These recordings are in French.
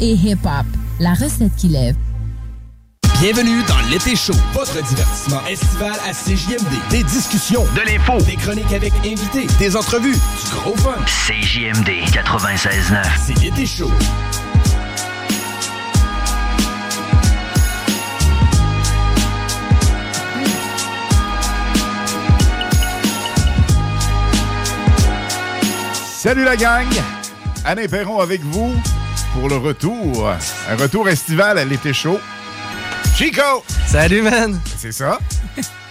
Et hip-hop, la recette qui lève. Bienvenue dans l'été chaud, votre divertissement estival à CJMD. Des discussions, de l'info, des chroniques avec invités, des entrevues, du gros fun. CJMD 96.9. C'est l'été chaud. Salut la gang! Alain Perron avec vous pour le retour. Un retour estival à l'été chaud. Chico! Salut, man! C'est ça.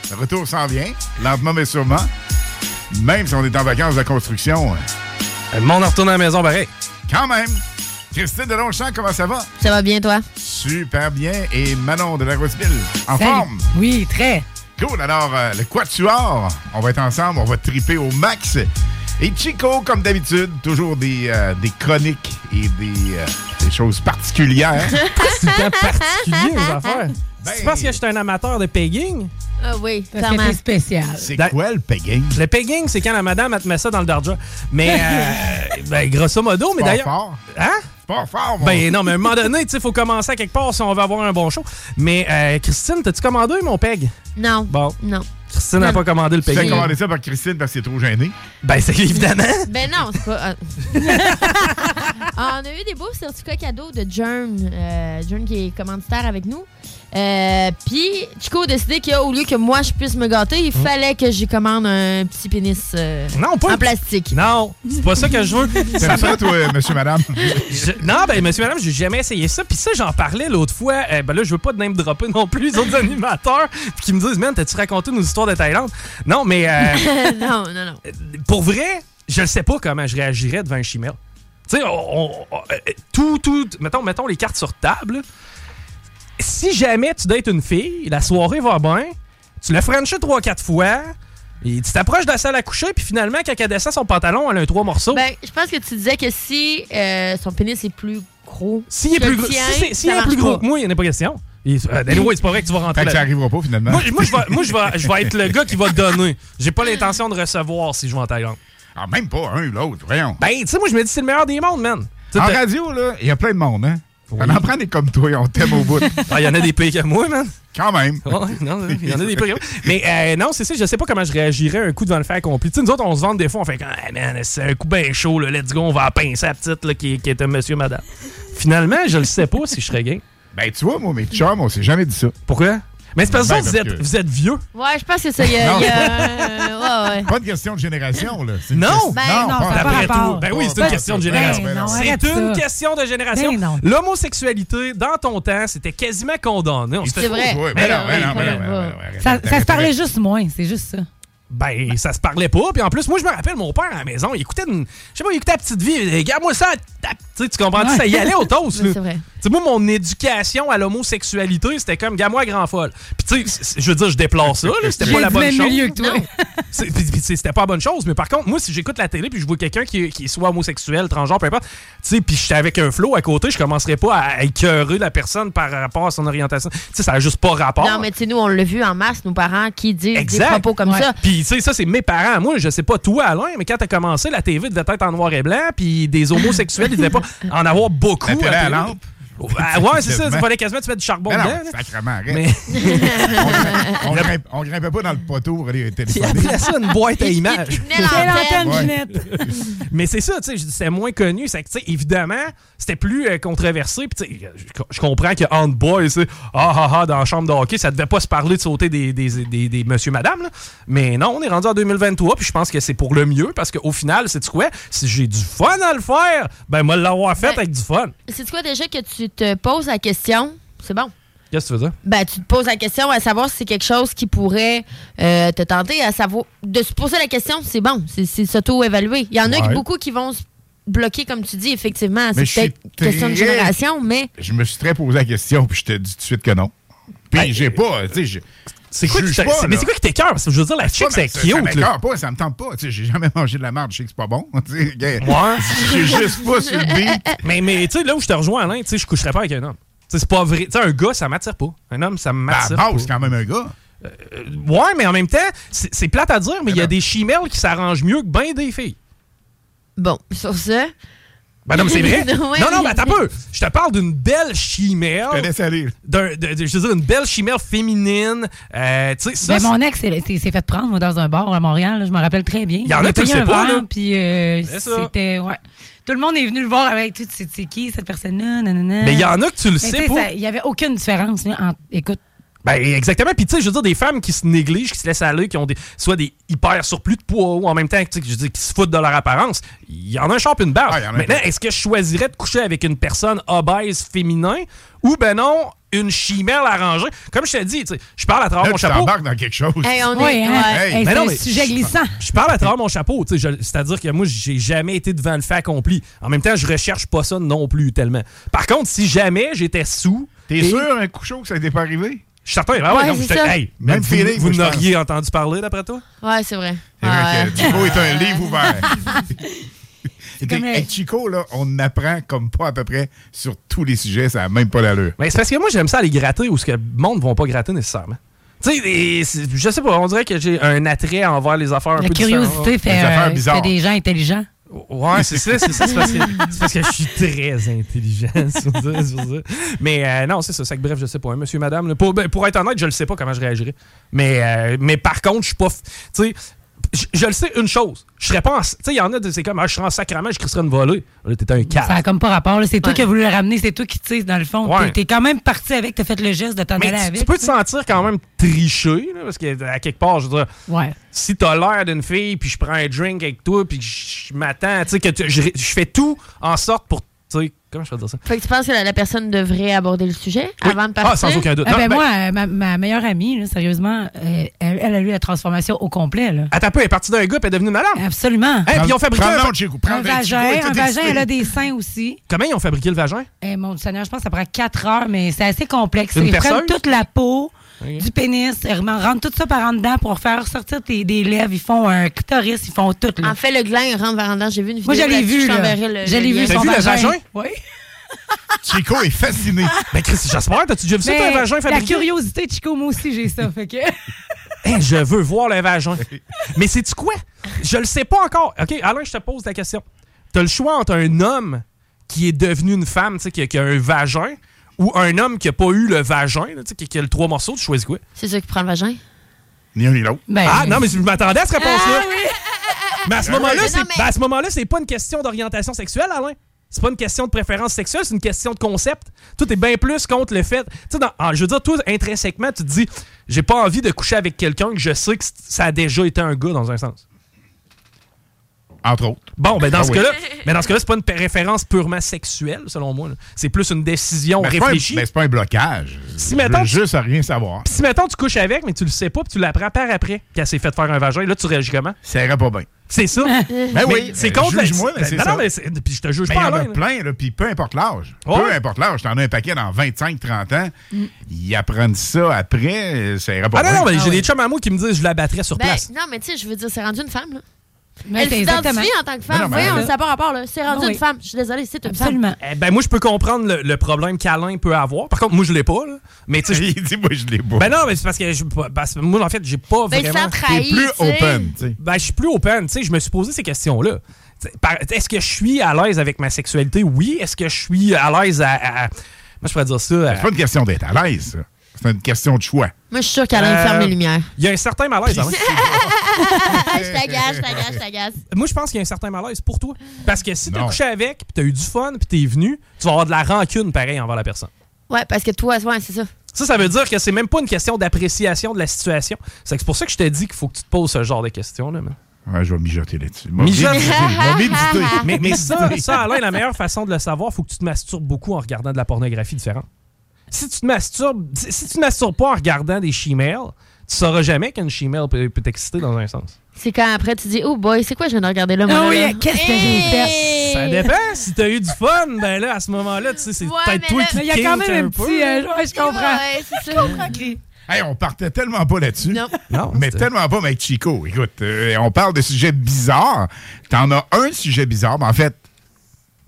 Le retour s'en vient, lentement mais sûrement. Même si on est en vacances de construction. Le monde en retourne à la maison, pareil. Quand même! Christine de Longchamp, comment ça va? Ça va bien, toi? Super bien. Et Manon de la Grosse-Ville, en Salut. forme? Oui, très. Cool. Alors, euh, le Quatuor, on va être ensemble, on va triper au max. Et Chico, comme d'habitude, toujours des, euh, des chroniques et des, euh, des choses particulières. C'est un particulier, les affaires. Ben- C'est parce que je suis un amateur de pegging? Ah oui, Parce clairement. que t'es spécial. C'est Da- quoi le pegging? Le pegging, c'est quand la madame, elle te met ça dans le darja. Mais, euh, ben, grosso modo, mais Pas d'ailleurs. fort. Hein? Pas fort, mon Ben non, mais à un moment donné, tu sais, faut commencer à quelque part si on veut avoir un bon show. Mais euh, Christine, t'as-tu commandé mon peg? Non. Bon, Non. Christine n'a pas commandé le Tu pegging. commander ça par Christine parce que c'est trop gêné. Ben, c'est évidemment. Ben non, c'est pas. euh. Ah, on a eu des beaux certificats cadeaux de Jern. Euh, Jern qui est commanditaire avec nous. Euh, Puis, Chico a décidé qu'au lieu que moi je puisse me gâter, il fallait que j'y commande un petit pénis euh, Non, pas en plastique. Non, c'est pas ça que je veux. C'est ça, toi, monsieur, madame? Je- non, ben, monsieur, madame, j'ai jamais essayé ça. Puis ça, j'en parlais l'autre fois. Euh, ben là, je veux pas de name dropper non plus les autres animateurs. Puis qui me disent, man, t'as-tu raconté nos histoires de Thaïlande? Non, mais euh, non, non, non. pour vrai, je ne sais pas comment je réagirais devant un chimère. Tu sais, on- on- on- euh, tout, tout, mettons, mettons les cartes sur table. Si jamais tu dates une fille, la soirée va bien, tu l'as franchi trois, quatre fois, et tu t'approches de la salle à coucher, puis finalement, quand elle descend son pantalon, elle a un trois morceaux. Ben, je pense que tu disais que si euh, son pénis est plus gros. S'il est que plus gros, tien, si s'il ça est plus gros pas. que moi, il n'y en a pas question. Il- euh, anyway, c'est pas vrai que tu vas rentrer Fait que ça arrivera pas, finalement. Moi, moi, je vais, moi, je vais, je vais être le gars qui va donner. J'ai pas l'intention de recevoir si je vais en Thaïlande. Ah, même pas un ou l'autre, voyons. Ben, tu sais, moi, je me dis c'est le meilleur des mondes, man. En radio, là, il y a plein de monde, hein? Oui. On en prend des comme toi, on t'aime au bout. Ah, il y en a des pires que moi, man. Quand même. Il y en a des pires. Mais euh, non, c'est ça, je sais pas comment je réagirais un coup devant le fer accompli. Tu sais, nous autres, on se vante des fois, on fait ah, man, c'est un coup bien chaud, là, let's go, on va pincer la petite là, qui, qui est un monsieur, madame. Finalement, je le sais pas si je serais gay. Ben, tu vois, moi, mes chums, on s'est jamais dit ça. Pourquoi? Mais c'est parce que Ben, vous, parce êtes, que- vous êtes vieux. Ouais, je pense que ça y a. Y a- ouais, ouais. Pas de question de génération, là. Une Non! question- Ben, non, pas tout. Ben oui, c'est une question de ça. génération. Ben non, c'est une question de génération. Ben. L'homosexualité, dans ton temps, c'était quasiment condamné. C'est vrai. Ben ben ben ben ben ben Ça, se parlait juste moins, c'est juste ça. Ben, ça se parlait pas. Puis en plus, moi, je me rappelle, mon père à la maison, il écoutait une. Je sais pas, il écoutait la petite vie. Regarde-moi ça. Tu comprends? Ça y allait au toast. C'est vrai. Tu sais, moi, mon éducation à l'homosexualité, c'était comme, gamme-moi à grand folle. Puis, tu sais, je veux dire, je déplore ça. C'était pas la bonne chose. même milieu que toi. C'était pas la bonne chose, mais par contre, moi, si j'écoute la télé puis je vois quelqu'un qui, qui soit homosexuel, transgenre, peu importe, tu sais, puis j'étais avec un flow à côté, je commencerais pas à écœurer la personne par rapport à son orientation. Tu sais, ça a juste pas rapport. Non, mais tu sais, nous, on l'a vu en masse, nos parents qui disent Exact. des propos comme Ouais. ça. Puis, tu sais, ça, c'est mes parents. Moi, je sais pas toi, Alain, mais quand t'as commencé, la TV devait être en noir et blanc, puis des homosexuels, ils devaient pas en avoir beaucoup. La télé à à. Ah, ouais, c'est ça. Il fallait quasiment tu mettes du charbon non, dedans. sacrément, arrête. Mais on, grimpe- on grimpe- on grimpait pas dans le poteau pour aller il téléphoner. appelait ça une boîte à images. L'antenne. Ouais. Mais c'est ça, tu sais, c'est moins connu. C'est que, tu sais, évidemment, c'était plus euh, controversé. Puis, tu sais, je, je comprends que boys, c'est ah ah ah, dans la chambre de hockey, ça devait pas se parler de sauter des, des, des, des monsieur, madame. là. Mais non, on est rendu en 2023. Puis je pense que c'est pour le mieux parce qu'au final, c'est quoi? Si j'ai du fun à le faire, ben, moi, l'avoir fait Ben- avec du fun. C'est quoi déjà que tu te poses la question? C'est bon. Qu'est-ce que tu veux dire? Ben, tu te poses la question à savoir si c'est quelque chose qui pourrait euh, te tenter à savoir. De se poser la question, c'est bon. C'est s'auto-évaluer. Il y en a beaucoup qui vont se bloquer, comme tu dis, effectivement. C'est peut-être question de génération, mais. Je me suis très posé la question, puis je te dis tout de suite que non. Puis j'ai pas, tu sais, je- C'est quoi, qui pas, mais c'est quoi qui t'écœure? Parce que je veux dire, la chick, c'est cute. Ça là. m'écoeure pas, ça me tente pas. J'ai jamais mangé de la merde, je sais que c'est pas bon. Gars, Ouais. J'ai juste pas sur le beat. Mais, mais tu sais, là où je te rejoins, Alain, tu sais, je coucherais pas avec un homme. C'est pas vrai. Tu sais, un gars, ça m'attire pas. Un homme, ça Ben, m'attire à pas. c'est quand même un gars. Ouais, mais en même temps, c'est plate à dire, mais il y a des chimelles qui s'arrangent mieux que ben des filles. Bon, sur ça. Ben non, mais c'est vrai. Ouais, non, non, mais- attends un peu. Je te parle d'une belle chimelle. Je te laisse aller. d'un- de- de- je veux dire, une belle chimelle féminine. Euh, tu sais, ça, Ben, c'est- mon ex s'est s'est- s'est fait prendre moi, dans un bar à Montréal. là, je me rappelle très bien. Il y en a qui le un pas, là. Puis euh, C'est ça. c'était. Ouais. Tout le monde est venu le voir avec. Tu sais, c'est qui cette personne-là? nanana. Mais il y en a que tu le Mais sais tu sais, pas. ça- Il n'y avait aucune différence. là, entre- écoute, Ben, exactement. Puis, tu sais, je veux dire, des femmes qui se négligent, qui se laissent aller, qui ont des, soit des hyper surplus de poids ou en même temps, tu sais, je veux dire, qui se foutent de leur apparence, il y en a un champ une barre. Ah, Maintenant, est-ce que je choisirais de coucher avec une personne obèse féminin ou, ben non, une chimelle arrangée? Comme je t'ai dit, tu sais, je parle à travers Là, mon tu chapeau. t'embarques dans quelque chose. Hey, on oui, est. hein? ouais. Hey. Hey, Mais c'est non, un mais sujet je- glissant. Je parle à travers mon chapeau, tu sais, c'est-à-dire que moi, j'ai jamais été devant le fait accompli. En même temps, je recherche pas ça non plus tellement. Par contre, si jamais j'étais sous, T'es et- sûr, un coup chaud, que ça t'est pas arrivé? Je suis certain. Ben ouais, Ouais, non, c'est j'étais- ça. hey, Même vous, feeling, vous moi, je n'auriez entendu parler d'après toi? Ouais, c'est vrai. C'est vrai Ouais. que Chico est un livre ouvert. Et comme le- Chico, là, on apprend comme pas à peu près sur tous les sujets, ça n'a même pas l'allure. Mais c'est parce que moi, j'aime ça aller gratter où ce que le monde ne va pas gratter nécessairement. Tu sais, c'est- je sais pas, on dirait que j'ai un attrait envers les affaires un La peu curiosité fait, Des affaires euh, bizarres. fait des gens intelligents. Ouais, c'est ça, c'est ça. C'est parce, que, je suis très intelligent sur ça, sur ça. Mais euh, non, c'est ça. bref, je sais pas. hein, monsieur, madame, pour, ben, pour être honnête, je ne sais pas comment je réagirais. Mais, euh, mais par contre, je suis pas. Tu sais, je, je le sais une chose. Je serais pas en. Tu sais, il y en a, de- c'est comme, ah, je serais en sacrament, je crisserais une volée. Là, t'es un Ça cas. a comme pas rapport. là. C'est toi qui as voulu le ramener. C'est toi qui, sais, dans le fond. Ouais. T'es- quand même parti avec. T'as fait le geste de t'en aller tu, avec. tu peux te sentir quand même tricher, là, parce que à quelque part, je veux dire, Ouais. si t'as l'air d'une fille, puis je prends un drink avec toi, puis je m'attends, tu sais, que je, je fais tout en sorte pour, tu sais, comment je peux dire ça? Fait que tu penses que la, la personne devrait aborder le sujet Oui. avant de Ah, partir? sans aucun doute. Ah, Non, ben, ben, moi, euh, ma, ma meilleure amie, là, sérieusement, euh, elle, elle a eu la transformation au complet. Là. Attends un peu, elle est partie d'un gars, puis elle est devenue madame. Absolument. Hey, puis ils ont fabriqué Prends un, vagin, un vagin, elle a des seins aussi. Comment ils ont fabriqué le vagin? Eh, mon Seigneur, je pense que ça prend 4 heures, mais c'est assez complexe. Une Ils prennent toute la peau Du pénis, ils rentrent tout ça par en dedans pour faire sortir tes, des lèvres. Ils font un clitoris, ils font tout. Là. En fait, le gland, il rentre vers en dedans. J'ai vu une vidéo. Moi, je l'ai vu. Je l'ai vu, vu le vagin? Oui. Chico est fasciné. Ben, Chris, j'espère, t'as-tu déjà vu ça, Mais un vagin la fabriqué? curiosité, Chico, moi aussi, j'ai ça. Fait que... Hey, je veux voir le vagin. Mais c'est-tu quoi? Je le sais pas encore. OK, Alain, je te pose la question. T'as le choix entre un homme qui est devenu une femme, tu sais, qui a un vagin, ou un homme qui a pas eu le vagin, là, tu sais, qui, qui a le trois morceaux, tu choisis quoi? C'est ça qui prend le vagin? Ni un ni l'autre. Ben, Ah, non, mais je m'attendais à cette réponse-là. Mais à ce moment-là, Mais c'est mais- ben, à ce moment-là, c'est pas une question d'orientation sexuelle, Alain. C'est pas une question de préférence sexuelle, c'est une question de concept. Tout est bien plus contre le fait. Tu sais, dans- ah, je veux dire, toi, intrinsèquement, tu te dis, j'ai pas envie de coucher avec quelqu'un que je sais que ça a déjà été un gars dans un sens. Entre autres. Bon, ben dans Ah ce oui. cas-là, mais dans ce cas-là, c'est pas une référence purement sexuelle, selon moi. C'est plus une décision Mais c'est pas un- réfléchie. mais c'est pas un blocage. Si, Je mettons, veux juste à rien savoir. Puis si mettons tu couches avec, mais tu le sais pas, puis tu l'apprends par après qu'elle s'est fait faire un vagin, là tu réagis comment? Ça irait pas bien. C'est ça. Ben Mais oui, c'est euh, contre la- juge-moi, mais c'est non, ça. non, mais c'est- puis je te juge Mais il y pas, en a plein, là, puis peu importe l'âge. Peu importe l'âge. T'en as un paquet dans 25-30 ans. Ils apprennent ça après, ça ira pas Ah non, bien. non, mais Ah j'ai oui. des chums à moi qui me disent je la battrais sur Ben, place. non, mais tu sais, je veux dire, c'est rendu une femme, là. Mais Elle s'identifie en tant que femme. Mais non, mais Voyons, elle- ça n'a pas rapport, là. C'est rendu Oui. une femme. Je suis désolée, c'est une femme. Absolument. Eh ben moi je peux comprendre le, le problème qu'Alain peut avoir. Par contre, moi je l'ai pas, là. Mais tu sais, Il dit, moi, je l'ai pas. Ben non, mais c'est parce que je- parce que moi en fait, j'ai pas Ben, vraiment. trahi. plus tu sais. open, tu sais. Ben, je suis plus open. Tu sais, je me suis posé ces questions-là. Est-ce que je suis à l'aise avec ma sexualité? Oui. Est-ce que je suis à l'aise à, à- je pourrais dire ça? C'est pas une question d'être à l'aise, ça. C'est une question de choix. Moi, je suis sûr qu'elle ferme les lumières. Il y a un certain malaise. hein? je t'agace, je t'agace, je t'agace. Moi, je pense qu'il y a un certain malaise pour toi. Parce que si t'as Non. couché avec, puis t'as eu du fun, puis t'es venu, tu vas avoir de la rancune pareil envers la personne. Ouais, parce que toi, ouais, c'est ça. Ça, ça veut dire que c'est même pas une question d'appréciation de la situation. C'est que c'est pour ça que je te dis qu'il faut que tu te poses ce genre de questions-là. man. Ouais, je vais mijoter là-dessus. Mijote. Méditer, méditer. Mais, mais ça, ça, Alain, la meilleure façon de le savoir, faut que tu te masturbes beaucoup en regardant de la pornographie différente. Si tu te masturbes, si si tu te masturbes pas en regardant des she-mails, tu sauras jamais qu'une she-mail peut, peut t'exciter dans un sens. C'est quand après tu dis, oh boy, c'est quoi je viens de regarder là, moi? Ah là, oui, là? qu'est-ce que j'ai fait? Ça dépend. Si t'as eu du fun, ben là, à ce moment-là, tu sais, c'est Ouais, peut-être toi là- qui Mais il y a quand même un petit. euh, ouais, je comprends. Ouais, c'est Je ça. comprends. Hey, on partait tellement pas là-dessus. Non. Non, Mais tellement pas avec Chico. Écoute, euh, on parle de sujets bizarres. T'en as un sujet bizarre, mais en fait,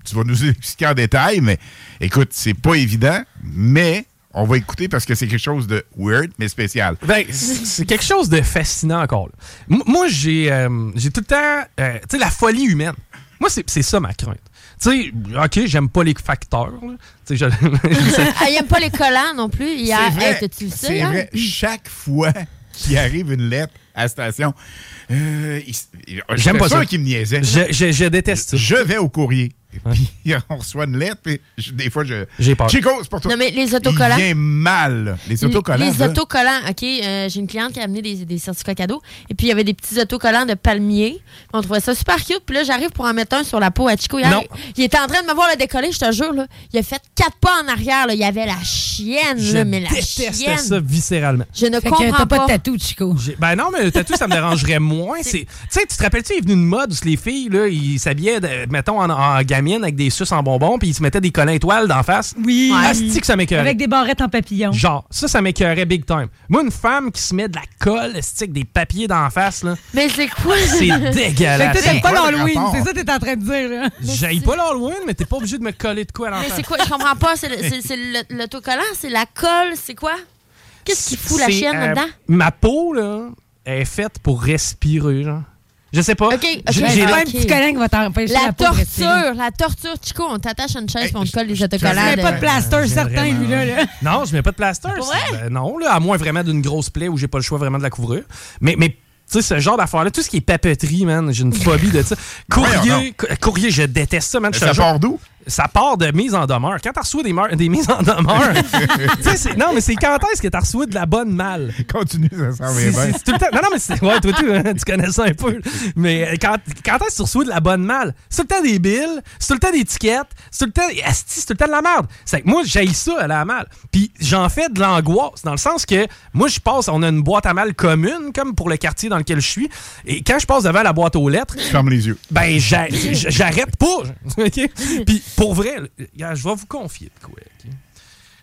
tu vas nous expliquer en détail, mais écoute, c'est pas évident, mais on va écouter parce que c'est quelque chose de weird, mais spécial. Ben, c'est quelque chose de fascinant encore. M- Moi, j'ai euh, j'ai tout le temps, euh, tu sais, la folie humaine. Moi, c'est c'est ça ma crainte. Tu sais, OK, j'aime pas les facteurs. là. Tu sais, je- Ah, il aime pas les collants non plus. Hey, t'as-tu vu ça? c'est vrai. Chaque fois qu'il arrive une lettre à la station, euh, il- il- J'aime pas ça. qu'il me niaisait. je, je- je déteste ça. Je vais au courrier. Puis on reçoit une lettre, puis je- des fois, je. J'ai peur. Chico, c'est pour toi. Non, mais les Il autocollants. vient mal. Les autocollants. Les là. autocollants, OK. euh, J'ai une cliente qui a amené des, des certificats cadeaux. Et puis, il y avait des petits autocollants de palmier. On trouvait ça super cute. Puis là, j'arrive pour en mettre un sur la peau à Chico. Hier, Non. Il était en train de me voir le décoller, je te jure. Là. Il a fait quatre pas en arrière. Là. Il y avait la chienne, Je là, mais la déteste chienne. ça viscéralement. Je ne Fait que comprends t'as pas pas. de tatou, Chico. J'ai- Ben non, mais le tatou, ça me dérangerait moins. C'est- Tu sais, tu te rappelles-tu, il est venu une mode où les filles, là, ils s'habillaient, mettons, en, en avec des suces en bonbons, puis ils se mettaient des collins étoiles d'en face. Oui. Asti que ça m'écœurait? Avec des barrettes en papillon. Genre, ça, ça m'écœurait big time. Moi, une femme qui se met de la colle, stick des papiers d'en face, là, Mais c'est quoi? c'est Fait que dégueulasse. toi, t'aimes pas l'Halloween, c'est ça que t'es en train de dire, là. J'aille pas l'Halloween, mais t'es pas obligé de me coller de quoi à Mais c'est quoi? Je comprends pas. C'est l'autocollant? C'est la colle? C'est quoi? Qu'est-ce qui fout la chienne euh, là-dedans? Ma peau, là, est faite pour respirer, genre. Je sais pas. OK. J'ai- pas un petit collègue qui va t'empêcher la, La torture, la torture, Chico, on t'attache à une chaise et on te colle les autocollants. Tu mets pas de plaster, certain, vraiment- lui, là. là. Non, je mets pas de plaster. Ben non, là, à moins vraiment d'une grosse plaie où j'ai pas le choix vraiment de la couvrir. Mais, mais tu sais, ce genre d'affaires-là, tout ce qui est papeterie, man, j'ai une phobie de ça. Courrier, cou- courrier, je déteste ça, man. je Ça part d'où? Ça part de mise en demeure. Quand tu reçois des, des mises en demeure, tu non, mais c'est quand est-ce que tu reçois de la bonne malle? Continue, ça s'en C'est- vient bien. c'est tout le temps. Non, non, mais c'est. Ouais, toi, tout, hein, tu connais ça un peu. Mais euh, quand, quand est-ce que tu reçois de la bonne malle? C'est tout le temps des billes, c'est tout le temps des étiquettes, c'est tout le temps. c'est tout le temps de la merde. C'est que moi, j'ai ça à la malle. Puis j'en fais de l'angoisse, dans le sens que moi, je passe, on a une boîte à malle commune, comme pour le quartier dans lequel je suis. Et quand je passe devant la boîte aux lettres, Tu fermes les yeux. ben, j'arrête pas. OK? Puis pour vrai, je vais vous confier de quoi.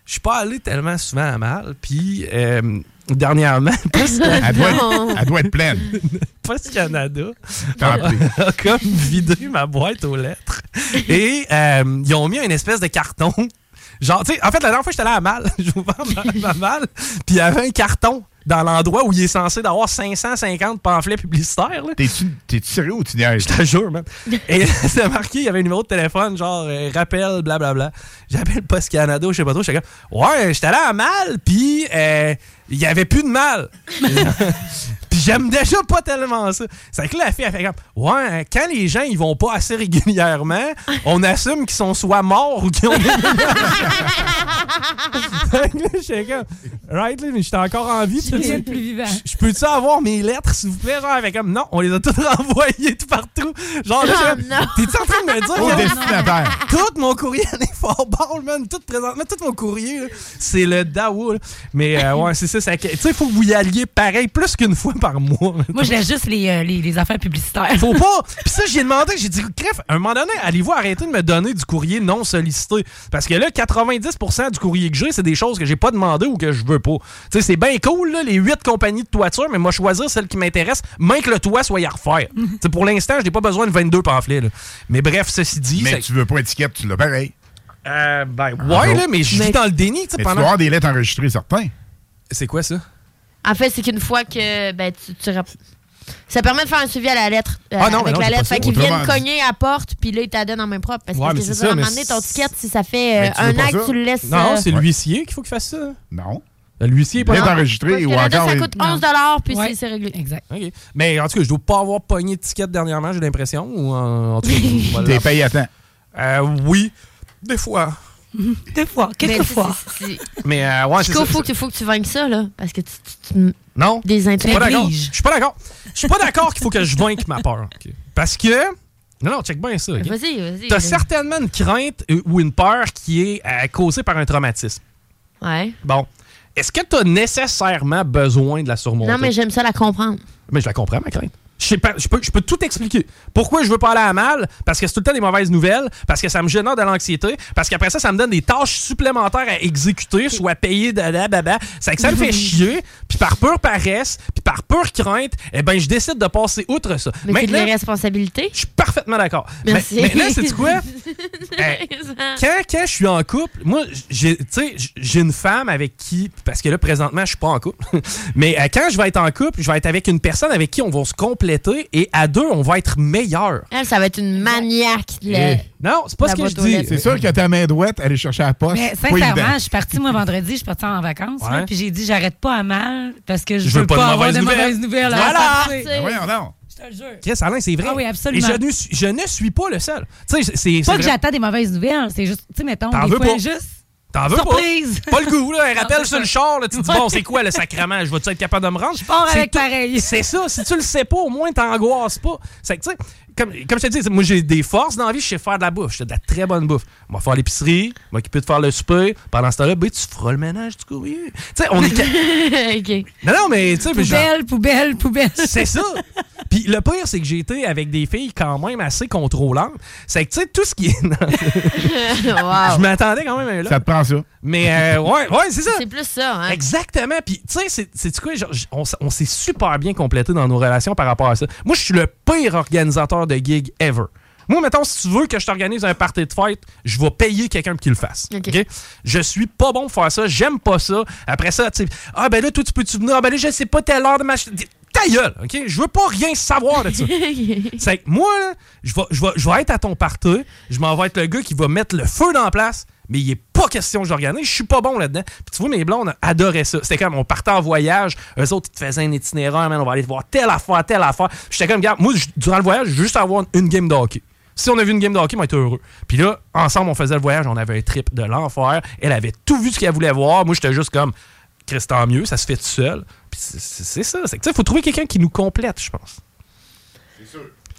Je suis pas allé tellement souvent à mal. Puis euh, dernièrement, Elle doit, être, elle doit être pleine. Post Canada a comme vidé ma boîte aux lettres. Et euh, ils ont mis une espèce de carton. Genre, tu sais, en fait, la dernière fois, j'étais allé à mal. Je vous vends ma, ma malle. Puis il y avait un carton dans l'endroit où il est censé d'avoir 550 pamphlets publicitaires. T'es-tu sérieux ou tu niaises? Je te jure, man. Et c'était marqué, il y avait un numéro de téléphone, genre, euh, rappel, blablabla. J'appelle Post Canada, je sais pas trop. J'étais comme, ouais, j'étais allé à mal, puis euh, il y avait plus de mal. puis j'aime déjà pas tellement ça. C'est que là, la fille, elle fait comme, ouais, quand les gens, ils vont pas assez régulièrement, on assume qu'ils sont soit morts ou qu'ils ont des Fait que là, j'étais comme, right, là, mais j'étais encore en vie. Plus vivant. Je- Je peux-tu avoir mes lettres, s'il vous plaît? Genre, avec comme, non, on les a toutes renvoyées tout partout. Genre, là, Oh, je- t'es-tu en train de me dire Au destinataire. tout mon courrier est fort ball, man? Tout présentement, tout mon courrier, c'est le là. Mais, euh, ouais, c'est ça. ça tu sais, il faut que vous y alliez pareil plus qu'une fois par mois. Moi, je laisse juste les, euh, les, les affaires publicitaires. Faut pas. Puis ça, j'ai demandé, j'ai dit, cref, à un moment donné, allez-vous arrêter de me donner du courrier non sollicité? Parce que là, 90% du courrier que j'ai, c'est des choses que j'ai pas demandé ou que je veux pas. Tu sais, c'est bien cool, là, les 8 compagnies de toiture, mais moi, choisir celle qui m'intéresse, même que le toit soit à refaire. Sais, pour l'instant, je n'ai pas besoin de 22 pamphlets. là. Mais bref, ceci dit. Mais tu veux pas étiquette, tu l'as pareil. Euh, ben, Ah, ouais, là, mais je vis Mais- dans le déni, tu dois avoir des lettres enregistrées, certains. C'est quoi ça? En fait, c'est qu'une fois que ben, tu, tu rap- Ça permet de faire un suivi à la lettre. euh, Ah non, mais avec non, la pas lettre. ça. Fait qu'ils Autrement viennent cogner à la porte, puis là, ils t'adonnent en main propre. Parce Ouais, que mais je veux c'est à ça, un mais moment donné, ton c'est- ticket, si ça fait euh, Mais tu veux un pas an ça? que tu le laisses. Non, euh, c'est l'huissier qu'il faut qu'il fasse ça. Non. L'huissier, pas Bien non. enregistré Parce que ou lettre, encore. ça les- coûte Non. 11 puis Ouais. c'est- c'est réglé. Exact. OK. Mais en tout cas, je dois pas avoir pogné de ticket dernièrement, j'ai l'impression. Ou en, en tout cas, T'es payé à temps. Euh, oui, des fois. Deux fois, Mais quelques c'est- fois. c'est- c'est- Mais euh, ouais, c'est Chico, ça. faut que, faut que tu vainques ça, là. Parce que tu, tu- tu- Non. des Je suis pas intrigues. d'accord. Je suis pas d'accord. Je suis pas d'accord qu'il faut que je vainque ma peur. Parce que. Non, non, check bien ça. Vas-y, vas-y. T'as certainement une crainte euh, ou une peur qui est euh, causée par un traumatisme. Ouais. Bon. Est-ce que tu as nécessairement besoin de la surmonter? Non, mais j'aime ça la comprendre. Mais je la comprends, ma crainte. Je, peux, je peux tout expliquer. Pourquoi je veux pas aller à mal? Parce que c'est tout le temps des mauvaises nouvelles, parce que ça me génère de l'anxiété, parce qu'après ça, ça me donne des tâches supplémentaires à exécuter, soit payer, dada, baba. C'est que ça me fait chier, puis par pure paresse, puis par pure crainte, eh ben je décide de passer outre ça. Mais c'est de l'irresponsabilité. je suis parfaitement d'accord. Mais Merci. Maintenant, c'est quoi? Eh, quand, quand je suis en couple, moi, j'ai, tu sais, j'ai une femme avec qui, parce que là, présentement, je suis pas en couple, mais euh, quand je vais être en couple, je vais être avec une personne avec qui on va se compléter et à deux, on va être meilleur. Elle, ça va être une maniaque. là. Eh, Non, c'est pas La ce que je dis. C'est sûr que ta main droite, aller chercher à la poste. Mais pas sincèrement, je suis partie, moi, vendredi, je suis partie en vacances. là, puis j'ai dit, j'arrête pas à mal parce que je, Je veux pas de avoir de mauvaises nouvelles. à Voilà. Ben voyons donc. Je te le jure. Chris, Alain, c'est vrai. Ah oui, absolument. Et je ne, suis, je ne suis pas le seul. Tu sais, c'est. Pas que j'attends des mauvaises nouvelles, c'est juste, tu sais, mettons, des fois, pas. juste. T'en veux Surprise. pas? Pas le goût, là. Un rappel sur le char, là. Tu te dis, bon, c'est quoi le sacrement? Je vais-tu être capable de me rendre? Je pars avec pareil. C'est ça. Si tu le sais pas, au moins, t'angoisses pas. C'est que, tu sais, comme, comme je te dis, moi, j'ai des forces dans la vie, je sais faire de la bouffe. Je fais de la très bonne bouffe. On va faire l'épicerie, m'occuper de faire le souper. Pendant ce temps-là, ben, tu feras le ménage du courrier. Tu sais, on est. ca- OK. non, non, mais, tu sais, mais genre- Poubelle, poubelle, poubelle. c'est ça. Puis le pire, c'est que j'ai été avec des filles quand même assez contrôlantes. C'est que, tu sais, tout ce qui est. Wow. Je m'attendais quand même à là. Ça te prend ça. Mais, euh, ouais, ouais, c'est ça. C'est plus ça, hein? Exactement. Puis, tu sais, c'est- quoi? genre, on, on s'est super bien complété dans nos relations par rapport à ça. Moi, je suis le pire organisateur de gigs ever. Moi, mettons, si tu veux que je t'organise un party de fête, je vais payer quelqu'un pour qu'il le fasse. OK. OK? Je suis pas bon pour faire ça. J'aime pas ça. Après ça, tu sais, ah ben là, toi, tu peux-tu venir? Ah ben là, je sais pas telle heure de ma... Ta gueule, OK? Je veux pas rien savoir de ça. C'est que moi, là, je vais, je, vais, je vais être à ton party, je m'en vais être le gars qui va mettre le feu dans la place, mais il est pas question que j'organise, je suis pas bon là-dedans. Puis tu vois, mes blondes adoraient ça. C'était comme, on partait en voyage, eux autres, ils te faisaient un itinéraire, man, on va aller voir telle affaire, telle affaire. J'étais comme, regarde, moi, je- durant le voyage, je juste avoir une game de hockey. Si on a vu une game de hockey, on était heureux. Puis là, ensemble, on faisait le voyage, on avait un trip de l'enfer. Elle avait tout vu ce qu'elle voulait voir. Moi, j'étais juste comme, Chris, tant mieux, ça se fait tout seul. Puis c'est- ça. C'est que, sais, faut trouver quelqu'un qui nous complète, je pense.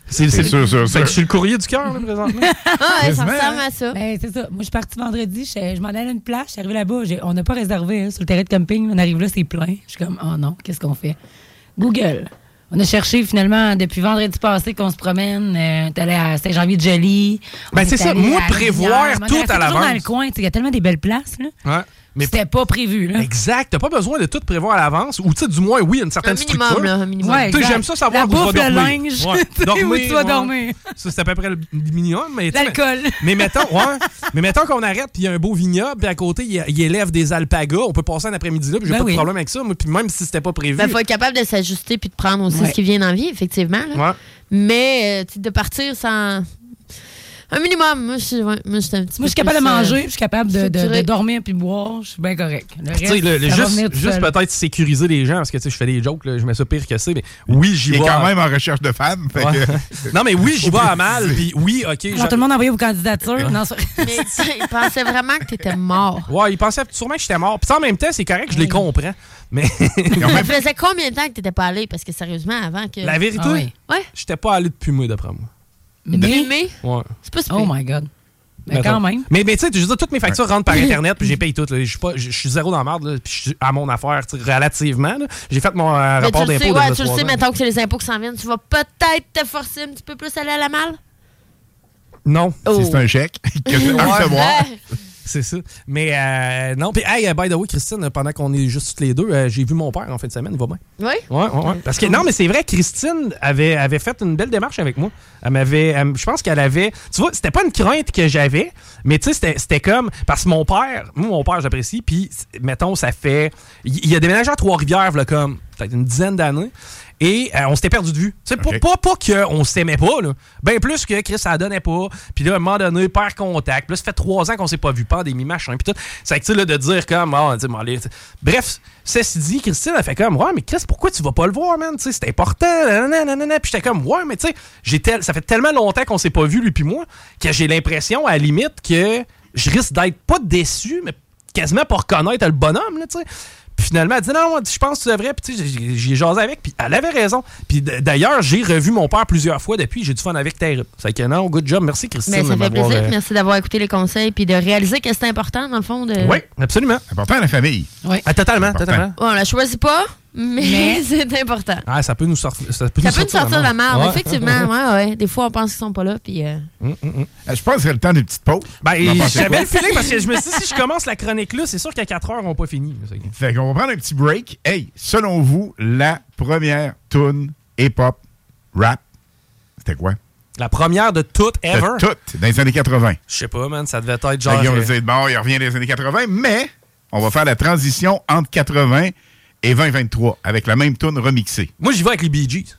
C'est C'est sûr, sûr, Fait sûr. que je suis le courrier du cœur, là, présentement. Ah, ouais, ça ressemble à ça. Ben, c'est ça. Moi, je suis partie vendredi. Je, je m'en allais à une plage. Je suis arrivée là-bas. On n'a pas réservé hein, sur le terrain de camping. On arrive là, c'est plein. Je suis comme, oh non, qu'est-ce qu'on fait? Google. On a cherché finalement depuis vendredi passé qu'on se promène. Euh, T'es allé à Saint-Jean-Vie-de-Joly. Ben, c'est est ça. Moi, prévoir tout à l'avance. dans le coin. Il y a tellement des belles places. Là. Ouais. Mais C'était pas prévu. Là. exact. T'as pas besoin de tout prévoir à l'avance. Ou, tu sais, du moins, oui, une certaine Un minimum, structure. là, un minimum. Ouais, Tu sais, j'aime ça savoir La où bouffe, le dormir. linge. Ouais. Tu sais, où tu vas ouais. dormir. Ça, c'est à peu près le minimum. Mais, tu L'alcool. Mais mettons, ouais. mais mettons qu'on arrête, puis il y a un beau vignoble, puis à côté, il, élève des alpagas. On peut passer un après-midi là, puis j'ai Ben pas oui. de problème avec ça. Puis même si c'était pas prévu. Ben, faut être capable de s'ajuster puis de prendre aussi Ouais. ce qui vient dans la vie, effectivement. là. Ouais. Mais euh, tu sais, de partir sans. Un minimum. Moi, je suis ouais, moi, je suis un petit Moi, je suis capable de euh, manger, je suis capable de, de- de structuré. dormir puis boire, je suis bien correct. Le Tu sais, reste, le- le- ça va juste venir tout juste seul. peut-être sécuriser les gens, parce que tu sais, je fais des jokes, là, je mets ça pire que c'est, mais oui, j'y Il est vais. quand à- même en recherche de femmes. fait Ouais. que- non, mais oui, j'y vais à mal, puis oui, ok. Alors, je- tout le monde a envoyé vos candidatures. Non, c'est- Mais tu sais, il pensait vraiment que t'étais mort. Ouais, ils pensaient sûrement que j'étais mort. Puis en même temps, c'est correct, je les comprends. Mais Ça faisait combien de temps que t'étais pas allé? Parce que sérieusement, avant que. la vérité, Ah oui. Ouais. j'étais pas allé depuis moi, d'après moi. Mais? Ouais. C'est pas si oh my God. Mais quand même. Mais, mais tu sais, je veux dire, toutes mes factures rentrent par Internet, puis j'ai payé toutes. là. Je suis pas- je je suis zéro dans la merde, là, puis je suis à mon affaire, relativement. là. J'ai fait mon euh, Mais rapport tu le d'impôt sais, ouais, de tu le sais, mettons que c'est les impôts qui s'en viennent. Tu vas peut-être te forcer un petit peu plus à aller à la malle? Non. Oh. Si c'est un chèque que tu veux recevoir. C'est ça. Mais euh, non. Puis, hey, by the way, Christine, pendant qu'on est juste toutes les deux, euh, j'ai vu mon père en fin de semaine, il va bien. Oui? Ouais, ouais, ouais. Parce que non, mais c'est vrai, Christine avait, avait fait une belle démarche avec moi. Elle m'avait. elle- je pense qu'elle avait. Tu vois, c'était pas une crainte que j'avais, mais tu sais, c'était- c'était comme. Parce que mon père, moi, mon père, j'apprécie, puis, mettons, ça fait. Il il a déménagé à Trois-Rivières, là, comme peut-être une dizaine d'années. Et euh, on s'était perdu de vue. Tu sais, pas- pas, pas qu'on s'aimait pas, là. Ben plus que Chris, ça donnait pas. Puis là, à un moment donné, perd contact. Puis là, ça fait trois ans qu'on s'est pas vu, pandémie, machin. Puis tout. C'est que, là, de dire comme, ah, tu sais, m'en aller- Bref, ceci dit, Christine, elle fait comme, ouais, mais Chris, pourquoi tu vas pas le voir, man? Tu sais, c'est important. nanana. Puis j'étais comme, ouais, mais tu sais, tel- ça fait tellement longtemps qu'on s'est pas vu, lui puis moi, que j'ai l'impression, à la limite, que je risque d'être pas déçu, mais quasiment pour reconnaître le bonhomme, là, tu sais. Puis finalement, elle dit non, je pense que tu devrais. Puis tu sais, j'ai- j'ai jasé avec. Puis elle avait raison. Puis d'ailleurs, j'ai revu mon père plusieurs fois depuis. J'ai du fun avec terrible. C'est que non, good job. Merci Christine. Mais ça de fait plaisir. euh, Merci d'avoir écouté les conseils puis de réaliser que c'est important, dans le fond. De... Oui, absolument. Important la famille. Oui. Ah, totalement, totalement. Ouais, on la choisit pas, mais, Mais- c'est important. Ah, ça peut nous sortir. Ça peut Ça nous peut nous sortir de la merde, Ouais. effectivement. Ouais, ouais. Des fois, on pense qu'ils sont pas là, puis... euh, Euh, Je pense que c'est le temps d'une petite pause. Ben, j'avais le feeling parce que je me suis dit, si je commence la chronique là, c'est sûr qu'à 4 heures, on n'a pas fini. Fait qu'on va prendre un petit break. Hey, selon vous, la première tune hip-hop rap, c'était quoi? La première de toutes ever. C'était toute dans les années 80. Je sais pas, man. Ça devait être Fait genre. va euh, dire, bon, il revient des années 80, mais on va faire la transition entre 80 et 2023 avec la même tune remixée. Moi, j'y vais avec les Bee Gees.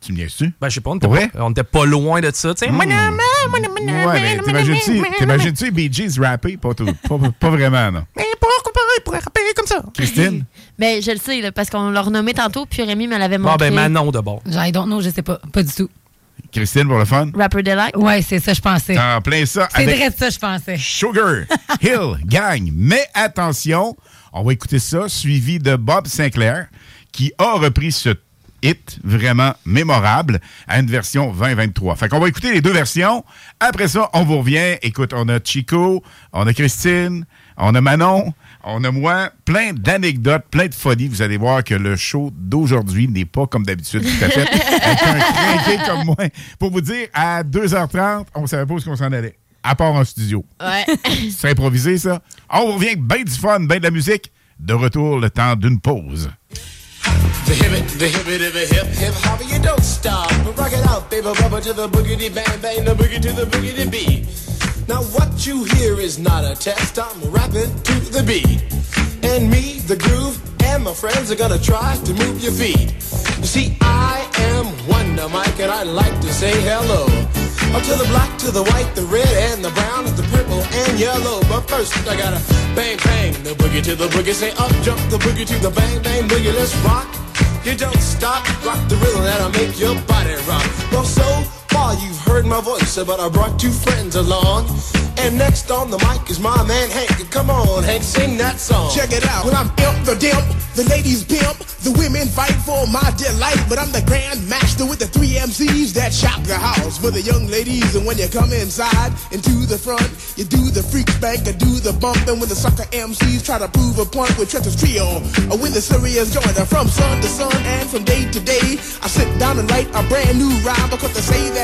Tu me niaises-tu? Ben, je sais pas, on était pas, vrai? on était pas loin de ça, tu sais. Ouais, mais t'imagines-tu t'imagines-tu les Bee Gees rapper? Pas, tout- pas, pas vraiment, non. Mais pourquoi pas, il pourrait rapper comme ça? Christine? Ben, je le sais, là, parce qu'on l'a renommé tantôt, puis Rémi me l'avait montré. ben, Manon d'abord. I don't know, je sais pas. Pas du tout. Christine, pour le fun? Rapper Delight? Ouais, c'est ça, je pensais. En plein ça C'est vrai ça, je pensais. Sugar Hill Gang. Mais attention, on va écouter ça, suivi de Bob Sinclair, qui a repris ce hit vraiment mémorable à une version 2023. Fait qu'on va écouter les deux versions. Après ça, on vous revient. Écoute, on a Chico, on a Christine, on a Manon, on a moi. Plein d'anecdotes, plein de folies. Vous allez voir que le show d'aujourd'hui n'est pas comme d'habitude, tout à fait. Avec un comme moi. Pour vous dire, à 2h30, on savait pas où est-ce qu'on s'en allait. À part en studio. Ouais. C'est improvisé, ça. On revient avec ben du fun, ben de la musique. De retour, le temps d'une pause. The hip the hip the hip hip hop, you don't stop. Rock it out, baby, bubba to the boogity bang bang, the boogie to the boogity beat. Now what you hear is not a test. I'm rapping to the beat, and me, the groove, and my friends are gonna try to move your feet. You see, I am Wonder Mike, and I like to say hello. Up to the black, to the white, the red, and the brown, the purple, and yellow. But first, I gotta bang bang the boogie to the boogie. Say up jump the boogie to the bang bang boogie. Let's rock. You don't stop, rock the rhythm that'll make your body rock. Well, so far you've heard my voice, but I brought two friends along. And next on the mic is my man Hank. Come on, Hank, sing that song. Check it out. When I'm imp the dimp, the ladies pimp, the women fight for my delight. But I'm the grand master with the three MCs that shop the house for the young ladies. And when you come inside and to the front, you do the freak spank and do the bump. And when the sucker MCs try to prove a point with Trent's trio, or when the serious joint from sun to sun and from day to day, I sit down and write a brand new rhyme because they say that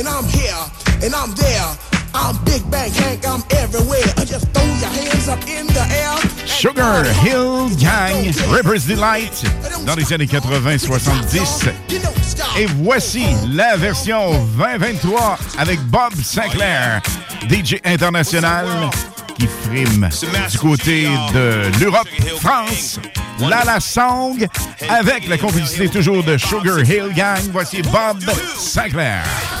and I'm here and I'm there. I'm Big Bang Hank, I'm everywhere. I just throw your hands up in the air. Sugar Hill Gang, Rippers Delight, dans les années 80-70. Et voici la version 2023 avec Bob Sinclair, DJ international qui frime du côté de l'Europe, France, Lala Song, avec la complicité toujours de Sugar Hill Gang. Voici Bob Sinclair.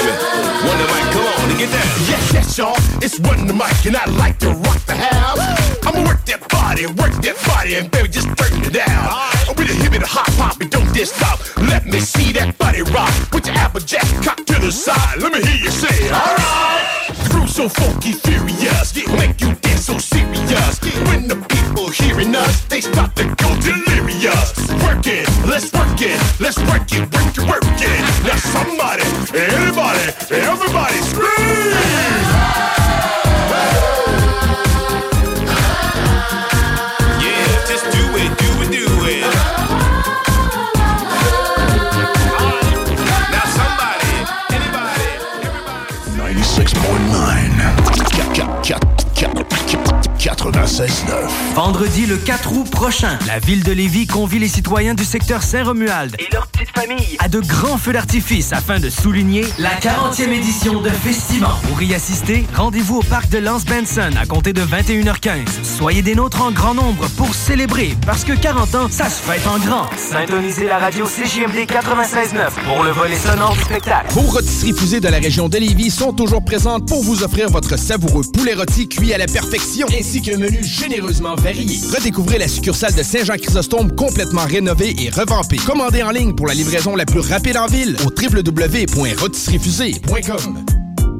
To me. Wonder Mike, come on and get down. Yes, yes, y'all. It's one the mic, and I like to rock the house. I'ma work that body, work that body, and baby, just turn it down. I'm with a hip and a hop and don't just stop. Let me see that body rock. Put your applejack cock to the side. Let me hear you say, alright. Groove so funky, furious, make you dance so serious. When the people hearing us, they start to go delirious. Work it, let's work it, let's work it, work it, work it. Now somebody, anybody, everybody scream! 96.9. Vendredi le 4 août prochain, la ville de Lévis convie les citoyens du secteur Saint-Romuald et leurs petites familles à de grands feux d'artifice afin de souligner la 40e édition de Festival. Pour y assister, rendez-vous au parc de Lance Benson à compter de 21h15. Soyez des nôtres en grand nombre pour célébrer parce que 40 ans, ça se fête en grand. Syntonisez la radio CJMD 96.9 pour le volet sonore du spectacle. Vos rôtisseries fusées de la région de Lévis sont toujours présentes pour vous offrir votre savoureux poulet rôti cuit à la perfection, ainsi qu'un menu généreusement varié. Redécouvrez la succursale de Saint-Jean-Chrysostome complètement rénovée et revampée. Commandez en ligne pour la livraison la plus rapide en ville au www.rôtisseriefusée.com.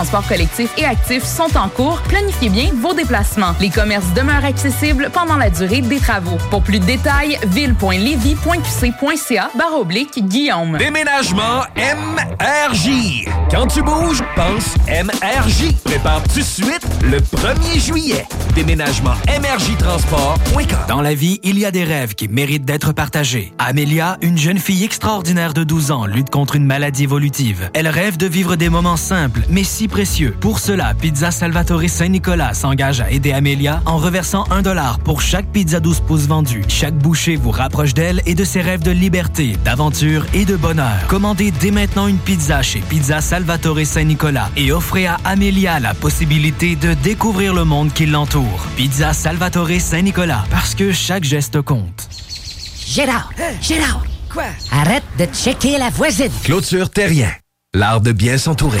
transport collectif et actif sont en cours. Planifiez bien vos déplacements. Les commerces demeurent accessibles pendant la durée des travaux. Pour plus de détails, ville.levy.qc.ca barre oblique Guillaume. Déménagement MRJ. Quand tu bouges, pense MRJ. Prépare tout de suite le 1er juillet. Déménagement MRJ Transport.com. Dans la vie, il y a des rêves qui méritent d'être partagés. Amélia, une jeune fille extraordinaire de 12 ans, lutte contre une maladie évolutive. Elle rêve de vivre des moments simples, mais si précieux. Pour cela, Pizza Salvatore Saint-Nicolas s'engage à aider Amélia en reversant un dollar pour chaque pizza 12 pouces vendue. Chaque bouchée vous rapproche d'elle et de ses rêves de liberté, d'aventure et de bonheur. Commandez dès maintenant une pizza chez Pizza Salvatore Saint-Nicolas et offrez à Amélia la possibilité de découvrir le monde qui l'entoure. Pizza Salvatore Saint-Nicolas, parce que chaque geste compte. Gérard! Gérard! Quoi? Arrête de checker la voisine! Clôture Terrien. L'art de bien s'entourer.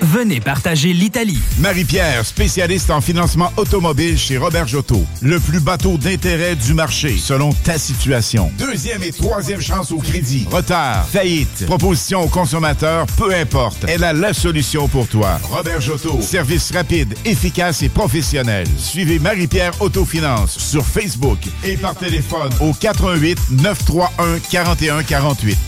venez partager l'Italie. Marie-Pierre, spécialiste en financement automobile chez Robert Jotto. Le plus bateau d'intérêt du marché, selon ta situation. Deuxième et troisième chance au crédit. Retard, faillite, proposition aux consommateurs, peu importe. Elle a la solution pour toi. Robert Jotto. Service rapide, efficace et professionnel. Suivez Marie-Pierre Autofinance sur Facebook et par téléphone au 88 931 41 48.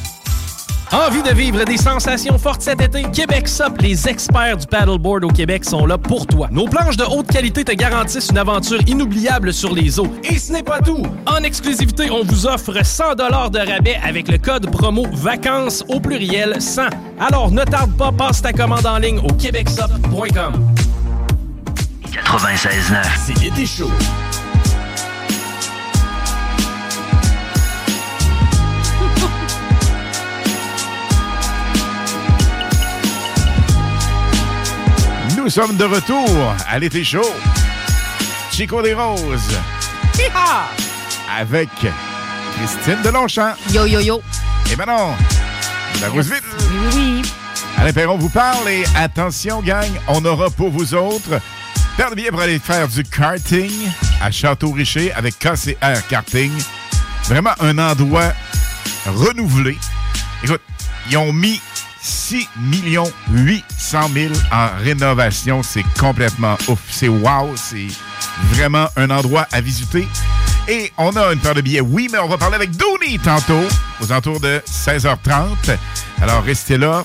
Envie de vivre des sensations fortes cet été? Québec Sup, les experts du paddleboard au Québec sont là pour toi. Nos planches de haute qualité te garantissent une aventure inoubliable sur les eaux. Et ce n'est pas tout! En exclusivité, on vous offre 100 de rabais avec le code promo VACANCES au pluriel 100. Alors ne tarde pas, passe ta commande en ligne au québecsup.com. 96.9. C'est l'été chaud. Nous sommes de retour à l'été chaud. Chico des Roses. Avec Christine Delonchamp. Yo, yo, yo. Et maintenant, la rose vite. Oui, oui, oui. Alain Perron vous parle et attention, gang, on aura pour vous autres paire de billets pour aller faire du karting à Château-Richer avec KCR Karting. Vraiment un endroit renouvelé. Écoute, ils ont mis 6 800 000 en rénovation. C'est complètement ouf. C'est wow. C'est vraiment un endroit à visiter. Et on a une paire de billets, oui, mais on va parler avec Dooney tantôt, aux alentours de 16h30. Alors, restez là.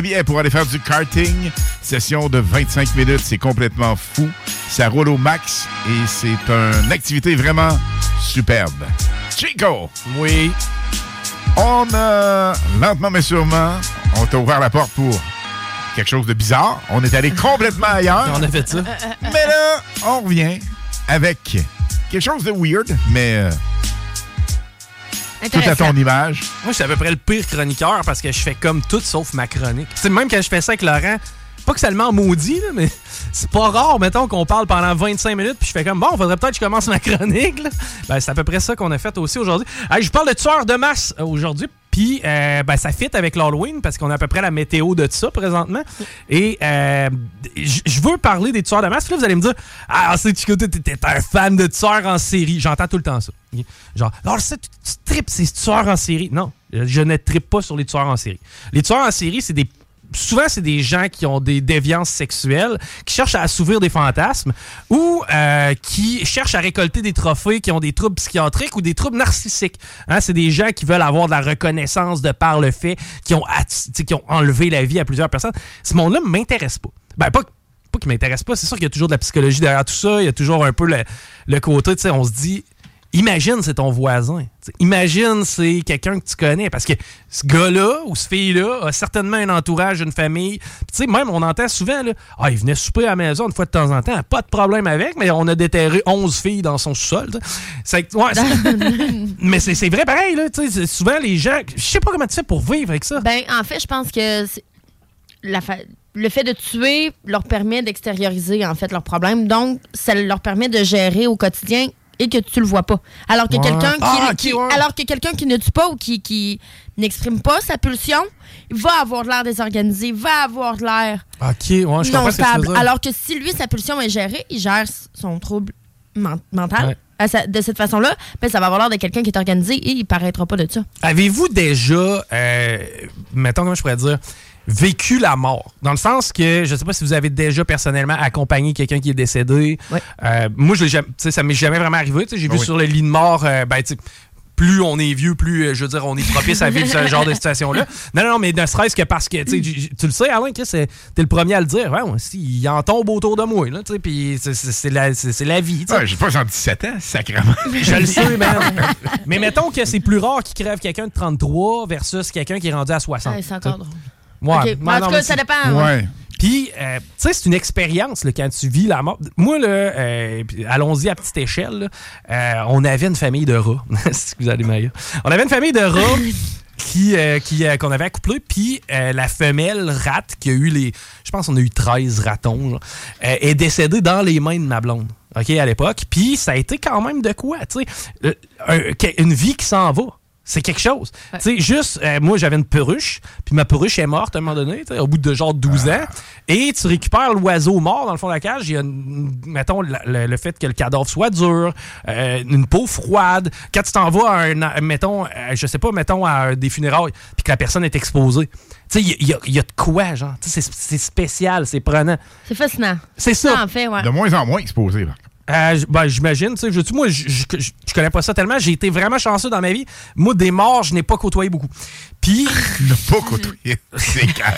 Billet pour aller faire du karting. Session de 25 minutes, c'est complètement fou. Ça roule au max et c'est une activité vraiment superbe. Chico! Oui. On a, lentement mais sûrement, on t'a ouvert la porte pour quelque chose de bizarre. On est allé complètement ailleurs. On a fait ça. Mais là, on revient avec quelque chose de weird, mais euh, tout à ton image. Moi, je suis à peu près le pire chroniqueur parce que je fais comme tout sauf ma chronique. Tu sais, même quand je fais ça avec Laurent, pas que ça le maudit, là, mais c'est pas rare, mettons, qu'on parle pendant 25 minutes, puis je fais comme, bon, faudrait peut-être que je commence ma chronique. là. Ben, c'est à peu près ça qu'on a fait aussi aujourd'hui. Hey, je parle de tueurs de masse euh, aujourd'hui. Puis, euh, ben, ça fit avec l'Halloween parce qu'on a à peu près la météo de ça présentement. Et euh, je veux parler des tueurs de masse. Puis là, vous allez me dire, ah, c'est tu t'es un fan de tueurs en série. J'entends tout le temps ça. Genre, alors ça, tu, tu tripes ces tueurs en série. Non, je ne tripe pas sur les tueurs en série. Les tueurs en série, c'est des souvent, c'est des gens qui ont des déviances sexuelles, qui cherchent à assouvir des fantasmes ou euh, qui cherchent à récolter des trophées, qui ont des troubles psychiatriques ou des troubles narcissiques. Hein, c'est des gens qui veulent avoir de la reconnaissance de par le fait qu'ils ont, qu'ils ont enlevé la vie à plusieurs personnes. Ce monde-là ne m'intéresse pas. Ben, pas, pas qu'il m'intéresse pas. C'est sûr qu'il y a toujours de la psychologie derrière tout ça. Il y a toujours un peu le, le côté, tu sais, on se dit... Imagine, c'est ton voisin. T'sais, imagine, c'est quelqu'un que tu connais. Parce que ce gars-là ou ce fille-là a certainement un entourage, une famille. Tu sais, même, on entend souvent, là, ah, il venait souper à la maison une fois de temps en temps. Pas de problème avec, mais on a déterré 11 filles dans son sous-sol. ouais, mais c'est vrai pareil, là. Souvent, les gens. Je sais pas comment tu fais pour vivre avec ça. Ben, en fait, je pense que c'est- la fa- le fait de tuer leur permet d'extérioriser, en fait, leurs problèmes. Donc, ça leur permet de gérer au quotidien et que tu le vois pas. Alors que Ouais. quelqu'un qui, Ah, ok, qui- ouais. alors que quelqu'un qui ne tue pas ou qui, qui n'exprime pas sa pulsion, va avoir de l'air désorganisé, va avoir de l'air Ok, ouais, je comprends non que stable. Alors que si lui, sa pulsion est gérée, il gère son trouble men- mental sa- de cette façon-là, ben, ça va avoir l'air de quelqu'un qui est organisé et il paraîtra pas de ça. Avez-vous déjà, euh, mettons, comment je pourrais dire, vécu la mort? Dans le sens que, je sais pas si vous avez déjà personnellement accompagné quelqu'un qui est décédé. Euh, moi, je l'ai jamais- ça m'est jamais vraiment arrivé. J'ai vu Ah oui. sur le lit de mort, euh, ben, plus on est vieux, plus, euh, je veux dire, on est propice à vivre ce genre de situation-là. Non, non, mais ne serait-ce que parce que, tu sais, j- tu le sais, Alain, Chris, c'est- t'es le premier à le dire. Ouais, si, il en tombe autour de moi, là, tu sais, puis c'est- c'est c'est la, c'est- c'est la vie. Ouais, j'ai pas genre 17 ans, sacrément. Je le sais, man. Mais mettons que c'est plus rare qu'il crève quelqu'un de 33 versus quelqu'un qui est rendu à 60. Ouais, c'est encore drôle. Ouais. Mais en tout cas, ça dépend. ouais. Puis, euh, tu sais, c'est une expérience là, quand tu vis la mort. Moi, là, euh, allons-y à petite échelle, là, euh, on avait une famille de rats. si vous allez m'ailleurs. On avait une famille de rats qui, euh, qui, euh, qu'on avait accouplé, puis euh, la femelle rate qui a eu les. Je pense qu'on a eu 13 ratons, genre, est décédée dans les mains de ma blonde. OK, à l'époque. Puis ça a été quand même de quoi, tu sais. une vie qui s'en va. C'est quelque chose. Tu sais, juste, euh, moi, j'avais une perruche, puis ma perruche est morte à un moment donné, au bout de genre 12 ans. Et tu récupères l'oiseau mort dans le fond de la cage. Il y a, une- mettons, le, le- le fait que le cadavre soit dur, euh, une peau froide. Quand tu t'en vas à un, mettons, euh, je sais pas, mettons, à des funérailles, puis que la personne est exposée. Tu sais, il y, a- il y a- il y a de quoi, genre. Tu sais, c'est c'est spécial, c'est prenant. C'est fascinant. C'est ça. en fait, ouais. De moins en moins exposé, par contre. Euh, ben, j'imagine, tu sais, je- moi, je, je, je- je connais pas ça tellement. J'ai été vraiment chanceux dans ma vie. Moi, des morts, je n'ai pas côtoyé beaucoup. Puis. ne pas côtoyé. C'est calme.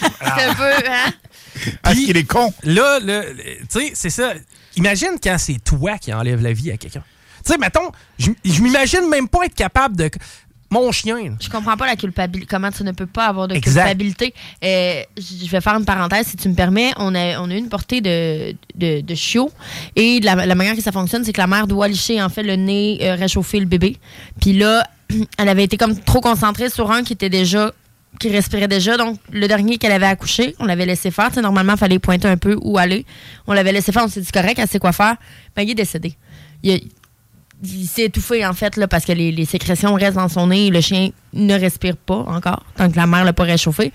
C'est un peu, hein? Parce qu'il est con. Là, là, le- tu sais, c'est ça. Imagine quand c'est toi qui enlève la vie à quelqu'un. Tu sais, mettons, je je m'imagine même pas être capable de. Mon chien. Je comprends pas la culpabilité. Comment tu ne peux pas avoir de Exact. culpabilité. Euh, je vais faire une parenthèse, si tu me permets. On a, on a une portée de, de, de chiots. Et la, la manière que ça fonctionne, c'est que la mère doit licher, en fait, le nez, euh, réchauffer le bébé. Puis là, elle avait été comme trop concentrée sur un qui était déjà qui respirait déjà. Donc, le dernier qu'elle avait accouché, on l'avait laissé faire. Tu sais, normalement, il fallait pointer un peu où aller. On l'avait laissé faire. On s'est dit correct, elle sait quoi faire. Ben, il est décédé. Il, a- il s'est étouffé, en fait, là, parce que les, les sécrétions restent dans son nez. Le chien ne respire pas encore, tant que la mère l'a pas réchauffé.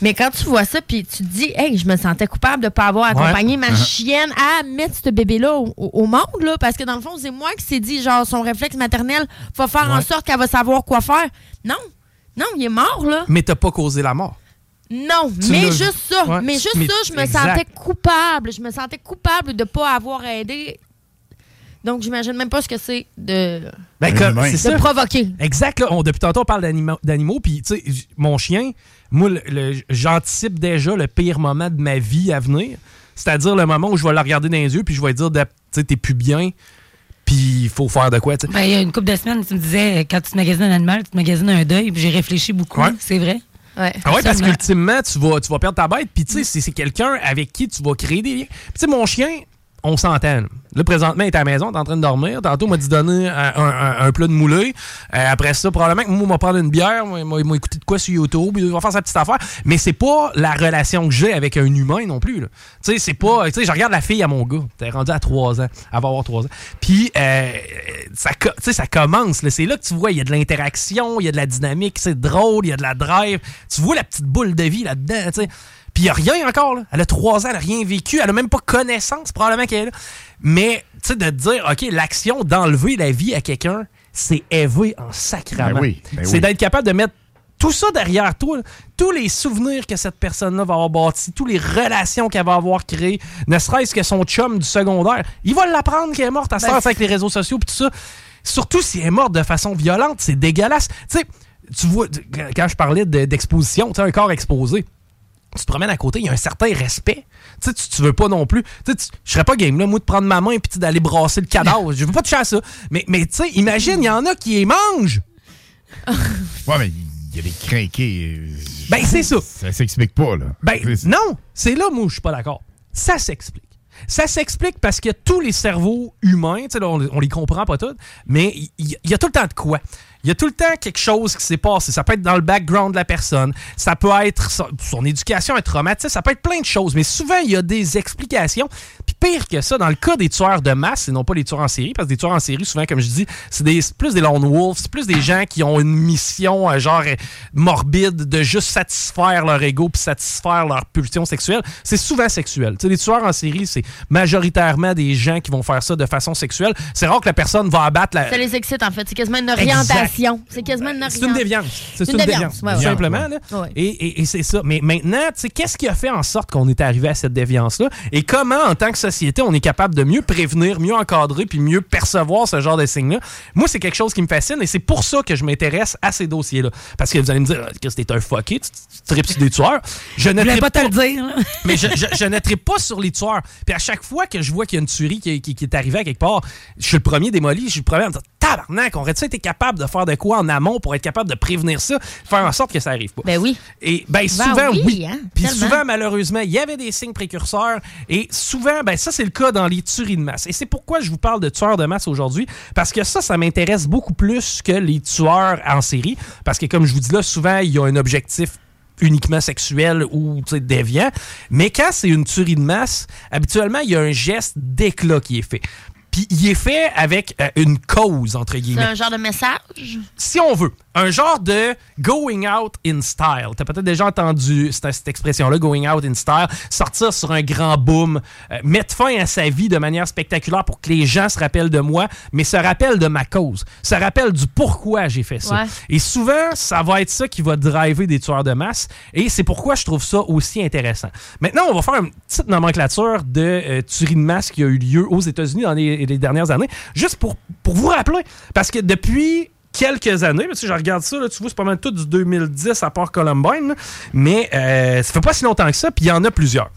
Mais quand tu vois ça, puis tu te dis, hey, je me sentais coupable de ne pas avoir accompagné ma Uh-huh. chienne à mettre ce bébé-là au, monde, là, parce que dans le fond, c'est moi qui s'est dit, genre, son réflexe maternel va faire en sorte qu'elle va savoir quoi faire. Non, non, il est mort, là. Mais t'as pas causé la mort. Non, Tu mais juste ça. Ouais. Mais juste Mais- ça, je me exact. sentais coupable. Je me sentais coupable de ne pas avoir aidé. Donc, j'imagine même pas ce que c'est de, Ben, comme, c'est de ça. provoquer. Exact. Là, on- depuis tantôt, on parle d'anima- d'animaux. Puis, tu sais, mon chien, moi, le- le- j'anticipe déjà le pire moment de ma vie à venir. C'est-à-dire le moment où je vais le regarder dans les yeux, puis je vais lui dire, tu sais, t'es plus bien, puis il faut faire de quoi, tu sais. Ben, il y a une couple de semaines, tu me disais, quand tu te magasines un animal, tu te magasines un deuil, puis j'ai réfléchi beaucoup. Ouais. C'est vrai. Ouais. Ah ouais, parce qu'ultimement, tu vas, tu vas perdre ta bête, puis tu sais, c'est- c'est quelqu'un avec qui tu vas créer des liens. Puis tu sais, mon chien, on s'entend. là. Présentement, il est à la maison, est en train de dormir. Tantôt, il m'a dit donner un, un- un plat de moulé. Euh, après ça, probablement que moi, il m'a prendre une bière, moi, il m'a- écouté de quoi sur YouTube, il va faire sa petite affaire. Mais c'est pas la relation que j'ai avec un humain non plus. Tu sais, c'est pas. Tu sais, je regarde la fille à mon gars. T'es rendu à 3 ans. Elle va avoir 3 ans. Puis, euh, ça, ça commence. C'est là que tu vois, il y a de l'interaction, il y a de la dynamique, c'est drôle, il y a de la drive. Tu vois la petite boule de vie là-dedans, tu sais. Puis il n'y a rien encore. Là. Elle a trois ans, elle n'a rien vécu, elle n'a même pas connaissance probablement qu'elle est là. Mais, tu sais, de te dire, OK, l'action d'enlever la vie à quelqu'un, c'est élevé en sacrament. Ben oui, ben c'est oui. d'être capable de mettre tout ça derrière toi, là. tous les souvenirs que cette personne-là va avoir bâtis, toutes les relations qu'elle va avoir créées, ne serait-ce que son chum du secondaire, il va l'apprendre qu'elle est morte à Ben, avec les réseaux sociaux puis tout ça. Surtout si elle est morte de façon violente, c'est dégueulasse. Tu sais, tu vois, quand je parlais de- d'exposition, tu sais, un corps exposé, tu te promènes à côté, il y a un certain respect. Tu sais, tu, veux pas non plus. Tu sais, je serais pas game là, moi, de prendre ma main et puis d'aller brasser le cadavre. je veux pas toucher à ça. Mais, mais tu sais, imagine, il y en a qui les mangent. Ouais, mais il y a des crinqués. Ben, c'est ça. Ça s'explique pas, là. Ben, non, c'est là, moi, je suis pas d'accord. Ça s'explique. Ça s'explique parce que tous les cerveaux humains, là, on, on les comprend pas tous, mais il y, il y a tout le temps de quoi. Il y a tout le temps quelque chose qui s'est passé. Ça peut être dans le background de la personne. Ça peut être son, son éducation, un traumatisme. Ça peut être plein de choses. Mais souvent, il y a des explications. Puis pire que ça, dans le cas des tueurs de masse, et non pas les tueurs en série, parce que des tueurs en série, souvent, comme je dis, c'est des- plus des lone wolves, c'est plus des gens qui ont une mission, euh, genre, euh, morbide de juste satisfaire leur ego puis satisfaire leur pulsion sexuelle. C'est souvent sexuel. Tu sais, les tueurs en série, c'est majoritairement des gens qui vont faire ça de façon sexuelle. C'est rare que la personne va abattre la, Ça les excite, en fait. C'est quasiment une orientation. C'est quasiment une C'est une déviance. C'est une, déviance, ouais, tout ouais. simplement. là. Ouais. Et, et- et c'est ça. Mais maintenant, tu sais, qu'est-ce qui a fait en sorte qu'on est arrivé à cette déviance-là? Et comment, en tant que société, on est capable de mieux prévenir, mieux encadrer, puis mieux percevoir ce genre de signes-là? Moi, c'est quelque chose qui me fascine et c'est pour ça que je m'intéresse à ces dossiers-là. Parce que vous allez me dire que t'es un fucké, tu, tripes sur des tueurs. Je ne voulais pas te le dire. mais je, ne tripe pas sur les tueurs. Puis à chaque fois que je vois qu'il y a une tuerie qui, est arrivée à quelque part, je suis le premier démoli, je suis le premier à me dire Tabarnak, aurait-tu été capable de faire de quoi en amont pour être capable de prévenir ça, faire en sorte que ça arrive pas? Ben oui. Et ben Ben souvent, oui, hein, Puis souvent, malheureusement, il y avait des signes précurseurs. Et souvent, ben ça, c'est le cas dans les tueries de masse. Et c'est pourquoi je vous parle de tueurs de masse aujourd'hui. Parce que ça, ça m'intéresse beaucoup plus que les tueurs en série. Parce que, comme je vous dis là, souvent, il y a un objectif uniquement sexuel ou déviant. Mais quand c'est une tuerie de masse, habituellement, il y a un geste d'éclat qui est fait. Puis il est fait avec euh, une cause, entre C'est guillemets un genre de message? si on veut, un genre de going out in style. T'as peut-être déjà entendu cette, cette expression-là, going out in style, sortir sur un grand boom, euh, mettre fin à sa vie de manière spectaculaire pour que les gens se rappellent de moi, mais se rappellent de ma cause, se rappellent du pourquoi j'ai fait ça. Ouais. Et souvent, ça va être ça qui va driver des tueurs de masse, et c'est pourquoi je trouve ça aussi intéressant. Maintenant, on va faire une petite nomenclature de euh, tueries de masse qui a eu lieu aux États-Unis dans les, les dernières années, juste pour, pour vous rappeler, parce que depuis quelques années. parce que je regarde ça, là, tu vois, c'est pas mal tout du 2010 à part Columbine, mais euh, ça fait pas si longtemps que ça, puis il y en a plusieurs.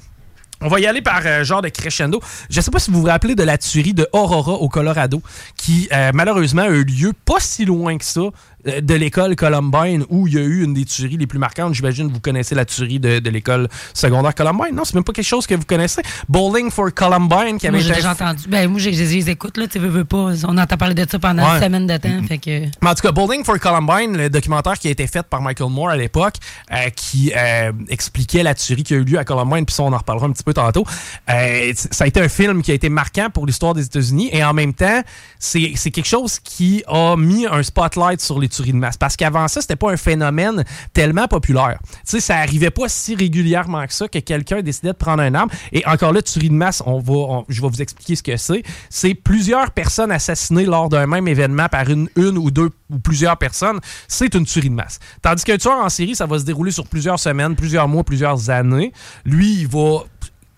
On va y aller par euh, genre de crescendo. Je sais pas si vous vous rappelez de la tuerie de Aurora au Colorado, qui euh, malheureusement a eu lieu pas si loin que ça de l'école Columbine, où il y a eu une des tueries les plus marquantes. J'imagine que vous connaissez la tuerie de, de l'école secondaire Columbine. Non, c'est même pas quelque chose que vous connaissez. Bowling for Columbine, qui avait Moi, été déjà entendu. Ben, moi, j'ai- je les écoute, là, tu veux, veux pas. On entend parler de ça pendant Ouais. une semaine de temps. Fait que. Mais en tout cas, Bowling for Columbine, le documentaire qui a été fait par Michael Moore à l'époque, euh, qui euh, expliquait la tuerie qui a eu lieu à Columbine, puis ça, on en reparlera un petit peu tantôt. Euh, ça a été un film qui a été marquant pour l'histoire des États-Unis, et en même temps, c'est c'est quelque chose qui a mis un spotlight sur les tueries de masse. Parce qu'avant ça, c'était pas un phénomène tellement populaire. Tu sais, ça arrivait pas si régulièrement que ça que quelqu'un décidait de prendre un arme. Et encore là, tuerie de masse, on va, je vais vous expliquer ce que c'est. C'est plusieurs personnes assassinées lors d'un même événement par une, une ou deux ou plusieurs personnes. C'est une tuerie de masse. Tandis qu'un tueur en série, ça va se dérouler sur plusieurs semaines, plusieurs mois, plusieurs années. Lui, il va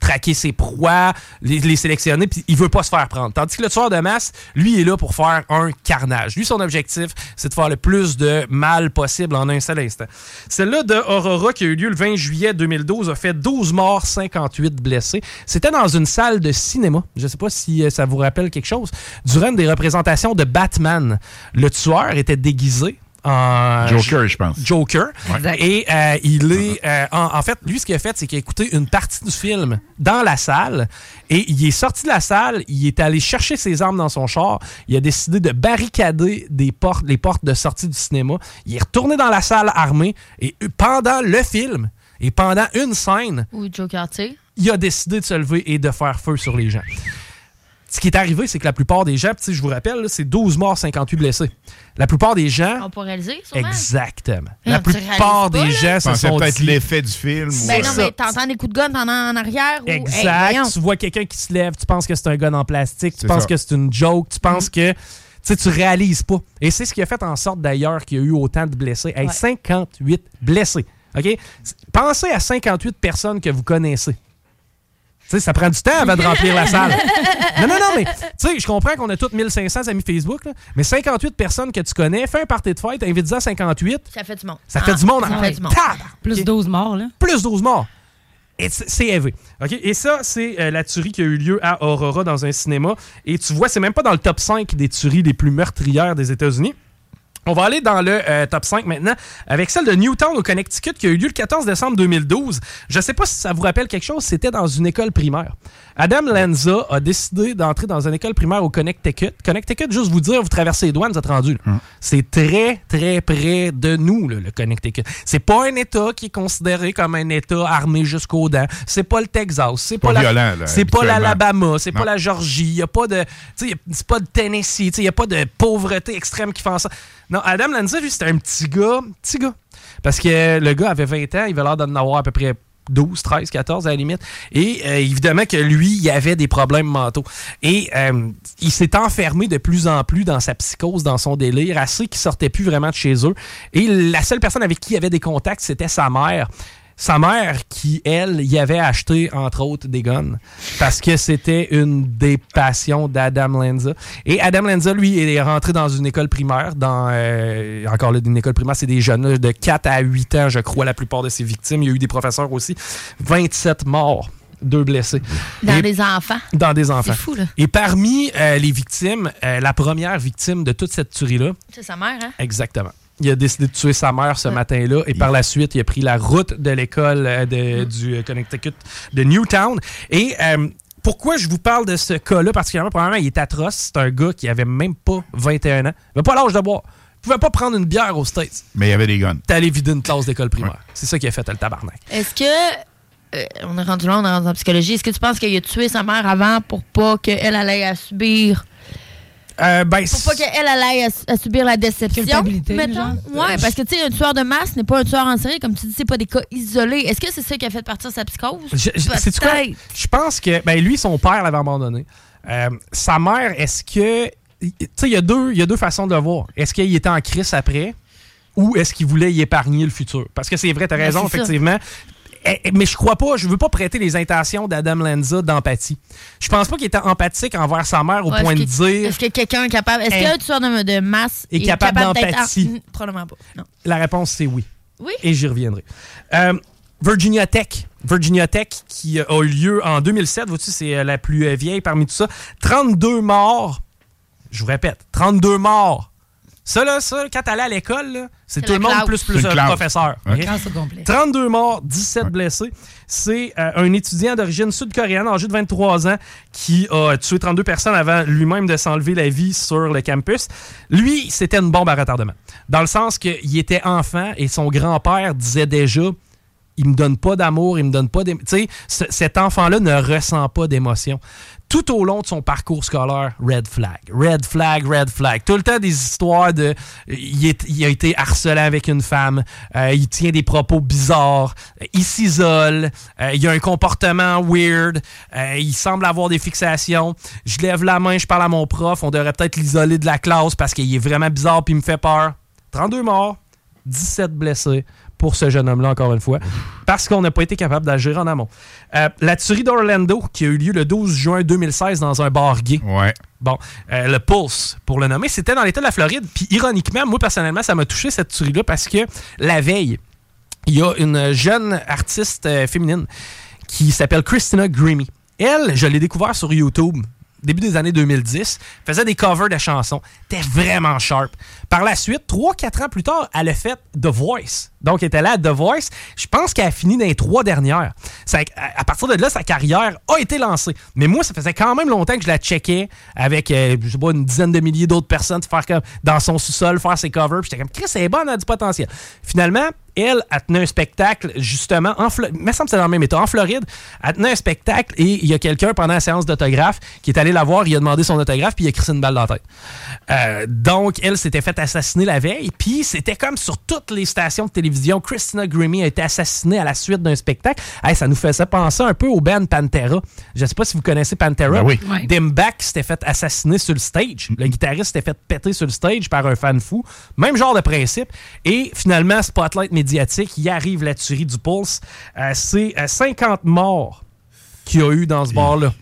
traquer ses proies, les, sélectionner, puis il veut pas se faire prendre. Tandis que le tueur de masse, lui, est là pour faire un carnage. Lui, son objectif, c'est de faire le plus de mal possible en un seul instant. Celle-là de Aurora, qui a eu lieu le 20 juillet 2012, a fait 12 morts, 58 blessés. C'était dans une salle de cinéma. Je sais pas si euh, ça vous rappelle quelque chose. Durant des représentations de Batman, le tueur était déguisé en Joker, je pense. Joker. Ouais. Et euh, il est. euh, en, en fait, lui, ce qu'il a fait, c'est qu'il a écouté une partie du film dans la salle. Et il est sorti de la salle, il est allé chercher ses armes dans son char. Il a décidé de barricader des portes, les portes de sortie du cinéma. Il est retourné dans la salle armé. Et euh, pendant le film, et pendant une scène, Ou Joker, tu il a décidé de se lever et de faire feu sur les gens. Ce qui est arrivé, c'est que la plupart des gens, je vous rappelle, c'est 12 morts, 58 blessés. La plupart des gens. On peut réaliser, sûrement. Exactement. Mais La plupart des gens se sont peut-être dit... l'effet du film. Ben ou- non, mais t'entends des coups de gun, t'en as en arrière. Ou... Exact. tu vois quelqu'un qui se lève, tu penses que c'est un gun en plastique, tu penses ça. que c'est une joke, tu penses que... Tu sais, tu réalises pas. Et c'est ce qui a fait en sorte d'ailleurs qu'il y a eu autant de blessés. Hey, Ouais. 58 blessés. OK? Pensez à 58 personnes que vous connaissez. Tu sais, ça prend du temps avant de remplir la salle. Non, non, non, mais tu sais, je comprends qu'on a tous 1500 amis Facebook, là, mais 58 personnes que tu connais, fais un party de fête, invite-en à 58, Ça fait du monde. ça fait Ah, du monde. Ça en fait du monde. tabarnak. Plus 12 morts, là. Plus 12 morts. C'est élevé. OK? Et ça, c'est euh, la tuerie qui a eu lieu à Aurora dans un cinéma. Et tu vois, c'est même pas dans le top 5 des tueries les plus meurtrières des États-Unis. On va aller dans le euh, top 5 maintenant avec celle de Newtown au Connecticut qui a eu lieu le 14 décembre 2012. Je sais pas si ça vous rappelle quelque chose, c'était dans une école primaire. Adam Lanza a décidé d'entrer dans une école primaire au Connecticut. Connecticut, juste vous dire, vous traversez les douanes, vous êtes rendu. là. C'est très, très près de nous, là, le Connecticut. C'est pas un État qui est considéré comme un État armé jusqu'aux dents. C'est pas le Texas. C'est Pas pas, la- C'est l'Alabama. C'est pas la Georgie. Y a pas de. C'est pas de Tennessee. Il n'y a pas de pauvreté extrême qui fait ça. Non, Adam Lanza, lui, c'était un petit gars. Petit gars. Parce que le gars avait 20 ans, il avait l'air d'en avoir à peu près 12, 13, 14 à la limite. Et euh, évidemment que lui, il avait des problèmes mentaux. Et euh, il s'est enfermé de plus en plus dans sa psychose, dans son délire, assez qu'il sortait plus vraiment de chez eux. Et la seule personne avec qui il avait des contacts, c'était sa mère. Sa mère qui, elle, y avait acheté, entre autres, des guns. Parce que c'était une des passions d'Adam Lanza. Et Adam Lanza, lui, il est rentré dans une école primaire. Dans, euh, encore là, une école primaire, c'est des jeunes là, de 4 à 8 ans, je crois, la plupart de ses victimes. Il y a eu des professeurs aussi. 27 morts. Deux blessés. Dans Et- des enfants. dans des enfants. C'est fou, là. Et parmi euh, les victimes, euh, la première victime de toute cette tuerie-là, C'est sa mère, hein? exactement. Il a décidé de tuer sa mère ce matin-là et par la suite, il a pris la route de l'école euh, de- du euh, Connecticut de Newtown. Et euh, pourquoi je vous parle de ce cas-là? Particulièrement? Premièrement, il est atroce. C'est un gars qui avait même pas 21 ans. Il avait pas l'âge de boire. Il pouvait pas prendre une bière aux States. Mais il y avait des guns. T'es allé vider une classe d'école primaire. C'est ça qui a fait le tabarnak. Est-ce que. euh, on est rendu là, on est rendu en psychologie. Est-ce que tu penses qu'il a tué sa mère avant pour pas qu'elle allait à subir. Euh, ben, pour pas qu'elle allait à, à subir la déception. Mettons? Ouais, parce que tu sais, un tueur de masse n'est pas un tueur en série. Comme tu dis, c'est pas des cas isolés. Est-ce que c'est ça qui a fait partir sa psychose? Je, je- quoi? Je pense que ben lui, son père l'avait abandonné. Euh, sa mère, est-ce que. Tu sais, il y, a deux- il y a deux façons de le voir. Est-ce qu'il était en crise après? Ou est-ce qu'il voulait y épargner le futur? Parce que c'est vrai, t'as Ben, raison, effectivement. Eh, eh, Mais je crois pas, je veux pas prêter les intentions d'Adam Lanza d'empathie. Je pense pas qu'il était empathique envers sa mère au Ouais, point de dire Est-ce que quelqu'un est capable. Est-ce Hein? qu'un tueur de, de masse Est capable d'être en- d'empathie? Probablement pas. Non. La réponse, c'est oui. Oui? Et j'y reviendrai. Euh, Virginia Tech. Virginia Tech qui euh, a eu lieu en 2007. Vois-tu, c'est euh, la plus vieille parmi tout ça. 32 morts. Je vous répète, 32 morts. Ça, là, ça, quand t'allais à l'école, c'est tout le monde plus plus un professeur. Ouais. ok? Classe au complet. 32 morts, 17 blessés. C'est euh, un étudiant d'origine sud-coréenne, âgé de 23 ans, qui a tué 32 personnes avant lui-même de s'enlever la vie sur le campus. Lui, c'était une bombe à retardement. Dans le sens qu'il était enfant et son grand-père disait déjà il me donne pas d'amour, il me donne pas d'émotion. Tu sais, ce- cet enfant-là ne ressent pas d'émotion. Tout au long de son parcours scolaire, red flag, red flag, red flag. Tout le temps des histoires de. Il, a été harcelé avec une femme, euh, il tient des propos bizarres, il s'isole, euh, il a un comportement weird, euh, il semble avoir des fixations. Je lève la main, je parle à mon prof, on devrait peut-être l'isoler de la classe parce qu'il est vraiment bizarre puis il me fait peur. 32 morts, 17 blessés pour ce jeune homme-là, encore une fois, parce qu'on n'a pas été capable d'agir en amont. Euh, la tuerie d'Orlando, qui a eu lieu le 12 juin 2016 dans un bar gay. Bon, euh, le Pulse, pour le nommer, c'était dans l'État de la Floride. Puis ironiquement, moi, personnellement, ça m'a touché cette tuerie-là parce que la veille, il y a une jeune artiste euh, féminine qui s'appelle Christina Grimmie. Elle, je l'ai découvert sur YouTube début des années 2010, faisait des covers de chansons. Était vraiment sharp. Par la suite, 3-4 ans plus tard, elle a fait The Voice. Donc, elle était là à The Voice. Je pense qu'elle a fini dans les trois dernières. Ça- à partir de là, sa carrière a été lancée. Mais moi, ça faisait quand même longtemps que je la checkais avec, euh, je sais pas, une dizaine de milliers d'autres personnes faire comme dans son sous-sol, faire ses covers. Puis j'étais comme, Chris, elle est bonne, elle a du potentiel. Finalement, elle a tenu un spectacle justement en Floride. Me semble que c'est dans le même état, en Floride. Elle tenait un spectacle et il y a quelqu'un pendant la séance d'autographe qui est allé la voir, il a demandé son autographe puis il a crissé une balle dans la tête. Euh, donc, elle s'était fait assassiner la veille puis c'était comme sur toutes les stations de télévision. Christina Grimmie a été assassinée à la suite d'un spectacle. Hey, ça nous faisait penser un peu au band Pantera. Je sais pas si vous connaissez Pantera. Ben oui. Ouais. Dimback s'était fait assassiner sur le stage. Le guitariste s'était fait péter sur le stage par un fan fou. Même genre de principe. Et finalement, spotlight médiatique, il arrive la tuerie du Pulse. Euh, c'est euh, 50 morts qu'il y a eu dans ce bar-là.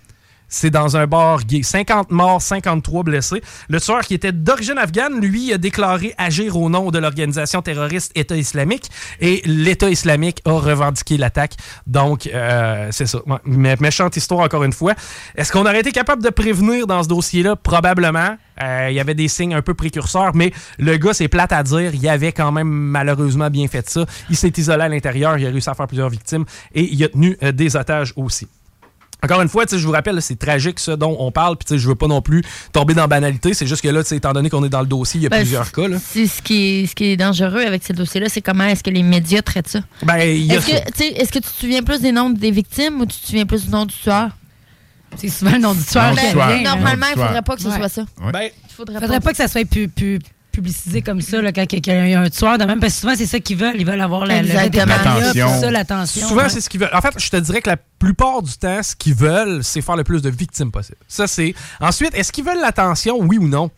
C'est dans un bar gay. 50 morts, 53 blessés. Le tueur qui était d'origine afghane, lui, a déclaré agir au nom de l'organisation terroriste État islamique et l'État islamique a revendiqué l'attaque. Donc, euh, c'est ça. Méchante histoire encore une fois. Est-ce qu'on aurait été capable de prévenir dans ce dossier-là? Probablement. Euh, Il y avait des signes un peu précurseurs, mais le gars, c'est plate à dire. Il avait quand même malheureusement bien fait ça. Il s'est isolé à l'intérieur. Il a réussi à faire plusieurs victimes et il a tenu euh, des otages aussi. Encore une fois, tu sais, je vous rappelle, c'est tragique ce dont on parle, puis tu sais, je veux pas non plus tomber dans la banalité. C'est juste que là, tu sais, étant donné qu'on est dans le dossier, il y a Ben, plusieurs cas. Là. Ce qui est, ce qui est dangereux avec ce dossier-là, c'est comment est-ce que les médias traitent ça. Ben, il y a Est-ce que, tu sais, est-ce que tu te souviens plus des noms des victimes ou tu te souviens plus du nom du tueur? C'est souvent le nom du tueur Ben, hein. Normalement, il du faudrait pas que ce Ouais. soit ça. Ben, faudrait, Faudrait pas que ça soit pu- publiciser comme ça là, quand il y a un tueur de même. Parce que souvent, c'est ça qu'ils veulent. Ils veulent avoir la, L'attention. puis ça, l'attention. Souvent, ouais. c'est ce qu'ils veulent. En fait, je te dirais que la plupart du temps, ce qu'ils veulent, c'est faire le plus de victimes possible. Ça, c'est. Ensuite, est-ce qu'ils veulent l'attention, oui ou non?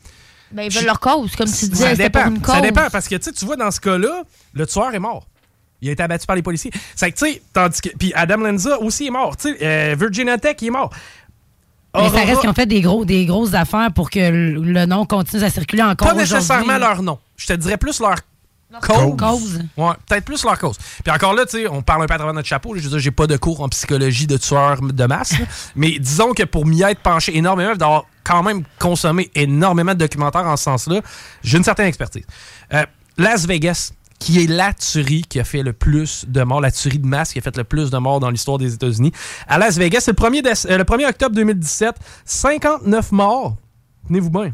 Ben, ils veulent leur cause, comme tu disais. Ça dépend. pour une cause. Ça dépend parce que tu vois, dans ce cas-là, le tueur est mort. Il a été abattu par les policiers. C'est que, tu sais, tandis que. Puis Adam Lanza aussi est mort. Tu sais, euh, Virginia Tech, il est mort. Mais ça reste qu'ils ont fait des, gros, des grosses affaires pour que le, le nom continue à circuler encore Pas nécessairement leur nom. Je te dirais plus leur cause. Cause. Ouais, peut-être plus leur cause. Puis encore là, tu sais, on parle un peu à travers notre chapeau. Je veux dire, j'ai pas de cours en psychologie de tueurs de masse. là. mais disons que pour m'y être penché énormément, d'avoir quand même consommé énormément de documentaires en ce sens-là, j'ai une certaine expertise. Euh, Las Vegas, qui est la tuerie qui a fait le plus de morts, la tuerie de masse qui a fait le plus de morts dans l'histoire des États-Unis. À Las Vegas, le 1er, déce- euh, le 1er octobre 2017, 59 morts. Tenez-vous bien.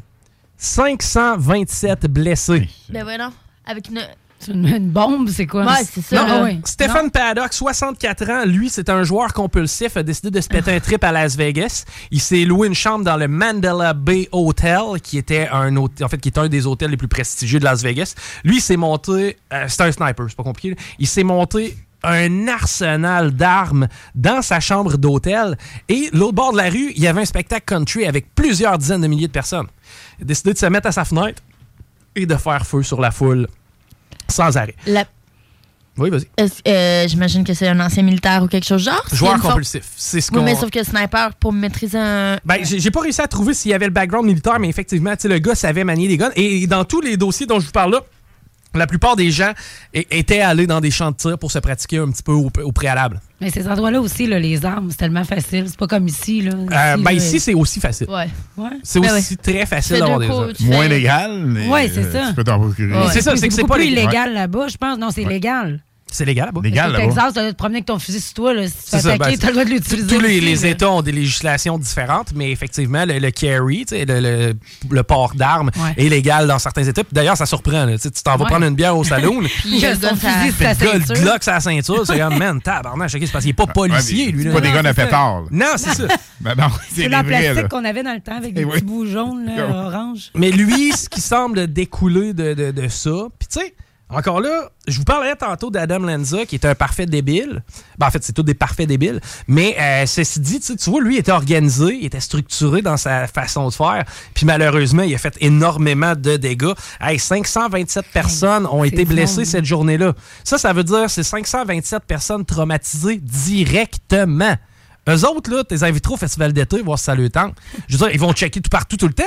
527 blessés. Ben non. Avec une. Une, une bombe, c'est quoi? Ouais, c'est ça. Non, ouais. Stéphane Paddock, 64 ans, lui, c'est un joueur compulsif, a décidé de se péter un trip à Las Vegas. Il s'est loué une chambre dans le Mandela Bay Hotel, qui était un hôtel, en fait, qui est un des hôtels les plus prestigieux de Las Vegas. Lui, il s'est monté, euh, c'est un sniper, c'est pas compliqué. là. Il s'est monté un arsenal d'armes dans sa chambre d'hôtel. Et l'autre bord de la rue, il y avait un spectacle country avec plusieurs dizaines de milliers de personnes. Il a décidé de se mettre à sa fenêtre et de faire feu sur la foule sans arrêt. La- Oui, vas-y. Euh, J'imagine que c'est un ancien militaire ou quelque chose genre? Joueur compulsif. C'est ce Oui, mais sauf que sniper, pour maîtriser un. Ben, j'ai pas réussi à trouver s'il y avait le background militaire, mais effectivement, tu sais, le gars savait manier des guns. Et dans tous les dossiers dont je vous parle là, la plupart des gens étaient allés dans des champs de tir pour se pratiquer un petit peu au, au préalable. Mais ces endroits-là aussi, là, les armes, c'est tellement facile. C'est pas comme ici. Là. Euh, ben, là, ici, c'est aussi facile. Ouais. Ouais. C'est Ben aussi très facile d'avoir des armes. Moins légal, mais Ouais, c'est euh, ça. tu peux t'en procurer. C'est ça, c'est que c'est beaucoup pas plus légal. illégal là-bas, je pense. Non, c'est légal. C'est légal là-bas. Légal là-bas. Texas, tu dois te promener avec ton fusil sur toi. Là. Si tu te C'est fais ça, attaquer, ben, tu as le droit de l'utiliser. Tous les. États ont des législations différentes, mais effectivement, le, le carry, tu sais, le, le- le port d'armes, Ouais. est légal dans certains États. D'ailleurs, ça surprend. là. Tu sais, tu t'en vas Ouais. prendre une bière au saloon. Puis il a Son fusil sur sa le gars, le ceinture. Glock la ceinture, c'est comme, man, tabarnak, c'est parce qu'il est pas policier, lui. c'est pas des gars à pétard. Non, c'est ça. Ben non, C'est le là. plastique qu'on avait dans le temps avec des Eh oui. petits bouts jaunes, là, orange. Mais lui, ce qui semble découler de, de- de ça, puis tu sais, encore là, je vous parlerai tantôt d'Adam Lanza, qui est un parfait débile. Ben, en fait, c'est tous des parfaits débiles. Mais euh, ceci dit, tu vois, lui, il était organisé, il était structuré dans sa façon de faire. Puis malheureusement, il a fait énormément de dégâts. Hey, 527 personnes ont été blessées cette journée-là. Ça, ça veut dire c'est 527 personnes traumatisées directement. Eux autres, là, tes inviteros au festival d'été, voir si ça le tente. Je veux dire, ils vont checker tout partout, tout le temps.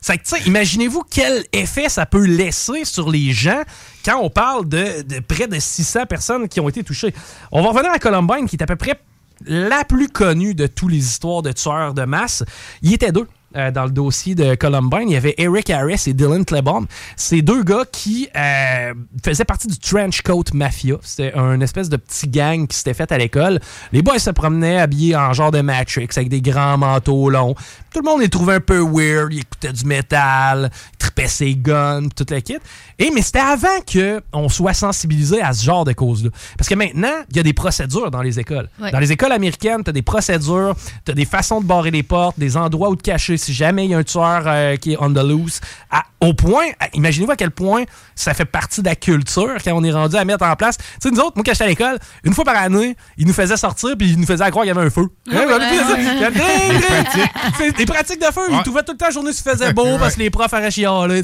C'est que, tu sais, imaginez-vous quel effet ça peut laisser sur les gens quand on parle de, de près de 600 personnes qui ont été touchées. On va revenir à Columbine, qui est à peu près la plus connue de toutes les histoires de tueurs de masse. Il y était deux. Euh, dans le dossier de Columbine, il y avait Eric Harris et Dylan Klebold. C'est deux gars qui euh, faisaient partie du Trench Coat Mafia. C'était un espèce de petit gang qui s'était fait à l'école. Les boys se promenaient habillés en genre de Matrix avec des grands manteaux longs. Tout le monde les trouvait un peu weird. Ils écoutaient du métal, ils tripaient ses guns, tout le kit. Et mais c'était avant qu'on soit sensibilisé à ce genre de causes-là. Parce que maintenant, il y a des procédures dans les écoles. Ouais. Dans les écoles américaines, tu as des procédures, tu as des façons de barrer les portes, des endroits où te cacher si jamais il y a un tueur euh, qui est on the loose. À- au point, imaginez-vous à quel point ça fait partie de la culture quand on est rendu à mettre en place. Tu sais, nous autres, moi, quand j'étais à l'école, une fois par année, ils nous faisaient sortir puis ils nous faisaient croire qu'il y avait un feu. Hein, ouais, puis, ça, ouais. il y a des- Des pratiques. C'est des pratiques de feu. Ils trouvaient tout le temps la journée se faisait beau parce que les profs arrachaient chialer.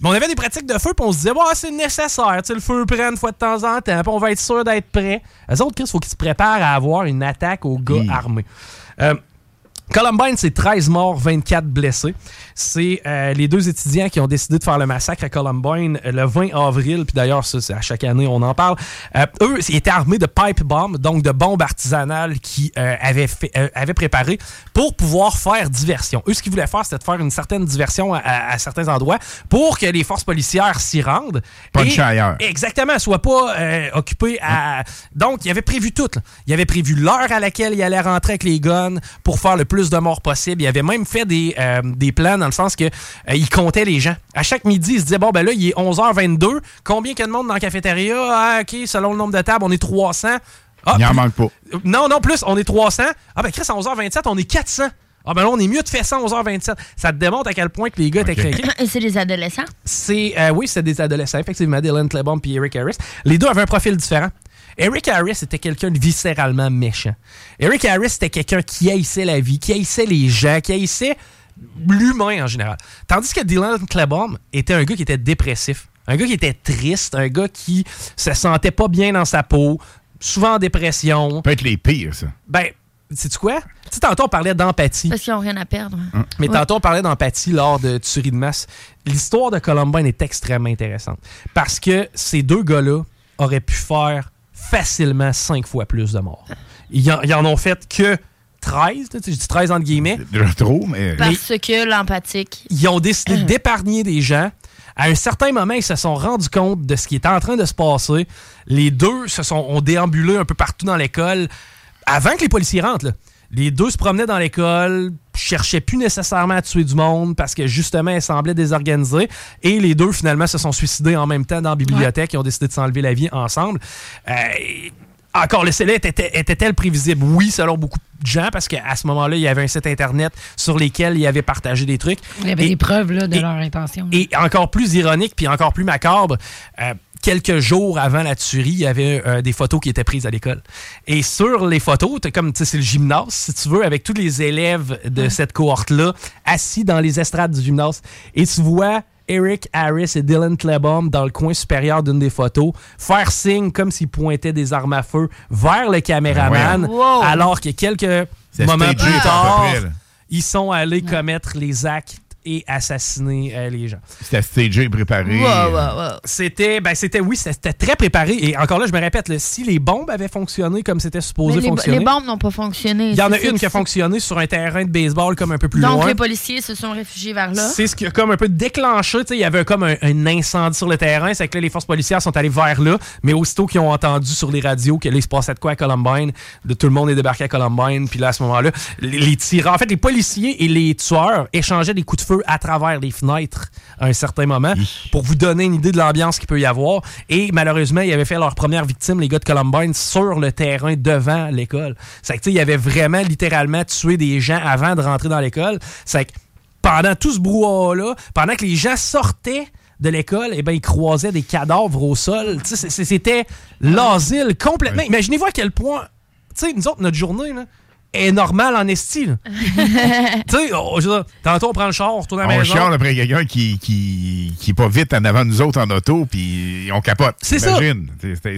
Mais on avait des pratiques de feu, puis on se disait, ouais, c'est nécessaire. Tu sais, le feu prend une fois de temps en temps, puis on va être sûr d'être prêt. Les autres, Chris, il faut qu'ils se préparent à avoir une attaque aux gars armés. Euh, Columbine, c'est 13 morts, 24 blessés. C'est euh, les deux étudiants qui ont décidé de faire le massacre à Columbine euh, le 20 avril. Puis d'ailleurs, ça, c'est à chaque année, on en parle. Euh, eux, ils étaient armés de pipe bombs, donc de bombes artisanales qui euh, avaient, fait, euh, avaient préparé pour pouvoir faire diversion. Eux, ce qu'ils voulaient faire, c'était de faire une certaine diversion à, à- à certains endroits pour que les forces policières s'y rendent. Puncher Et- ailleurs. Exactement, soit pas euh, occupé à. Donc, il avait prévu tout. là. Il avait prévu l'heure à laquelle il allait rentrer avec les guns pour faire le plus de morts possible. Il avait même fait des, des plans dans le sens que euh, il comptait les gens. À chaque midi, il se disait bon, ben là, il est 11h22. Combien qu'il y a de monde dans la cafétéria? Ah, OK, selon le nombre de tables, on est 300. Ah, Il en manque pas. non, non, plus, on est 300. Ah, ben Chris, à 11h27, on est 400. Ah ben là, on est mieux de faire ça à 11h27. Ça te démontre à quel point que les gars étaient craqués. Et c'est des adolescents? C'est euh, oui, c'était des adolescents, effectivement, Dylan Klebom et Eric Harris. Les deux avaient un profil différent. Eric Harris était quelqu'un de viscéralement méchant. Eric Harris était quelqu'un qui haïssait la vie, qui haïssait les gens, qui haïssait l'humain en général. Tandis que Dylan Klebom était un gars qui était dépressif, un gars qui était triste, un gars qui se sentait pas bien dans sa peau, souvent en dépression. peut être les pires, ça. Ben, sais-tu quoi? Tu sais, tantôt, on parlait d'empathie. Parce qu'ils n'ont rien à perdre. Mais Ouais. tantôt, on parlait d'empathie lors de tuerie de masse. L'histoire de Columbine est extrêmement intéressante. Parce que ces deux gars-là auraient pu faire facilement cinq fois plus de morts. Ils en, ils en ont fait que 13, tu sais, je dis 13 entre guillemets. Déjà trop, mais. Parce que l'empathique. Ils ont décidé d'épargner des gens. À un certain moment, ils se sont rendus compte de ce qui était en train de se passer. Les deux se sont, ont déambulé un peu partout dans l'école avant que les policiers rentrent. là. Les deux se promenaient dans l'école, cherchaient plus nécessairement à tuer du monde parce que justement, elles semblaient désorganisées. Et les deux, finalement, se sont suicidés en même temps dans la bibliothèque et ont décidé de s'enlever la vie ensemble. Euh, encore, le scellé était- était-elle prévisible? Oui, selon beaucoup de gens, parce qu'à ce moment-là, il y avait un site Internet sur lesquels ils avaient partagé des trucs. Il y avait Et- des preuves là, de et- leur intention. et encore plus ironique, puis encore plus macabre, euh, quelques jours avant la tuerie, il y avait euh, des photos qui étaient prises à l'école. Et sur les photos, t'as comme, tu sais, c'est le gymnase, si tu veux, avec tous les élèves de cette cohorte-là, assis dans les estrades du gymnase. Et tu vois Eric Harris et Dylan Klebom dans le coin supérieur d'une des photos faire signe comme s'ils pointaient des armes à feu vers le caméraman. Wow. alors que quelques moments plus tard, ils sont allés commettre les actes et assassiner euh, les gens. C'était stagé, préparé. C'était, ben c'était, oui, c'était très préparé. Et encore là, je me répète, là, si les bombes avaient fonctionné comme c'était supposé Mais les, fonctionner, les bombes n'ont pas fonctionné. il y en a une qui a fonctionné sur un terrain de baseball comme un peu plus Donc, loin. les policiers se sont réfugiés vers là. C'est ce qui a comme un peu déclenché. Il y avait comme un, un incendie sur le terrain. C'est que là, les forces policières sont allées vers là. Mais aussitôt qu'ils ont entendu sur les radios que là, il se passait de quoi à Columbine, de tout le monde est débarqué à Columbine. Puis là, à ce moment-là, les, les tireurs, en fait, les policiers et les tueurs échangeaient des coups de feu à travers les fenêtres à un certain moment pour vous donner une idée de l'ambiance qu'il peut y avoir. Et malheureusement, ils avaient fait leur première victime, les gars de Columbine, sur le terrain devant l'école. C'est que, tu sais, ils avaient vraiment littéralement tué des gens avant de rentrer dans l'école. C'est que pendant tout ce brouhaha-là, pendant que les gens sortaient de l'école, eh ben, ils croisaient des cadavres au sol. C'était l'asile complètement. Imaginez-vous à quel point, tu sais, nous autres, notre journée, là, est normale en esti. là. tu sais, on- dire, tantôt on prend le char, on retourne à la On maison. chiale après quelqu'un qui, qui, qui est pas vite en avant de nous autres en auto, puis on capote. C'est ça.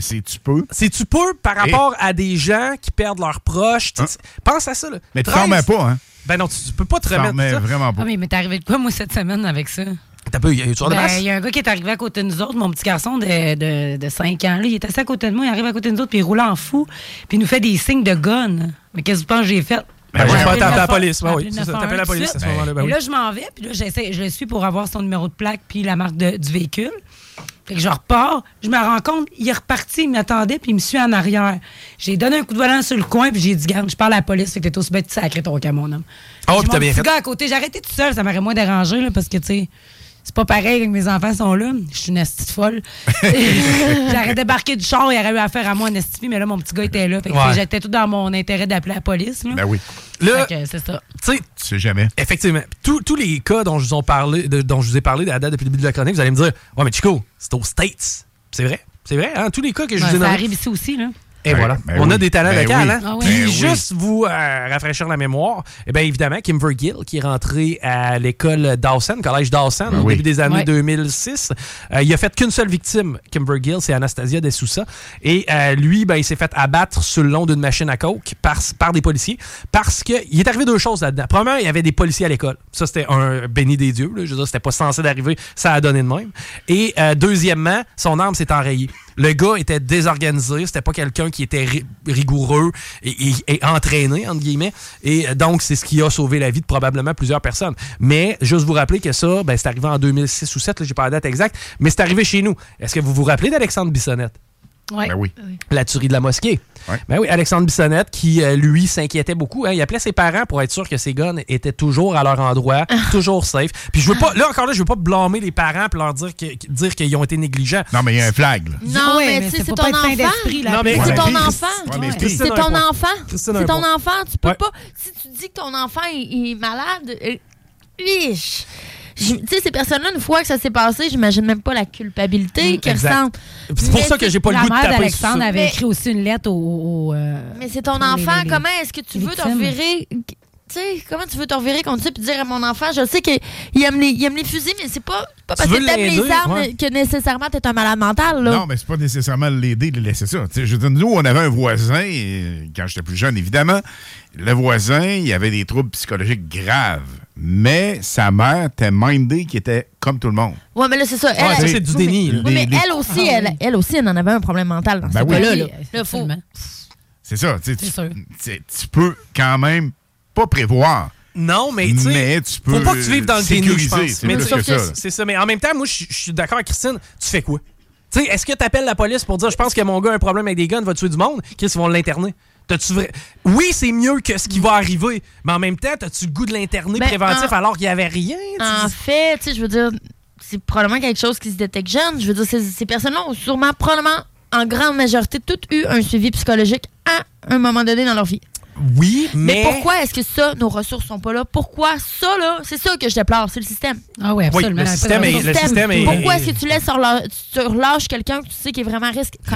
C'est tu peux. C'est tu peux par rapport à des gens qui perdent leurs proches? sais, Pense à ça. Là. Mais tu 13 t'en remets pas, hein? Ben non, tu, tu peux pas te Tu t'en remettre ça. vraiment Ah, pas. mais, mais t'es arrivé de quoi, moi, cette semaine avec ça? T'as pas eu, y a eu de Ben, masse? Il y a un gars qui est arrivé à côté de nous autres, mon petit garçon de, de, de 5 ans. Là, il est assis à côté de moi, il arrive à côté de nous autres, puis il roule en fou, puis il nous fait des signes de gun. Mais qu'est-ce que tu penses que j'ai fait? Ben, j'ai appelé la 911, police, ben oui, tapé la 911 police à ce moment-là, ben oui. là, je m'en vais, puis là, j'essaie, je le suis pour avoir son numéro de plaque puis la marque de- du véhicule. Fait que je repars, je me rends compte, il est reparti, il m'attendait, puis il me suit en arrière. J'ai donné un coup de volant sur le coin, puis j'ai dit, garde, je parle à la police, fait que t'es aussi bête de sacrer ton camp, mon homme. Oh, puis t'as bien fait. gars à côté, j'ai arrêté tout seul, ça m'aurait moins dérangé, là, parce que, tu sais, c'est pas pareil quand mes enfants sont là. Je suis une esti de folle. J'aurais débarqué du char, il aurait eu affaire à moi en esti, mais là, mon petit gars était là. Fait que Ouais. j'étais tout dans mon intérêt d'appeler la police. Là. Ben oui. Là, Fait que c'est ça. tu sais, Tu sais jamais. Effectivement. Tous tous les cas dont je, vous en parlé, de- dont je vous ai parlé à la date depuis le début de la chronique, vous allez me dire Ouais, mais Chico, c'est aux States. C'est vrai. C'est vrai, hein? Tous les cas que je Ouais, vous ai ça nommés. arrive ici aussi, là. Et Ben, voilà. ben On a des talents Ben locaux, oui. hein? Ah oui. Puis Ben oui. juste vous euh, rafraîchir la mémoire, eh bien évidemment, Kimber Gill, qui est rentré à l'école Dawson, collège Dawson, Ben au oui. début des années Ouais. 2006. Euh, il a fait qu'une seule victime, Kimber Gill, c'est Anastasia De Sousa. Et euh, lui, ben, il s'est fait abattre sur le long d'une machine à coke par, par des policiers parce qu'il est arrivé deux choses là-dedans. Premièrement, il y avait des policiers à l'école. Ça, c'était un béni des dieux. là. Je veux dire, c'était pas censé d'arriver. Ça a donné de même. Et euh, deuxièmement, son arme s'est enrayée. Le gars était désorganisé. C'était pas quelqu'un qui était ri- rigoureux et, entraîné, entre guillemets. Et donc, c'est ce qui a sauvé la vie de probablement plusieurs personnes. Mais, juste vous rappeler que ça, ben, c'est arrivé en 2006 ou 2007, j'ai pas la date exacte, mais c'est arrivé chez nous. Est-ce que vous vous rappelez d'Alexandre Bissonnette? Ben oui. La tuerie de la mosquée. Ben oui, Alexandre Bissonnette, qui, euh, lui, s'inquiétait beaucoup. hein. Il appelait ses parents pour être sûr que ses guns étaient toujours à leur endroit, toujours safe. Puis je veux pas, là encore là, je veux pas blâmer les parents pour leur dire que- dire qu'ils ont été négligents. Non, mais il y a un flag. là. Non, Oui, mais, mais tu sais, c'est ton enfant. Non, mais- c'est Ouais, ton enfant. Ouais, mais C'est ton enfant. C'est ton enfant. Tu peux Ouais. pas. Si tu dis que ton enfant est, est malade, euh, ish. Je- Tu sais, ces personnes-là, une fois que ça s'est passé, j'imagine même pas la culpabilité qu'ils exact. ressentent. C'est pour ça que j'ai pas le goût de taper ça. avait Mais- écrit aussi une lettre au. au, euh, Mais c'est ton enfant. les- Comment est-ce que tu veux te victimes? revirer? Tu sais, comment tu veux te revirer contre ça puis dire à mon enfant, je sais qu'il aime les, il aime les fusils, mais c'est pas, pas parce veux que t'aimes les l'aider, armes ouais. que nécessairement t'es un malade mental, là. Non, mais c'est pas nécessairement l'aider de laisser ça. Tu sais, je veux dire, nous, on avait un voisin, euh, quand j'étais plus jeune, évidemment. Le voisin, il avait des troubles psychologiques graves. Mais sa mère était mindée qui était comme tout le monde. Ouais, mais là, c'est ça. Elle, ça, c'est du Oui, mais- déni, oui, mais elle aussi, Ah, elle, oui. elle aussi, elle en avait un problème mental dans Ben ce oui. cas-là. Oui, là. Là, faut-. C'est ça. tu peux quand même pas prévoir. Non, mais Mais tu peux faut pas que tu vives dans le déni, je pense. c'est ça. C'est ça. Mais en même temps, moi, je je suis d'accord avec Christine. Tu fais quoi? Tu sais, est-ce que tu appelles la police pour dire je pense que mon gars a un problème avec des guns, va tuer du monde? Chris, ils vont l'interner. T'as-tu vrai... Oui, c'est mieux que ce qui va arriver, mais en même temps, t'as-tu le goût de l'interner Ben, préventif en- alors qu'il n'y avait rien? En fait, tu sais, je veux dire, c'est probablement quelque chose qui se détecte jeune. Je veux dire, ces, ces personnes-là ont sûrement, probablement, en grande majorité, toutes eu un suivi psychologique à un moment donné dans leur vie. Oui, Mais, mais. pourquoi est-ce que ça, nos ressources sont pas là? Pourquoi ça, là? C'est ça que je déplore, c'est le système. Ah oui, absolument. le système est- le système est- Pourquoi est-ce que tu laisses sur la- quelqu'un que tu sais qui est vraiment à risque? On,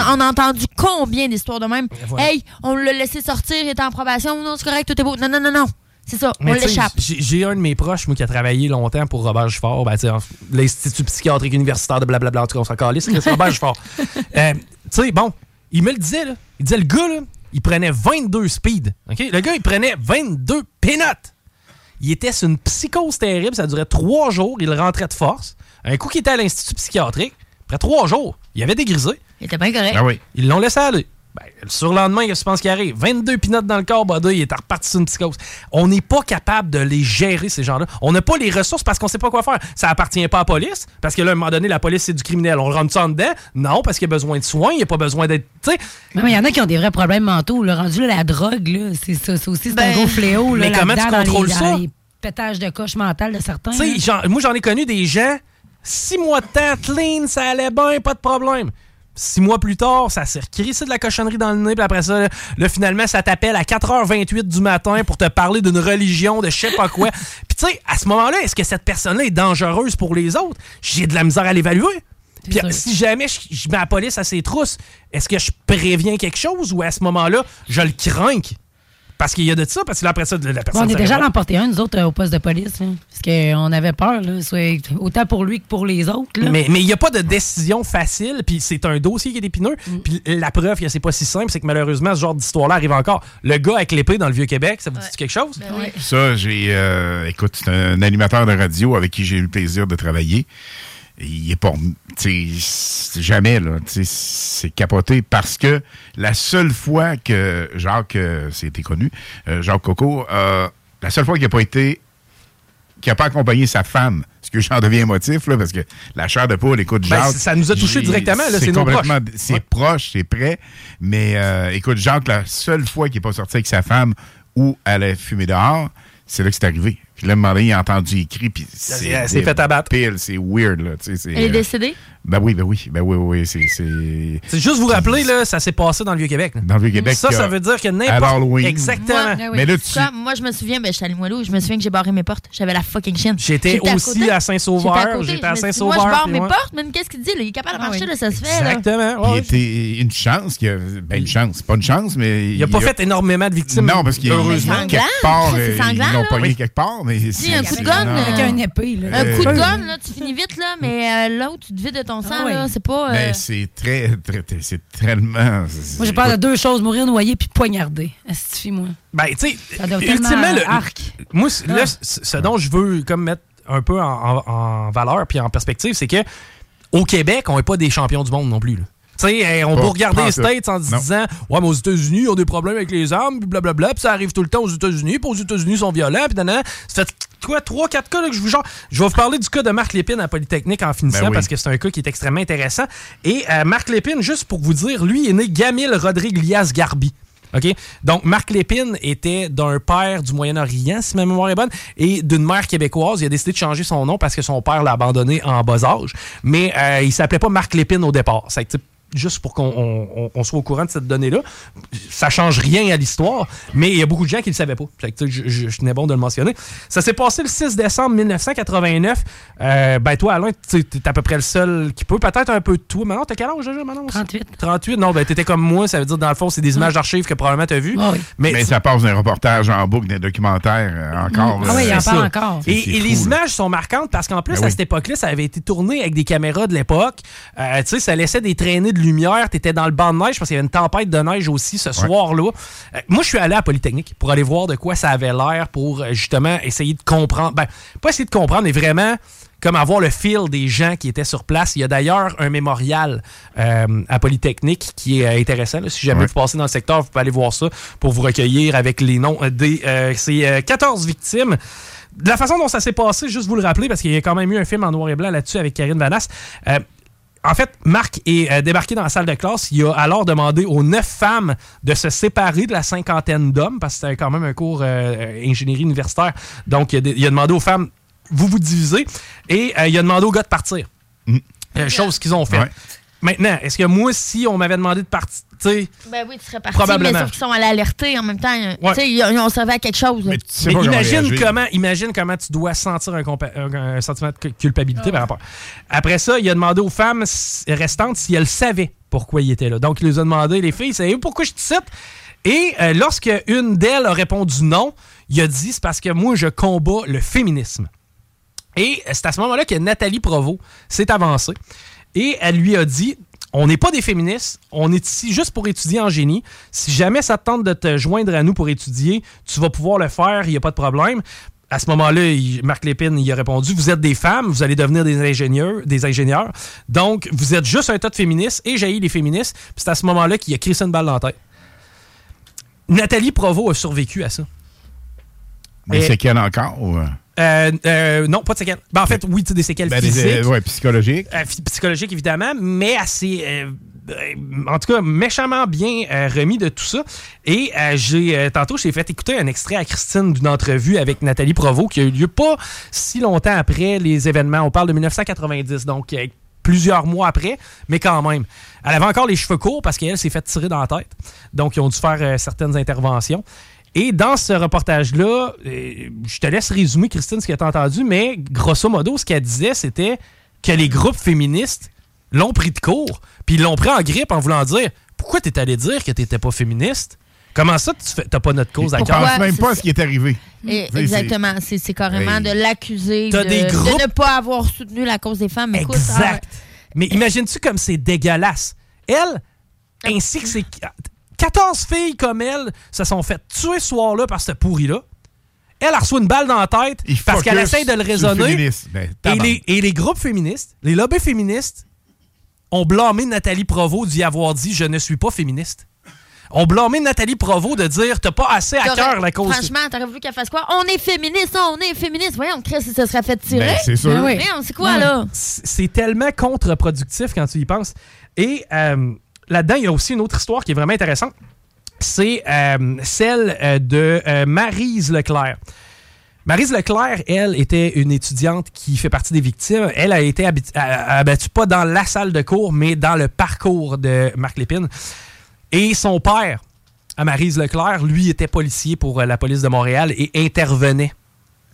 a, on a entendu combien d'histoires de même? voilà. Hey, on l'a laissé sortir, il était en probation, non, c'est correct, tout est beau. Non, non, non, non. C'est ça, Mais on l'échappe. J'ai un de mes proches, moi, qui a travaillé longtemps pour Robert Gifford, ben, tu sais, en- l'Institut psychiatrique universitaire de blablabla, en tout cas, on s'en calisse, c'est Robert Gifford. Euh, tu sais, bon, il me le disait, là. Il disait, le gars, là, il prenait 22 speed. OK? Le gars, il prenait 22 pénotes. Il était sur une psychose terrible, ça durait trois jours, il rentrait de force. Un coup qu'il était à l'Institut psychiatrique, après trois jours, il avait dégrisé. Il était bien correct. Ah oui. Ils l'ont laissé aller. Ben, le surlendemain, qu'est-ce que tu penses qui arrive? 22 pinottes dans le corps, Bada, il est reparti sur une psychose. On n'est pas capable de les gérer, ces gens-là. On n'a pas les ressources parce qu'on sait pas quoi faire. Ça appartient pas à la police, parce que là, à un moment donné, la police, c'est du criminel. On le rentre ça en dedans? Non, parce qu'il a besoin de soins, il a pas besoin d'être. Tu sais, Non, mais il y en a qui ont des vrais problèmes mentaux. Le rendu là, la drogue, là, c'est ça. C'est aussi c'est Ben, un gros fléau. Là, mais comment tu contrôles les- ça? les pétages de coche mentale de certains. Moi, j'en ai connu des gens, six mois de temps, clean, ça allait bien, pas de problème. Six mois plus tard, ça s'est recrissé de la cochonnerie dans le nez, puis après ça, là, là, finalement, ça t'appelle à 4h28 du matin pour te parler d'une religion, de je sais pas quoi. Puis tu sais, à ce moment-là, est-ce que cette personne-là est dangereuse pour les autres? J'ai de la misère à l'évaluer. Puis si jamais je, je mets la police à ses trousses, est-ce que je préviens quelque chose ou à ce moment-là, je le crains? Parce qu'il y a de ça, parce que là, après ça, la Bon, personne... on est déjà emporter un, nous autres, euh, au poste de police. là, parce qu'on avait peur, là, soit autant pour lui que pour les autres. là. Mais il n'y a pas de décision facile, puis c'est un dossier qui est épineux. Mm. Puis la preuve que c'est pas si simple, c'est que malheureusement, ce genre d'histoire-là arrive encore. Le gars avec l'épée dans le Vieux-Québec, ça vous dit quelque chose? Ben Ça, j'ai. euh, écoute, c'est un animateur de radio avec qui j'ai eu le plaisir de travailler. Il est pas. Jamais, là. C'est capoté parce que la seule fois que Jacques, euh, c'était connu, euh, Jacques Coco, euh, la seule fois qu'il n'a pas été. qu'il n'a pas accompagné sa femme, ce que j'en deviens émotif, là, parce que la chair de poule, écoute, Ben, Jacques. ça nous a touchés j'ai- directement, là, c'est complètement-. C'est Ouais. proche, c'est prêt. Mais euh, écoute, Jacques, la seule fois qu'il n'est pas sorti avec sa femme ou elle a fumé dehors, c'est là que c'est arrivé. Puis là, un moment donné, il a entendu les cris, puis c'est. S'est fait abattre. débile, C'est weird, là. tu sais, c'est, Elle est euh, décédée? Ben oui, ben oui, ben oui, oui, oui, c'est. c'est- C'est juste vous rappeler, là, ça s'est passé dans le Vieux-Québec. Dans le Vieux-Québec. Ça, il ça veut dire que à n'importe... Exactement. Moi, Mais là, tu. Moi, je me souviens, ben, j'étais à Limoilou, je me souviens que j'ai barré mes portes. J'avais la fucking chienne. J'étais aussi à Saint-Sauveur, J'étais à Je suis Saint-Sauveur, Moi, je barre mes ouais. portes, mais qu'est-ce qu'il dit? là? Il est capable de Ah marcher, oui. là, ça se fait. là. Exactement. Il ouais. était une chance qu'il y a. Ben, une chance. C'est pas une chance, mais. Il a pas fait énormément de victimes. Non, parce qu'il y a Heureusement. quelque part. c'est euh, sanglant, ils l'ont pogné quelque part, mais. Dis, c'est- un coup de là. Avec un épée. Là. Un coup de Euh, gun, là, tu finis vite, là, mais euh, l'autre, tu te vides de ton sang, Ah oui. là. C'est pas. euh, Ben, c'est très, très, très- c'est tellement. Moi, j'ai peur de deux choses mourir noyé puis poignardé. Astifie, moi. Ben, tu sais, Ça doit ultimement, le- arc. moi, là, Ah. ce dont je veux comme mettre un peu en, en- en valeur puis en perspective, c'est que au Québec, on n'est pas des champions du monde non plus. là. Tu sais, hey, on peut regarder les. States en disant Ouais, mais aux États-Unis, ils ont des problèmes avec les armes, puis blablabla, puis ça arrive tout le temps aux États-Unis, puis aux États-Unis, ils sont violents, puis nanana. Ça fait quoi, 3-4 cas là, que je vous genre. Je vais vous parler du cas de Marc Lépine à Polytechnique en finissant Ben oui. parce que c'est un cas qui est extrêmement intéressant. Et euh, Marc Lépine, juste pour vous dire, lui est né Gamil Rodriguez Garbi. OK? Donc, Marc Lépine était d'un père du Moyen-Orient, si ma mémoire est bonne, et d'une mère québécoise. Il a décidé de changer son nom parce que son père l'a abandonné en bas âge. Mais euh, il s'appelait pas Marc Lépine au départ. Ça juste pour qu'on on- on- on soit au courant de cette donnée-là. Ça change rien à l'histoire, mais il y a beaucoup de gens qui ne le savaient pas. Que, je, je, je tenais bon de le mentionner. Ça s'est passé le 6 décembre 1989. Euh, ben toi, Alain, tu es à peu près le seul qui peut. Peut-être un peu de tout. Manon, t'as quel âge déjà, Manon? 38. 38? Non, ben t'étais comme moi. Ça veut dire, dans le fond, c'est des images d'archives que probablement t'as vues. Mais, Mais, ça passe d'un reportage en boucle, des documentaires euh, encore. Ah oui, il en c'est parle encore. Et, C'est et fou, les là. images sont marquantes parce qu'en plus, Ben à oui. cette époque-là, ça avait été tourné avec des caméras de l'époque. Euh, tu sais, ça laissait des traînées de lumière. Tu étais dans le banc de neige parce qu'il y avait une tempête de neige aussi ce soir-là. Euh, moi, je suis allé à Polytechnique pour aller voir de quoi ça avait l'air pour euh, justement essayer de comprendre. Ben, pas essayer de comprendre, mais vraiment comme avoir le feel des gens qui étaient sur place. Il y a d'ailleurs un mémorial euh, à Polytechnique qui est intéressant. là. Si jamais Ouais. vous passez dans le secteur, vous pouvez aller voir ça pour vous recueillir avec les noms des euh, ces euh, 14 victimes. De la façon dont ça s'est passé, juste vous le rappeler, parce qu'il y a quand même eu un film en noir et blanc là-dessus avec Karine Vanasse. En fait, Marc est euh, débarqué dans la salle de classe. Il a alors demandé aux neuf femmes de se séparer de la cinquantaine d'hommes, parce que c'était quand même un cours euh, ingénierie universitaire. Donc, il a, il a demandé aux femmes, vous vous divisez, et euh, il a demandé aux gars de partir. Euh, chose qu'ils ont fait. Ouais. Maintenant, est-ce que moi, si on m'avait demandé de partir, tu sais, Ben oui, tu serais parti, Probablement. mais sauf qu'ils sont allés alerter en même temps. Ouais. Tu sais, ils, ils ont servi à quelque chose. Mais imagine comment, imagine comment tu dois sentir un, un- un sentiment de cu- culpabilité par rapport. Après ça, il a demandé aux femmes restantes si elles savaient pourquoi il était là. Donc, il les a demandé, les filles, savez-vous pourquoi je te cite? Et euh, lorsque une d'elles a répondu non, il a dit c'est parce que moi, je combats le féminisme. Et c'est à ce moment-là que Nathalie Provost s'est avancée et elle lui a dit on n'est pas des féministes, on est ici juste pour étudier en génie. Si jamais ça te tente de te joindre à nous pour étudier, tu vas pouvoir le faire, il n'y a pas de problème. À ce moment-là, Marc Lépine il a répondu Vous êtes des femmes, vous allez devenir des ingénieurs, des ingénieurs. Donc, vous êtes juste un tas de féministes et j'ai les féministes. C'est à ce moment-là qu'il a crissé une dans la tête. Nathalie Provost a survécu à ça. C'est qu'elle encore? ou, euh? Euh, euh, non, pas de séquelles. Ben, en fait, oui, tu sais, des séquelles Ben, des- physiques. ouais, psychologiques. Euh, phy- psychologique, évidemment, mais assez. en tout cas, méchamment bien euh, remis de tout ça. Et euh, j'ai euh, tantôt, j'ai fait écouter un extrait à Christine d'une entrevue avec Nathalie Provost qui a eu lieu pas si longtemps après les événements. On parle de 1990, donc plusieurs mois après, mais quand même. Elle avait encore les cheveux courts parce qu'elle s'est fait tirer dans la tête. Donc, ils ont dû faire certaines interventions. Et dans ce reportage-là, euh, je te laisse résumer, Christine, ce que tu as entendu, mais grosso modo, ce qu'elle disait, c'était que les groupes féministes l'ont pris de court, puis ils l'ont pris en grippe en voulant dire Pourquoi t'es allé dire que t'étais pas féministe? Comment ça, tu t'as pas notre cause à cœur pense même pas à ce qui est arrivé. Et- exactement. C'est carrément de l'accuser de, ne pas avoir soutenu la cause des femmes. Mais écoute, ah Exact. Mais imagines-tu comme c'est dégueulasse? Elle, ainsi que ses 14 filles comme elle se sont fait tuer ce soir-là par ce pourri-là. Elle a reçu une balle dans la tête parce qu'elle essaye de le raisonner. Ben, et, les, et les groupes féministes, les lobbies féministes, ont blâmé Nathalie Provost d'y avoir dit « Je ne suis pas féministe ». Ont blâmé Nathalie Provost de dire « T'as pas assez à cœur la cause ». Franchement, t'aurais voulu qu'elle fasse quoi? On est féministe, on est féministe. Voyons, Chris, il se serait fait tirer. Ben, c'est sûr. Ben oui. Voyons, c'est quoi, là? C'est c'est tellement contre-productif quand tu y penses. Et euh, là-dedans, il y a aussi une autre histoire qui est vraiment intéressante. C'est euh, celle euh, de euh, Maryse Leclerc. Maryse Leclerc, elle, était une étudiante qui fait partie des victimes. Elle a été abattue pas dans la salle de cours, mais dans le parcours de Marc Lépine. Et son père, à Maryse Leclerc, lui était policier pour euh, la police de Montréal et intervenait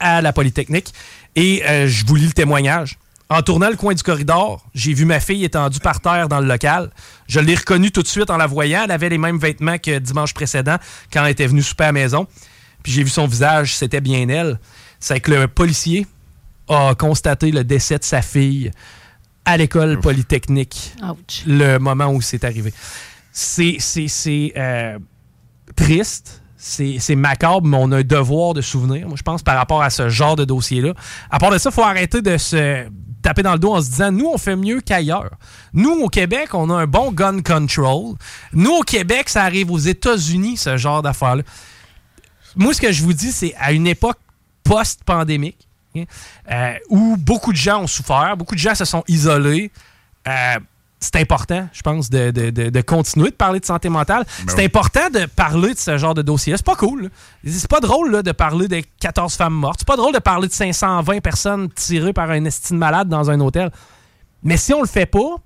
à la Polytechnique. Et je vous lis le témoignage. En tournant le coin du corridor, j'ai vu ma fille étendue par terre dans le local. Je l'ai reconnue tout de suite en la voyant. Elle avait les mêmes vêtements que dimanche précédent quand elle était venue souper à la maison. Puis j'ai vu son visage, c'était bien elle. C'est que le policier a constaté le décès de sa fille à l'école polytechnique. Ouch. Le moment où c'est arrivé. C'est c'est- c'est, euh, triste. C'est c'est macabre, mais on a un devoir de souvenir, moi, je pense, par rapport à ce genre de dossier-là. À part de ça, il faut arrêter de se taper dans le dos en se disant nous, on fait mieux qu'ailleurs. Nous, au Québec, on a un bon gun control. Nous, au Québec, ça arrive aux États-Unis, ce genre d'affaires-là. Moi, ce que je vous dis, c'est à une époque post-pandémique, hein, euh, où beaucoup de gens ont souffert, beaucoup de gens se sont isolés. Euh, c'est important, je pense, de, de- de- de continuer de parler de santé mentale. c'est oui. important de parler de ce genre de dossier. C'est pas cool. C'est pas drôle là, de parler de 14 femmes mortes. C'est pas drôle de parler de 520 personnes tirées par un estime malade dans un hôtel. Mais si on le fait pas,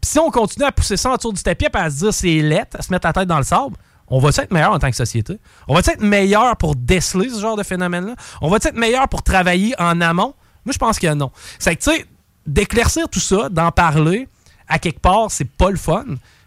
puis si on continue à pousser ça autour du tapis et à se dire c'est lettre, à se mettre la tête dans le sable, on va être meilleur en tant que société? On va être meilleur pour déceler ce genre de phénomène-là? On va être meilleur pour travailler en amont? Moi, je pense que non. C'est que, tu sais, d'éclaircir tout ça, d'en parler, à quelque part, c'est pas le fun.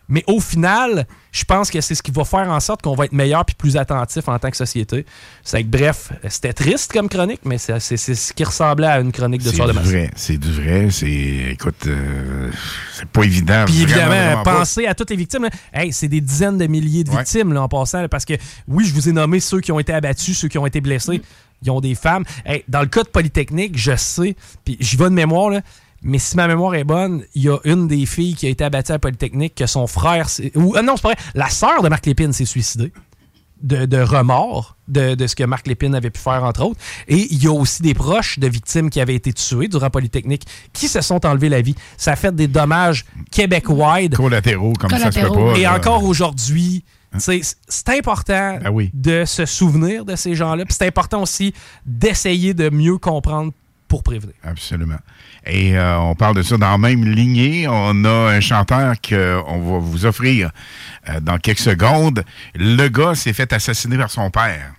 Mais au final, je pense que c'est ce qui va faire en sorte qu'on va être meilleur puis plus attentif en tant que société. C'est que, bref, c'était triste comme chronique, mais c'est ce qui ressemblait à une chronique de soir de vrai, c'est du vrai. C'est, écoute, euh, c'est pas évident. Puis vraiment, évidemment, pas. pensez à toutes les victimes. Hey, c'est des dizaines de milliers de victimes là, en passant. là, parce que oui, je vous ai nommé ceux qui ont été abattus, ceux qui ont été blessés. Ils ont des femmes. Hey, dans le cas de Polytechnique, je sais, puis j'y vais de mémoire, là, mais si ma mémoire est bonne, il y a une des filles qui a été abattue à Polytechnique que son frère. Ou, ah non, c'est pas vrai. La sœur de Marc Lépine s'est suicidée. De, de remords de, de ce que Marc Lépine avait pu faire, entre autres. Et il y a aussi des proches de victimes qui avaient été tuées durant Polytechnique qui se sont enlevés la vie. Ça a fait des dommages Québec-wide. Collatéraux, comme ça se peut pas. Et là. encore aujourd'hui, c- c'est important de se souvenir de ces gens-là. Puis c'est important aussi d'essayer de mieux comprendre pour prévenir. Absolument. Et euh, on parle de ça dans la même lignée. On a un chanteur qu'on va vous offrir euh, dans quelques secondes. Le gars s'est fait assassiner par son père.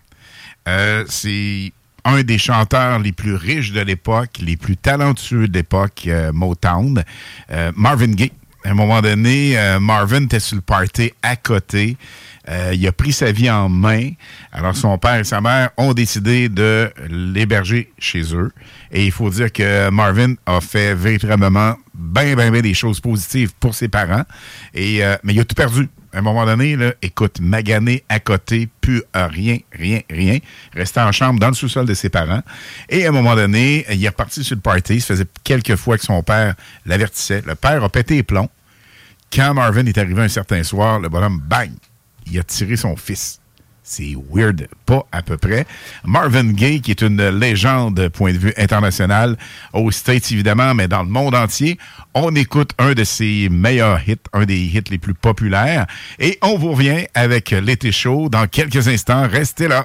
Euh, c'est un des chanteurs les plus riches de l'époque, les plus talentueux de l'époque, euh, Motown, euh, Marvin Gaye. À un moment donné, euh, Marvin était sur le party à côté. Euh, il a pris sa vie en main. Alors, son père et sa mère ont décidé de l'héberger chez eux. Et il faut dire que Marvin a fait véritablement bien, bien, bien des choses positives pour ses parents. Et, euh, mais il a tout perdu. À un moment donné, là, écoute, magané à côté, plus euh, rien, rien, rien. Restait en chambre dans le sous-sol de ses parents. Et à un moment donné, il est reparti sur le party. Ça faisait quelques fois que son père l'avertissait. Le père a pété les plombs. Quand Marvin est arrivé un certain soir, le bonhomme, bang, il a tiré son fils. C'est weird, pas à peu près. Marvin Gaye, qui est une légende point de vue international, aux States évidemment, mais dans le monde entier, on écoute un de ses meilleurs hits, un des hits les plus populaires. Et on vous revient avec l'été chaud dans quelques instants. Restez là.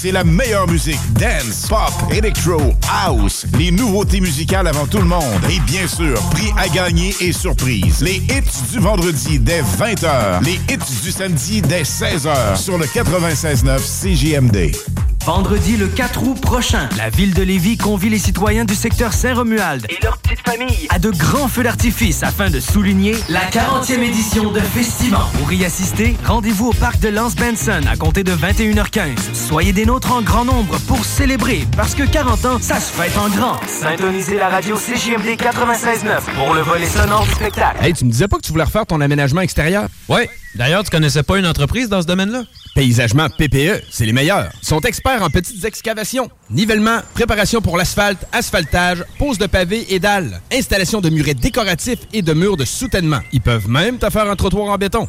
c'est la meilleure musique. Dance, pop, electro, house. Les nouveautés musicales avant tout le monde. Et bien sûr, prix à gagner et surprise. Les hits du vendredi dès 20h. Les hits du samedi dès 16h sur le 96.9 CJMD. Vendredi le 4 août prochain, la ville de Lévis convie les citoyens du secteur Saint-Romuald et leurs à de grands feux d'artifice afin de souligner la 40e édition de Festival. Pour y assister, rendez-vous au parc de Lance Benson à compter de 21h15. Soyez des nôtres en grand nombre pour célébrer parce que 40 ans, ça se fête en grand. Syntonisez la radio CJMD 96.9 pour le volet sonore du spectacle. Hey, tu me disais pas que tu voulais refaire ton aménagement extérieur? Ouais. D'ailleurs, tu connaissais pas une entreprise dans ce domaine-là? Paysagement PPE, c'est les meilleurs. Ils sont experts en petites excavations, nivellement, préparation pour l'asphalte, asphaltage, pose de pavés et dalles, installation de murets décoratifs et de murs de soutènement. Ils peuvent même te faire un trottoir en béton.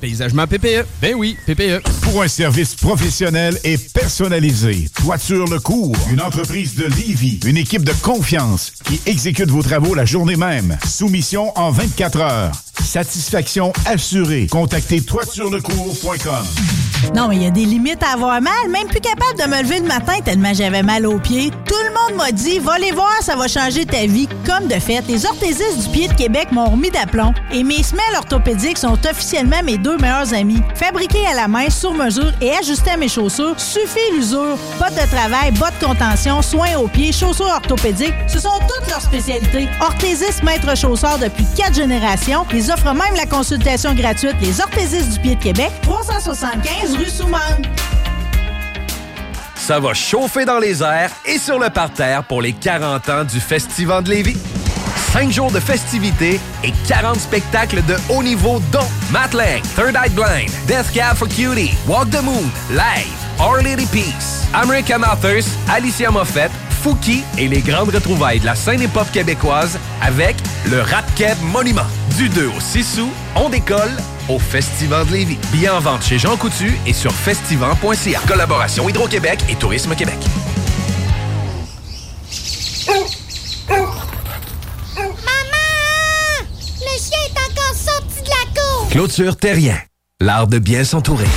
Paysagement PPE. Ben oui, PPE. Pour un service professionnel et personnalisé, Toiture Le Cours, une entreprise de Livy, une équipe de confiance qui exécute vos travaux la journée même. Soumission en 24 heures. Satisfaction assurée. Contactez toiturelecours.com. Non, mais il y a des limites à avoir mal. Même plus capable de me lever le matin tellement j'avais mal aux pieds. Tout le monde m'a dit, va les voir, ça va changer ta vie. Comme de fait, les orthésistes du pied de Québec m'ont remis d'aplomb. Et mes semelles orthopédiques sont officiellement mes deux meilleurs amis. Fabriqués à la main, sur mesure et ajustés à mes chaussures, suffit l'usure. Bottes de travail, bottes de contention, soins aux pieds, chaussures orthopédiques, ce sont toutes leurs spécialités. Orthésistes maître chausseur depuis quatre générations. Ils offrent même la consultation gratuite Les orthésistes du pied de Québec, 375 rue Soumane. Ça va chauffer dans les airs et sur le parterre pour les 40 ans du Festival de Lévis. 5 jours de festivités et 40 spectacles de haut niveau dont Matt Lang, Third Eye Blind, Death Cab for Cutie, Walk the Moon, Live, Our Lady Peace, American Authors, Alicia Moffett, Fouki et les grandes retrouvailles de la scène hip-hop québécoise avec le Rap Monument. Du 2 au 6 août, on décolle au Festival de Lévis. Billets en vente chez Jean Coutu et sur festival.ca. Collaboration Hydro-Québec et Tourisme Québec. Maman! Le chien est encore sorti de la cour! Clôture Terrien. L'art de bien s'entourer.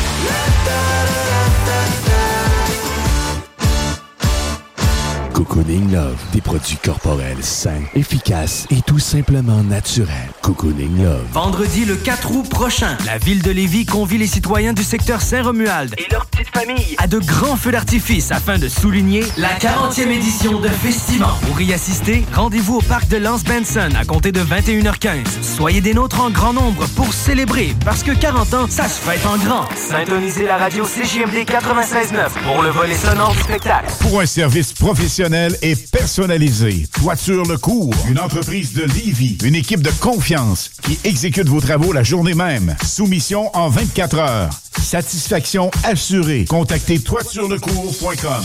Cocooning Love, des produits corporels sains, efficaces et tout simplement naturels. Cocooning Love. Vendredi le 4 août prochain, la ville de Lévis convie les citoyens du secteur Saint-Romuald et leurs petites familles à de grands feux d'artifice afin de souligner la 40e édition de Festival. Pour y assister, rendez-vous au parc de Lance Benson à compter de 21h15. Soyez des nôtres en grand nombre pour célébrer parce que 40 ans, ça se fête en grand. Syntonisez la radio CJMD 96.9 pour le volet sonore du spectacle. Pour un service professionnel et personnalisé, Toiture Le Cours, une entreprise de Livy, une équipe de confiance qui exécute vos travaux la journée même. Soumission en 24 heures. Satisfaction assurée. Contactez toiturelecours.com.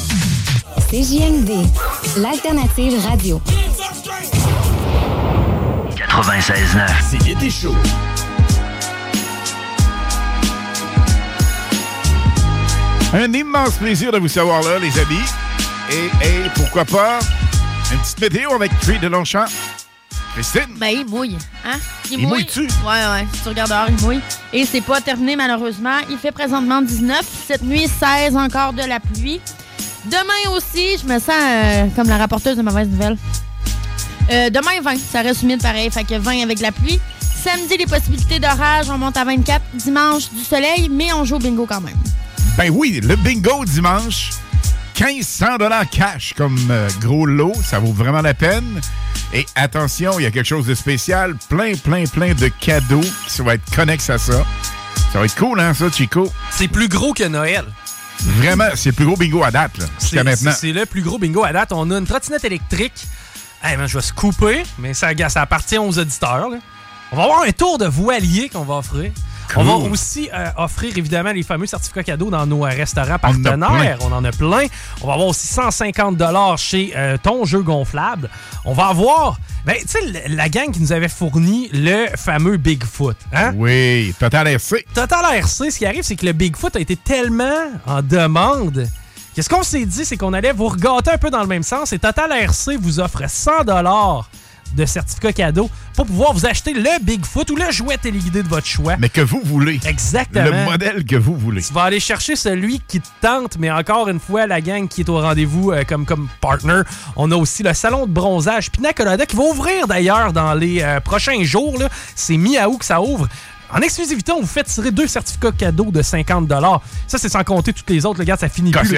CJMD, l'alternative radio. 96.9. C'est chaud. Un immense plaisir de vous savoir là, les amis. Et, et pourquoi pas, une petite météo avec Tree de Longchamp. Christine? Ben, il mouille. Hein? Il mouille-tu? Ouais, ouais. Si tu regardes dehors, il mouille. Et c'est pas terminé, malheureusement. Il fait présentement 19. Cette nuit, 16 encore de la pluie. Demain aussi, je me sens euh, comme la rapporteuse de mauvaise nouvelle. Euh, demain, 20. Ça reste humide pareil. Fait que 20 avec la pluie. Samedi, les possibilités d'orage, on monte à 24. Dimanche, du soleil, mais on joue au bingo quand même. Ben oui, le bingo dimanche. 1500 dollars cash comme euh, gros lot, ça vaut vraiment la peine. Et attention, il y a quelque chose de spécial, plein, plein, plein de cadeaux qui vont être connexes à ça. Ça va être cool, hein, ça, Chico? C'est plus gros que Noël. Vraiment, c'est le plus gros bingo à date, là, jusqu'à C'est maintenant. c'est le plus gros bingo à date. On a une trottinette électrique. Hey, man, je vais se couper, mais ça, ça appartient aux auditeurs. là. On va avoir un tour de voilier qu'on va offrir. On va aussi euh, offrir évidemment les fameux certificats cadeaux dans nos euh, restaurants partenaires. On en a plein. On va avoir aussi 150 chez euh, ton jeu gonflable. On va avoir, ben, tu sais, la gang qui nous avait fourni le fameux Bigfoot. Hein? Oui, Total RC. Total RC, ce qui arrive, c'est que le Bigfoot a été tellement en demande. Qu'est-ce qu'on s'est dit, c'est qu'on allait vous regarder un peu dans le même sens. Et Total RC vous offre 100 de certificat cadeau pour pouvoir vous acheter le Bigfoot ou le jouet téléguidé de votre choix. Mais que vous voulez. Exactement. Le modèle que vous voulez. Tu vas aller chercher celui qui te tente, mais encore une fois, la gang qui est au rendez-vous euh, comme, comme partner. On a aussi le salon de bronzage Pina Colada qui va ouvrir d'ailleurs dans les euh, prochains jours. C'est mi-août que ça ouvre. En exclusivité, on vous fait tirer deux certificats cadeaux de 50 Ça, c'est sans compter toutes les autres. Regarde, ça finit plus.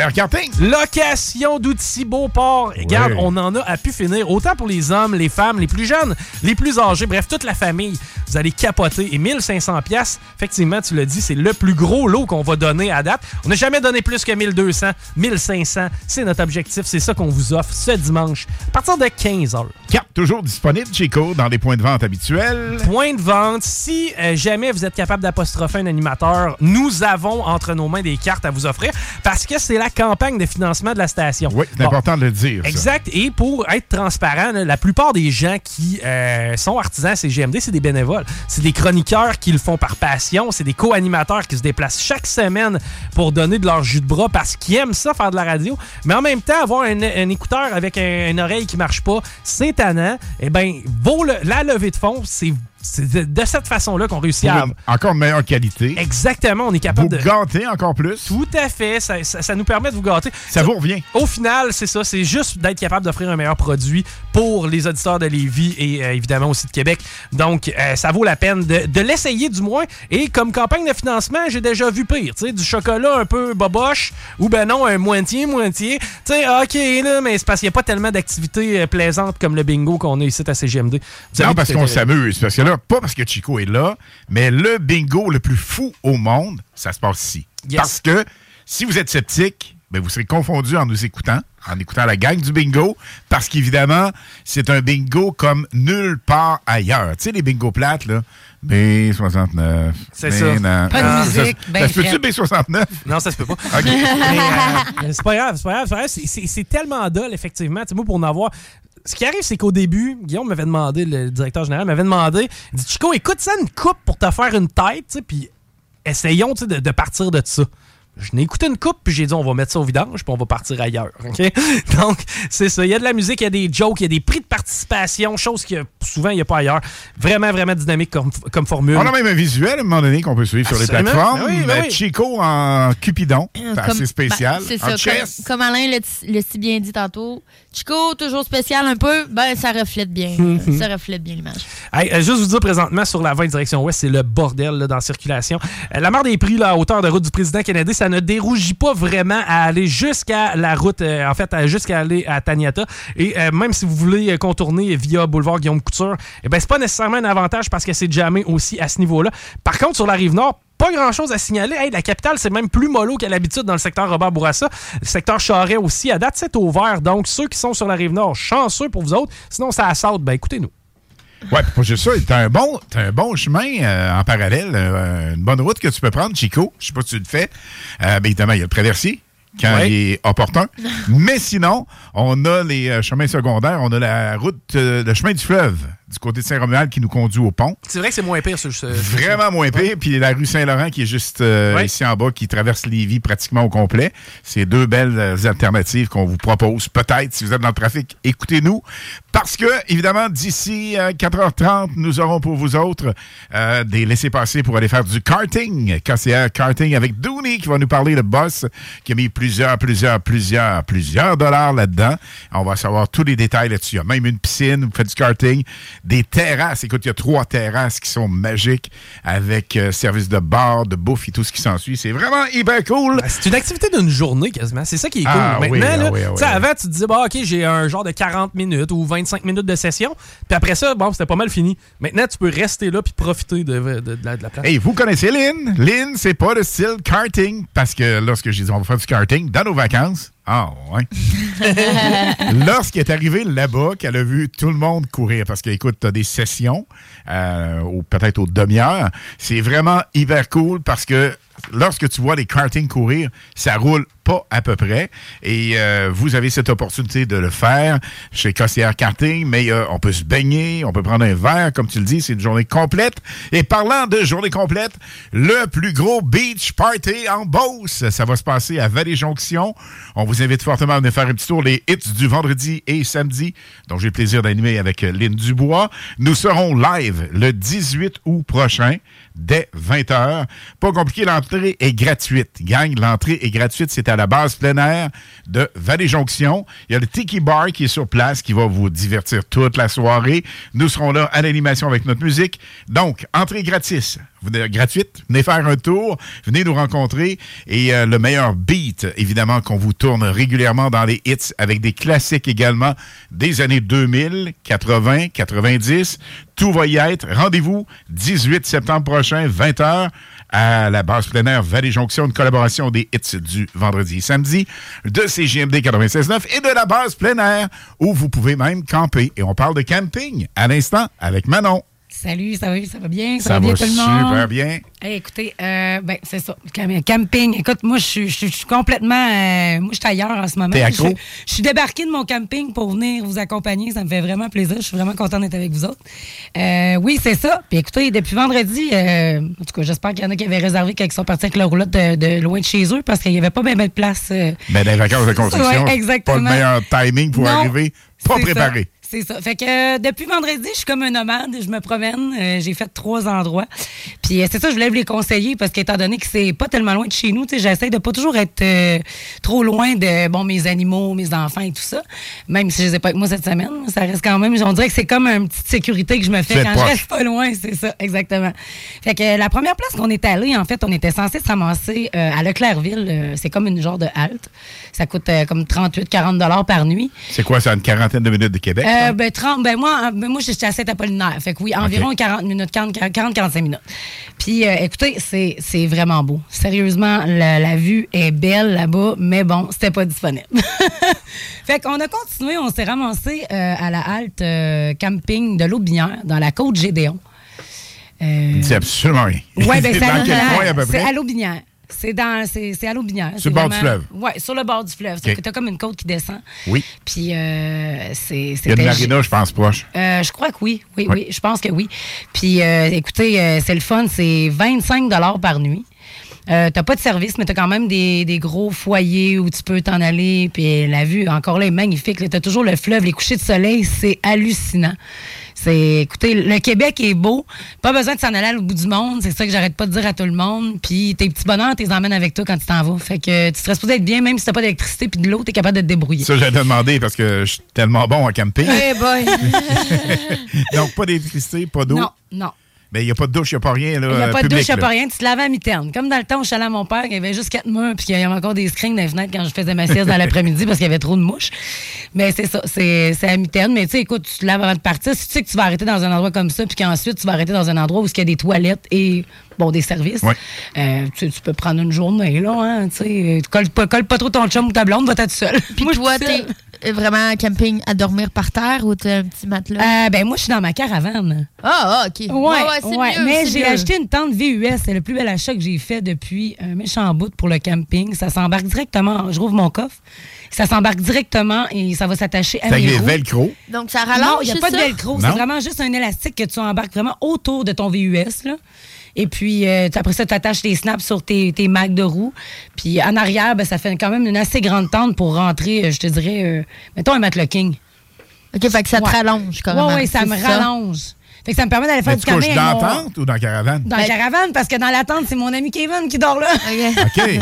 Location d'outils Beauport. Regarde, on en a à pu finir. Autant pour les hommes, les femmes, les plus jeunes, les plus âgés. Bref, toute la famille. Vous allez capoter. Et 1500 pièces, effectivement, tu l'as dit, c'est le plus gros lot qu'on va donner à date. On n'a jamais donné plus que 1200. 1500, c'est notre objectif. C'est ça qu'on vous offre ce dimanche à partir de 15 h. Carte toujours disponible, Chico, dans les points de vente habituels. Point de vente. Si euh, jamais vous êtes capable d'apostropher un animateur, nous avons entre nos mains des cartes à vous offrir parce que c'est la campagne de financement de la station. Oui, c'est Bon. important de le dire. ça. Exact. Et pour être transparent, la plupart des gens qui euh, sont artisans CGMD, c'est des bénévoles. C'est des chroniqueurs qui le font par passion. C'est des co-animateurs qui se déplacent chaque semaine pour donner de leur jus de bras parce qu'ils aiment ça, faire de la radio. Mais en même temps, avoir un, un écouteur avec un- une oreille qui marche pas, c'est tannant. Eh bien, vaut le- la levée de fonds, c'est c'est de, de cette façon-là qu'on réussit Pour à... une encore meilleure qualité. Exactement, on est capable Vous de... gâter encore plus. Tout à fait. Ça, ça- ça nous permet de vous gâter. Ça vous revient. Au final, c'est ça. C'est juste d'être capable d'offrir un meilleur produit pour les auditeurs de Lévis et euh, évidemment aussi de Québec. Donc, euh, ça vaut la peine de, de l'essayer du moins. Et comme campagne de financement, j'ai déjà vu pire. Tu sais, du chocolat un peu boboche ou ben non, un moitié-moitié. Tu sais, OK, là, mais c'est parce qu'il n'y a pas tellement d'activités euh, plaisantes comme le bingo qu'on a ici à CGMD. Vous Non, parce qu'on s'amuse. Parce que là, pas parce que Chico est là, mais le bingo le plus fou au monde, ça se passe ici. Yes. Parce que si vous êtes sceptique, ben vous serez confondu en nous écoutant, en écoutant la gang du bingo, parce qu'évidemment, c'est un bingo comme nulle part ailleurs. Tu sais, les bingos plates, là, B69. C'est ça. non. Pas de Ah, musique, Ça, ben ça se peut-tu frette. B69? Non, ça se peut pas. OK. Euh, c'est pas grave, c'est pas grave. c'est pas grave. C'est- C'est c'est tellement dole, effectivement. Tu sais, moi, pour en avoir. Ce qui arrive, c'est qu'au début, Guillaume m'avait demandé, le directeur général m'avait demandé, il dit Chico, écoute ça une coupe pour te faire une tête, tu sais, puis essayons de, de partir de ça. Je n'ai écouté une coupe, puis j'ai dit on va mettre ça au vidange, puis on va partir ailleurs. Donc, c'est ça. Il y a de la musique, il y a des jokes, il y a des prix de participation, chose que souvent, il n'y a pas ailleurs. Vraiment, vraiment dynamique comme, comme formule. On a même un visuel à un moment donné qu'on peut suivre sur les plateformes. Ben oui, ben Euh, oui. Chico en Cupidon. C'est Comme- assez spécial. ben, c'est ça. Comme, comme Alain le si bien dit tantôt. Chico, toujours spécial un peu, ben ça reflète bien. Mhm. ça reflète bien l'image. Hey, euh, juste vous dire présentement sur la 20 direction ouest, c'est le bordel là, dans la circulation. Euh, la mare des prix là, à hauteur de route du président canadien, ça ne dérougit pas vraiment à aller jusqu'à la route, euh, en fait, à- jusqu'à aller à Taniata. Et euh, même si vous voulez contourner via boulevard Guillaume Couture, eh ben c'est pas nécessairement un avantage parce que c'est jamais aussi à ce niveau-là. Par contre, sur la rive nord, pas grand chose à signaler. Hey, la capitale, c'est même plus mollo qu'à l'habitude dans le secteur Robert Bourassa. Le secteur Charret aussi, à date, c'est ouvert. Donc, ceux qui sont sur la rive nord, chanceux pour vous autres. Sinon, ça assaute. Ben, écoutez-nous. Pas juste ça, t'as un bon, t'as un bon chemin euh, en parallèle, euh, une bonne route que tu peux prendre, Chico. Je sais pas si tu le fais. Euh, ben, évidemment, il y a le traversier quand Ouais. il est opportun. Mais sinon, on a les euh, chemins secondaires, on a la route, euh, le chemin du fleuve du côté de Saint-Romuald qui nous conduit au pont. C'est vrai que c'est moins pire ce. Vraiment moins pire. Puis la rue Saint-Laurent qui est juste euh, Ouais. ici en bas, qui traverse Lévis pratiquement au complet. C'est deux belles euh, alternatives qu'on vous propose. Peut-être, si vous êtes dans le trafic, écoutez-nous. Parce que, évidemment, d'ici euh, 4h30, nous aurons pour vous autres euh, des laissés-passer pour aller faire du karting. KCR Karting avec Dooney qui va nous parler, le boss, qui a mis plusieurs, plusieurs, plusieurs, plusieurs dollars là-dedans. On va savoir tous les détails là-dessus. Il y a même une piscine, vous faites du karting, des terrasses. Écoute, il y a trois terrasses qui sont magiques avec euh, service de bar, de bouffe et tout ce qui s'ensuit. C'est vraiment hyper cool. C'est une activité d'une journée quasiment. C'est ça qui est cool. Ah Maintenant, oui, ah là, oui, ah oui. avant, tu te disais, bah, OK, j'ai un genre de 40 minutes ou 25 minutes de session. Puis après ça, bon, c'était pas mal fini. Maintenant, tu peux rester là puis profiter de, de- de la, de la place. Hey, vous connaissez Lynn? Lynn, c'est pas le style karting parce que lorsque j'ai dit on va faire du karting dans nos vacances, Ah, ouais. Lorsqu'elle est arrivée là-bas, qu'elle a vu tout le monde courir, parce que, écoute, tu as des sessions, euh, ou peut-être aux demi-heures, c'est vraiment hyper cool parce que lorsque tu vois les karting courir, ça roule pas à peu près. Et euh, vous avez cette opportunité de le faire chez Cossière Karting, mais euh, on peut se baigner, on peut prendre un verre, comme tu le dis, c'est une journée complète. Et parlant de journée complète, le plus gros beach party en Beauce, ça va se passer à Vallée-Jonction. On vous invite fortement à venir faire un petit tour les hits du vendredi et samedi, dont j'ai le plaisir d'animer avec euh, Lynn Dubois. Nous serons live le 18 août prochain dès 20h. Pas compliqué, l'entrée est gratuite. Gang, l'entrée est gratuite. C'est à la base plein air de Vallée-Jonction. Il y a le Tiki Bar qui est sur place, qui va vous divertir toute la soirée. Nous serons là à l'animation avec notre musique. Donc, entrée gratis. Gratuite. Venez faire un tour. Venez nous rencontrer. Et euh, le meilleur beat, évidemment, qu'on vous tourne régulièrement dans les hits, avec des classiques également des années 2000, 80, 90. Tout va y être. Rendez-vous 18 septembre prochain, 20h, à la base plein air Vallée-Jonction, une collaboration des hits du vendredi et samedi, de CGMD 96.9 et de la base plein air, où vous pouvez même camper. Et on parle de camping à l'instant avec Manon. Salut, ça va, ça va bien? Ça, Ça va bien tout le monde? super bien. Hey, écoutez, euh, ben, c'est ça. Cam- Camping. Écoute, moi, je suis- complètement. euh, moi, je suis ailleurs en ce moment. T'es Je accro? suis- je suis débarqué de mon camping pour venir vous accompagner. Ça me fait vraiment plaisir. Je suis vraiment content d'être avec vous autres. Euh, oui, c'est ça. Puis écoutez, depuis vendredi, euh, en tout cas, j'espère qu'il y en a qui avaient réservé quand ils sont partis avec leur roulotte de, de loin de chez eux parce qu'il n'y avait pas bien de place. euh, Ben, dans les vacances de construction, Ouais, exactement. pas le meilleur timing pour Non, arriver pas préparé. ça, C'est ça. Fait que euh, depuis vendredi, je suis comme un nomade. Je me promène. Euh, j'ai fait trois endroits. Puis euh, c'est ça, je voulais vous les conseiller parce qu'étant donné que c'est pas tellement loin de chez nous, tu sais, j'essaie de pas toujours être trop loin de bon mes animaux, mes enfants et tout ça. Même si je les ai pas avec moi cette semaine, ça reste quand même. On dirait que c'est comme une petite sécurité que je me fais quand je reste pas loin, c'est ça, exactement. Fait que la première place qu'on est allé, en fait, on était censé se ramasser à Leclercville. C'est comme une genre de halte. Ça coûte comme 38-40 dollars par nuit. C'est quoi, ça, une quarantaine de minutes de Québec? Euh, ben, 30, ben, moi, euh, ben, moi, j'étais à Saint-Apollinaire. Fait que oui, environ 40 minutes, 40-45 minutes. Puis, euh, écoutez, c'est vraiment beau. Sérieusement, la, la vue est belle là-bas, mais bon, c'était pas disponible. fait qu'on a continué, on s'est ramassé euh, à la halte camping de l'Aubinière, dans la côte Gédéon. C'est absolument rien. Ouais, ben, C'est à à l'Aubinière. C'est dans, c'est, c'est à l'Aubinière. Sur le bord du fleuve. Ouais, sur le bord du fleuve. OK. Tu as comme une côte qui descend. Oui. Puis euh, c'est, Il y a une marina, je pense, proche. euh, je crois que oui, oui, Oui. oui, je pense que oui. Puis, euh, écoutez, euh, c'est le fun, c'est 25 par nuit. Euh, t'as pas de service, mais t'as quand même des, des gros foyers où tu peux t'en aller. Puis la vue, encore là, est magnifique. T'as toujours le fleuve, les couchers de soleil, c'est hallucinant. C'est, écoutez, le Québec est beau. Pas besoin de s'en aller au bout du monde. C'est ça que j'arrête pas de dire à tout le monde. Puis tes petits bonheurs, tu les emmènes avec toi quand tu t'en vas. Fait que tu serais supposé être bien, même si t'as pas d'électricité puis de l'eau, t'es capable de te débrouiller. Ça, j'allais demander parce que je suis tellement bon en camping. Eh boy! Donc, pas d'électricité, pas d'eau. non, non. Mais il n'y a pas de douche, il n'y a pas rien. Là, Il n'y a pas de douche, il n'y a pas rien. Tu te lavais à mi-terme. Comme dans le temps où je suis allée à mon père, il y avait juste quatre murs, puis il y avait encore des screens dans les fenêtres quand je faisais ma sieste dans l'après-midi parce qu'il y avait trop de mouches. Mais c'est ça, c'est à mi-terme. Mais tu sais, écoute, tu te laves avant de partir. Si tu sais que tu vas arrêter dans un endroit comme ça, puis qu'ensuite tu vas arrêter dans un endroit où il y a des toilettes et bon, des services, Ouais. euh, tu, tu peux prendre une journée, là, hein, tu sais. Colle, pas- colle pas trop ton chum ou ta blonde, va t'être seul. Puis toi, t'es vraiment camping à dormir par terre ou t'as un petit matelas? Euh, ben moi, je suis dans ma caravane. Ah, ah, OK. Ouais, Ouais, ouais, c'est ouais. mieux, Mais j'ai acheté une tente VUS. C'est le plus bel achat que j'ai fait depuis un méchant bout pour le camping. Ça s'embarque directement. Je rouvre mon coffre. Ça s'embarque directement et ça va s'attacher à mes des velcro. Donc, ça Non, rallonge, il n'y a c'est pas de velcro. Non? C'est vraiment juste un élastique que tu embarques vraiment autour de ton VUS. Là. Et puis, euh, après ça, tu attaches tes snaps sur tes, tes mags de roues. Puis, en arrière, ben, ça fait quand même une assez grande tente pour rentrer, euh, je te dirais, euh, mettons un matelas king. OK, fait que ça te Ouais. rallonge, carrément. Oui, oui, ça me rallonge. Fait que ça me permet d'aller faire du tu couches camping dans la mon- tente ou dans la caravane? Dans la caravane, parce que dans la tente, c'est mon ami Kevin qui dort là. OK.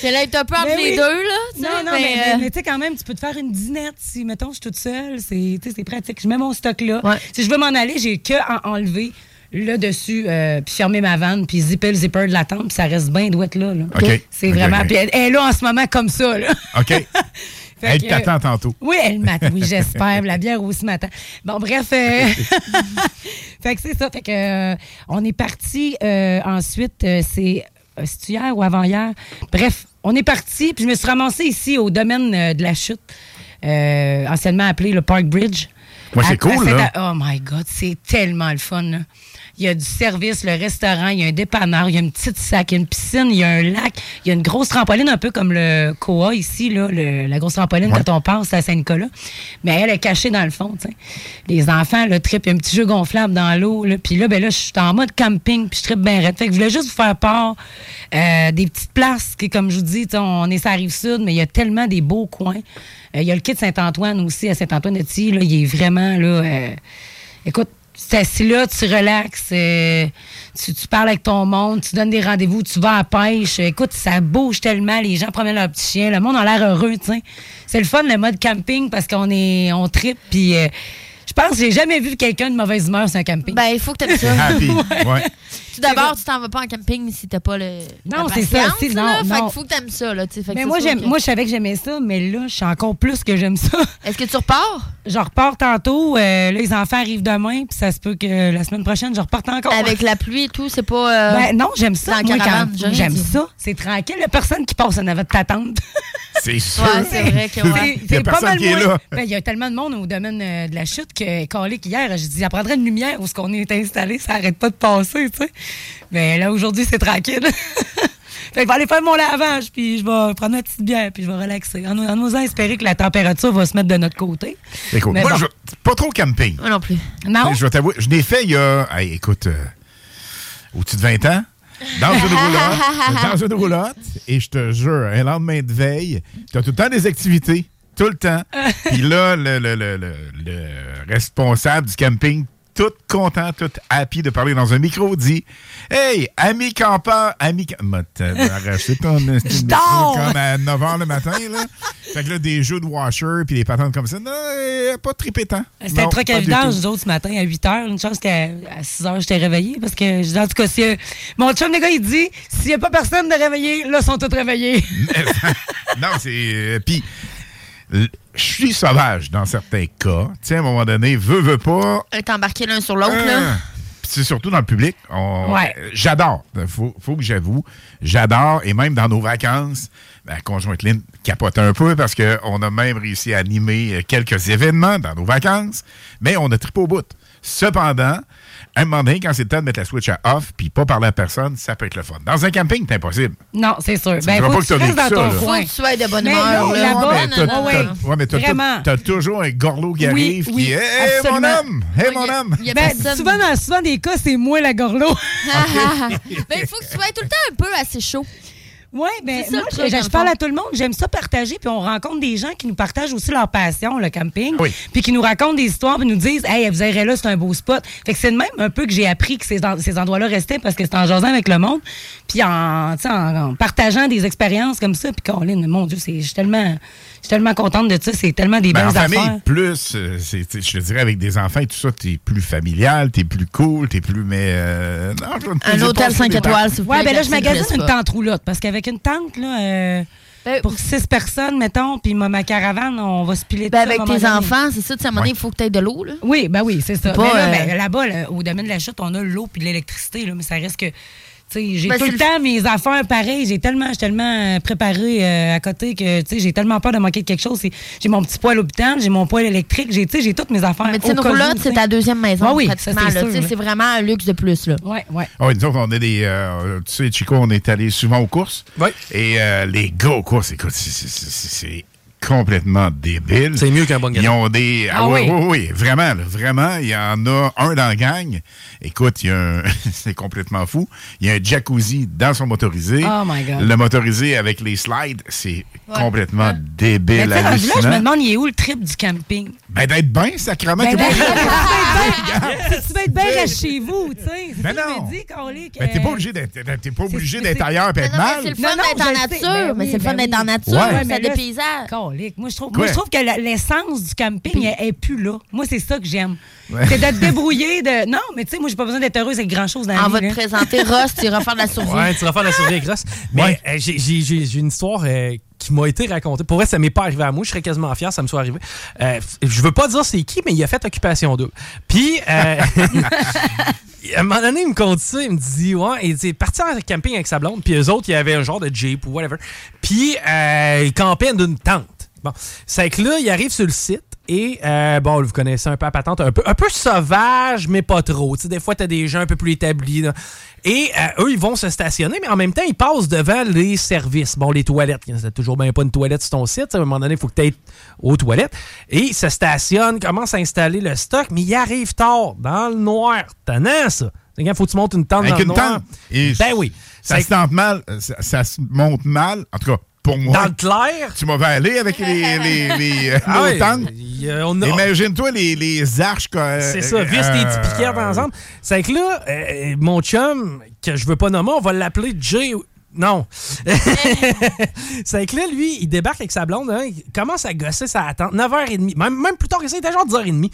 C'est là, t'as peur entre Ben les oui. deux, là. Non, non, mais, mais, euh, mais, mais tu sais, quand même, tu peux te faire une dînette si, mettons, je suis toute seule. C'est tu sais, c'est pratique. Je mets mon stock là. Si je veux m'en aller, j'ai que à enlever le dessus, euh, puis fermer ma vanne, puis zipper le zipper de la tente, puis ça reste bien douette là. là. C'est vraiment. Puis elle, elle est là en ce moment comme ça. Là. OK. Elle que, t'attend tantôt. Oui, elle m'attend. Oui, j'espère. La bière aussi m'attend. Bon, bref. euh, fait que c'est ça. Fait que euh, on est parti euh, ensuite. euh, c'est euh, c'est-tu hier ou avant-hier? Bref, on est parti, puis je me suis ramassée ici au domaine euh, de la chute, euh, anciennement appelé le Park Bridge. Ouais, c'est cool, là. Oh my God, c'est tellement le fun, là. Il y a du service, le restaurant, il y a un dépanneur, il y a une petite sac, il y a une piscine, il y a un lac, il y a une grosse trampoline, un peu comme le Koa ici, là, le- la grosse trampoline quand on passe à Saint-Nicolas. Mais elle est cachée dans le fond. Les enfants, le trip, il y a un petit jeu gonflable dans l'eau, là. Puis là, ben là, je suis en mode camping, puis je tripe bien raide. Fait que je voulais juste vous faire part euh, des petites places, qui, comme je vous dis, on est sur la rive sud, mais il y a tellement des beaux coins. Euh, Il y a le de Saint-Antoine aussi, à Saint-Antoine-de-Tilly, là, il est vraiment, là... euh, écoute, tu assis là, tu relaxes, euh, tu, tu parles avec ton monde, tu donnes des rendez-vous, tu vas à pêche. Écoute, ça bouge tellement, les gens promènent leur petit chien, le monde a l'air heureux, tu sais. C'est le fun, le mode camping, parce qu'on est, on tripe, puis euh, pense que j'ai jamais vu quelqu'un de mauvaise humeur sur un camping? Ben, il faut que t'aimes ça. Happy, ouais. Tout d'abord, tu t'en vas pas en camping si t'as pas le. Non, la c'est ça, là. non, Fait non. faut que t'aimes ça, là. Fait Mais moi, sûr j'aime, que- moi, je savais que j'aimais ça, mais là, je suis encore plus que j'aime ça. Est-ce que tu repars? Je repars tantôt. euh, là, les enfants arrivent demain, puis ça se peut que la semaine prochaine, je reparte encore. Avec la pluie et tout, c'est pas. euh, Ben non, j'aime ça. la moi, caravane, quand- J'aime dit. ça. C'est tranquille. Il y a personne qui passe en avant de ta tente. C'est sûr. Ouais, c'est vrai que ouais. Il est moins- là. Ben, Il y a tellement de monde au domaine euh, de la chute que, calique, hier, j'ai dit, ça prendrait une lumière où ce qu'on est installé, ça arrête pas de passer, tu sais. Mais là, aujourd'hui, c'est tranquille. fait que je vais aller faire mon lavage, puis je vais prendre ma petite bière, puis je vais relaxer. En, en osant espérer que la température va se mettre de notre côté. Écoute, Mais moi, bon. je pas trop camping. Moi non plus. Non? Je vais t'avouer, je l'ai fait il y a, hey, écoute, euh, au-dessus de 20 ans, dans une roulotte, dans une roulotte, et je te jure, un lendemain de veille, tu as tout le temps des activités, tout le temps. Puis là, le, le- le- le- le responsable du camping, tout content, tout happy de parler dans un micro, dit Hey, ami campeur, ami. arraché ton comme à 9 h le matin, là. Fait que là, des jeux de washer, puis des patentes comme ça, non, euh, pas trippé tant. C'était Non, le truc tout. nous autres, ce matin, à 8 h. Une chance qu'à à 6 h, j'étais réveillée. Parce que, je dis, en tout cas, si, euh, mon chum, les gars, il dit s'il n'y a pas personne de réveillé, là, ils sont tous réveillés. non, c'est. euh, Puis, je suis sauvage dans certains cas. Tu sais, à un moment donné, veux, veux pas. Être embarqué l'un sur l'autre, Hein, là. puis c'est surtout dans le public. Ouais. euh, J'adore. Faut, faut que j'avoue. J'adore. Et même dans nos vacances, la conjointe Lynn capote un peu parce qu'on a même réussi à animer euh, quelques événements dans nos vacances, mais on a trippé au bout. Cependant, un moment donné, quand c'est le temps de mettre la switch à off puis pas parler à personne, ça peut être le fun. Dans un camping, c'est impossible. Non, c'est sûr. Ben, faut pas que tu restes dans ça, ton coin. Faut que tu sois de bonne Mais humeur, là. là-bas, Ouais, mais t'as- mais toujours un gorlot qui arrive oui, qui est Hey, mon homme! Hey, mon homme! Ben, souvent, dans souvent des cas, c'est moi la gorlot. ben, il faut que tu sois tout le temps un peu assez chaud. Oui, ben, moi, je, truc, je- dans je le parle à tout le monde. J'aime ça partager, puis on rencontre des gens qui nous partagent aussi leur passion, le camping, Oui. puis qui nous racontent des histoires, puis nous disent Hey, vous irez là, c'est un beau spot. Fait que c'est de même un peu que j'ai appris que ces, ces endroits-là restaient parce que c'est en jasant avec le monde, puis en, tu sais, en, en partageant des expériences comme ça. Puis, Caroline, mon Dieu, c'est- je suis tellement, je suis tellement contente de ça. C'est tellement des Ben, en belles famille, affaires. plus, euh, je te dirais, avec des enfants et tout ça, t'es plus familial, t'es plus cool, t'es plus, mais... euh, non, je Un hôtel passer 5 des étoiles, s'il vous Ouais, plaît. ben là, je magasine une tente roulotte parce qu'avec une tente, là, euh, Ben, pour six personnes, mettons, puis ma, ma caravane, on va se piler Ben, avec tes donné. enfants, c'est ça, tu sais, à un moment donné, il faut que tu aies de l'eau, là. Oui, ben oui, c'est ça. Pas, Mais là, euh, ben, là-bas, là, au domaine de la chute, on a l'eau puis l'électricité, là, mais ça reste que. J'ai Ben, tout le temps mes affaires pareilles. J'ai tellement, je tellement euh, préparée euh, à côté que tu sais, j'ai tellement peur de manquer de quelque chose. C'est- J'ai mon petit poêle l'hôpital, j'ai mon poêle électrique, j'ai tu sais, j'ai toutes mes affaires. Mais une roulotte, c'est ta deuxième maison, Ah oui, c'est vraiment un luxe de plus, là. Ouais, ouais. Ah oui, nous autres, on a des... euh, tu sais, Chico, on est allé souvent aux courses. Oui. Et euh, les gars aux courses, écoute, c'est complètement débile. C'est mieux qu'un bon Ils ont des... Ah oui, oui. oui, oui, vraiment, là, vraiment. Il y en a un dans la gang. Écoute, il y a un... c'est complètement fou. Il y a un jacuzzi dans son motorisé. Oh my God. Le motorisé avec les slides, c'est Ouais. complètement Mais débile, là, je me demande, il est où le trip du camping? Ben, d'être bien, sacrément. Ben, ben, tu veux être bien reste chez vous, tu sais. Ben non. que- Ben, t'es pas obligé d'être t'es pas obligé d'être c'est- ailleurs et Mais être non, mais mal. c'est le fun d'être en nature. Ben mais c'est le fun ben d'être en nature. Ça mais là, Moi, je trouve, moi, je trouve que l'essence du camping est, est plus là. Moi, c'est ça que j'aime. Ouais. C'est de te débrouiller. De... Non, mais tu sais, moi, j'ai pas besoin d'être heureuse avec grand-chose dans la On vie. va te là. présenter Ross, tu iras faire de la survie. Ouais, tu vas faire la survie avec Ross. Mais Ouais. euh, j'ai- j'ai j'ai- j'ai une histoire euh, qui m'a été raconté. Pour vrai, ça m'est pas arrivé à moi. Je serais quasiment fier que ça me soit arrivé. Euh, je veux pas dire c'est qui, mais il a fait Occupation double. Puis, euh, à un moment donné, il me compte ça. Il me dit, ouais, il est parti en camping avec sa blonde. Puis eux autres, il y avait un genre de Jeep ou whatever. Puis, euh, il campait d'une tente. Bon, c'est que là, il arrive sur le site. Et euh, bon, vous connaissez un peu la patente, un peu, un peu sauvage, mais pas trop. Tu sais, des fois, t'as des gens un peu plus établis. là. Et euh, eux, ils vont se stationner, mais en même temps, ils passent devant les services. Bon, les toilettes. C'est toujours bien pas une toilette sur ton site. À un moment donné, il faut que tu aux toilettes. Et ils se stationnent, commencent à installer le stock, mais ils arrivent tard, dans le noir. Tannant, ça. Il faut que tu montes une tente Avec dans le une noir. tente. Et Ben oui. Ça se tente mal. Ça, ça se monte mal. En tout cas, pour moi. Dans le clair? Tu m'avais allé avec les, les, les, euh, Ah on a- Imagine-toi les, les arches. quoi, C'est euh, ça, vis euh, petits piquettes ensemble. C'est que là, euh, mon chum, que je veux pas nommer, on va l'appeler Jay. Non. c'est que là, lui, il débarque avec sa blonde, hein, il commence à gosser sa attente. 9h30, même, même plus tard que ça, il était genre 10h30.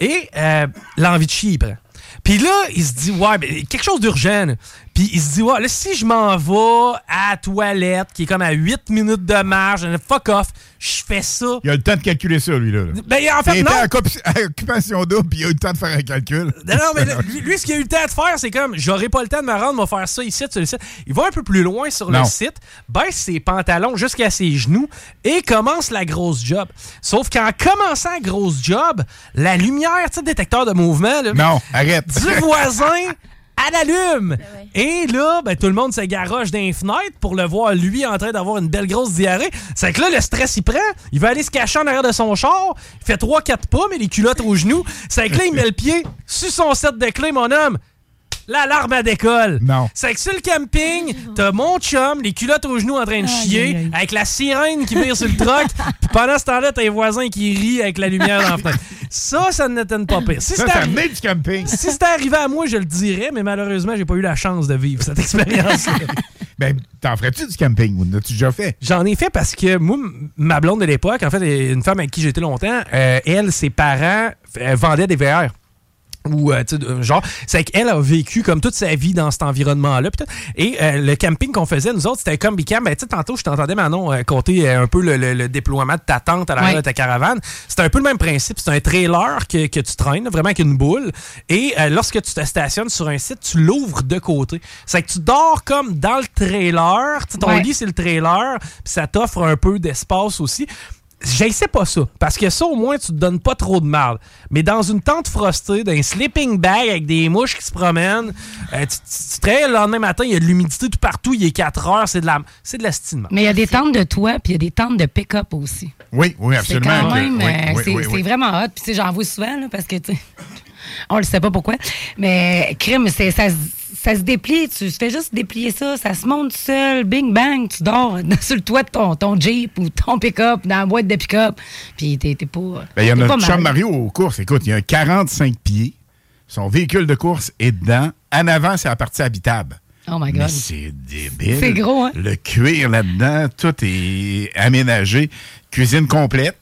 Et euh, l'envie de chier, il prend. Puis là, il se dit, ouais, ben, quelque chose d'urgent. Puis il se dit, ouais, là, si je m'en vais à la toilette, qui est comme à 8 minutes de marge, fuck off, je fais ça. Il a le temps de calculer ça, lui. Là. Ben, en fait, il était non. à occup- à occupation double, puis il a eu le temps de faire un calcul. Non, non, mais lui, lui, ce qu'il a eu le temps de faire, c'est comme j'aurais pas le temps de me rendre, me faire ça ici, sur le site. Il va un peu plus loin sur Non. le site, baisse ses pantalons jusqu'à ses genoux et commence la grosse job. Sauf qu'en commençant la grosse job, la lumière, tu sais, détecteur de mouvement, là, Non, arrête. du voisin, elle allume. Et là, ben, tout le monde se garoche dans les fenêtres pour le voir, lui, en train d'avoir une belle grosse diarrhée. C'est que là, le stress, il prend. Il va aller se cacher en arrière de son char. Il fait 3-4 pas, mais les culottes aux genoux. C'est que là, il met le pied sur son set de clés, mon homme. L'alarme à décolle. Non. C'est que sur le camping, t'as mon chum, les culottes aux genoux en train de chier, avec la sirène qui vire sur le truck, puis pendant ce temps-là, t'as les voisins qui rient avec la lumière dans la fenêtre. Ça, ça n'étonne pas pire. Si Ça, c'était ça venait du camping. si c'était arrivé à moi, je le dirais, mais malheureusement, j'ai pas eu la chance de vivre cette expérience. Ben, t'en ferais-tu du camping? ou L'as-tu déjà fait? J'en ai fait parce que moi, ma blonde de l'époque, en fait, une femme avec qui j'étais longtemps, euh, elle, ses parents euh, vendaient des VR. Ou, euh, tu sais, de- genre, c'est qu'elle a vécu comme toute sa vie dans cet environnement-là. puis tout. Et euh, le camping qu'on faisait, nous autres, c'était comme Bicam. Ben, tu sais, tantôt, je t'entendais, Manon, euh, compter euh, un peu le, le- le déploiement de ta tente à l'arrière Ouais. de ta caravane. C'est un peu le même principe. C'est un trailer que, que tu traînes, vraiment avec une boule. Et euh, lorsque tu te stationnes sur un site, tu l'ouvres de côté. C'est que tu dors comme dans le trailer. Tu sais, ton Ouais. lit, c'est le trailer. Puis ça t'offre un peu d'espace aussi. J'essaie pas ça. Parce que ça, au moins, tu te donnes pas trop de mal. Mais dans une tente frostée, dans un sleeping bag avec des mouches qui se promènent, euh, tu, tu- tu te réveilles le lendemain matin, il y a de l'humidité tout partout, il est 4 heures, c'est de la, c'est de. Mais il y a des tentes de toit, puis il y a des tentes de pick-up aussi. Oui, oui, C'est absolument. quand que- même, oui, euh, oui, c'est oui, c'est oui. vraiment hot. Puis tu sais, j'en vois souvent, là, parce que, tu sais, on le sait pas pourquoi. Mais crime, c'est- ça, se- ça se déplie. Tu fais juste déplier ça. Ça se monte tout seul. Bing, bang, tu dors sur le toit de ton, ton Jeep ou ton pick-up, dans la boîte de pick-up. Puis t'es pas. Ben, il y a notre chum Mario aux courses. Écoute, il y a un 45 pieds. Son véhicule de course est dedans. En avant, c'est la partie habitable. Oh my God. c'est débile. C'est gros, hein? Le cuir là-dedans, tout est aménagé. Cuisine complète.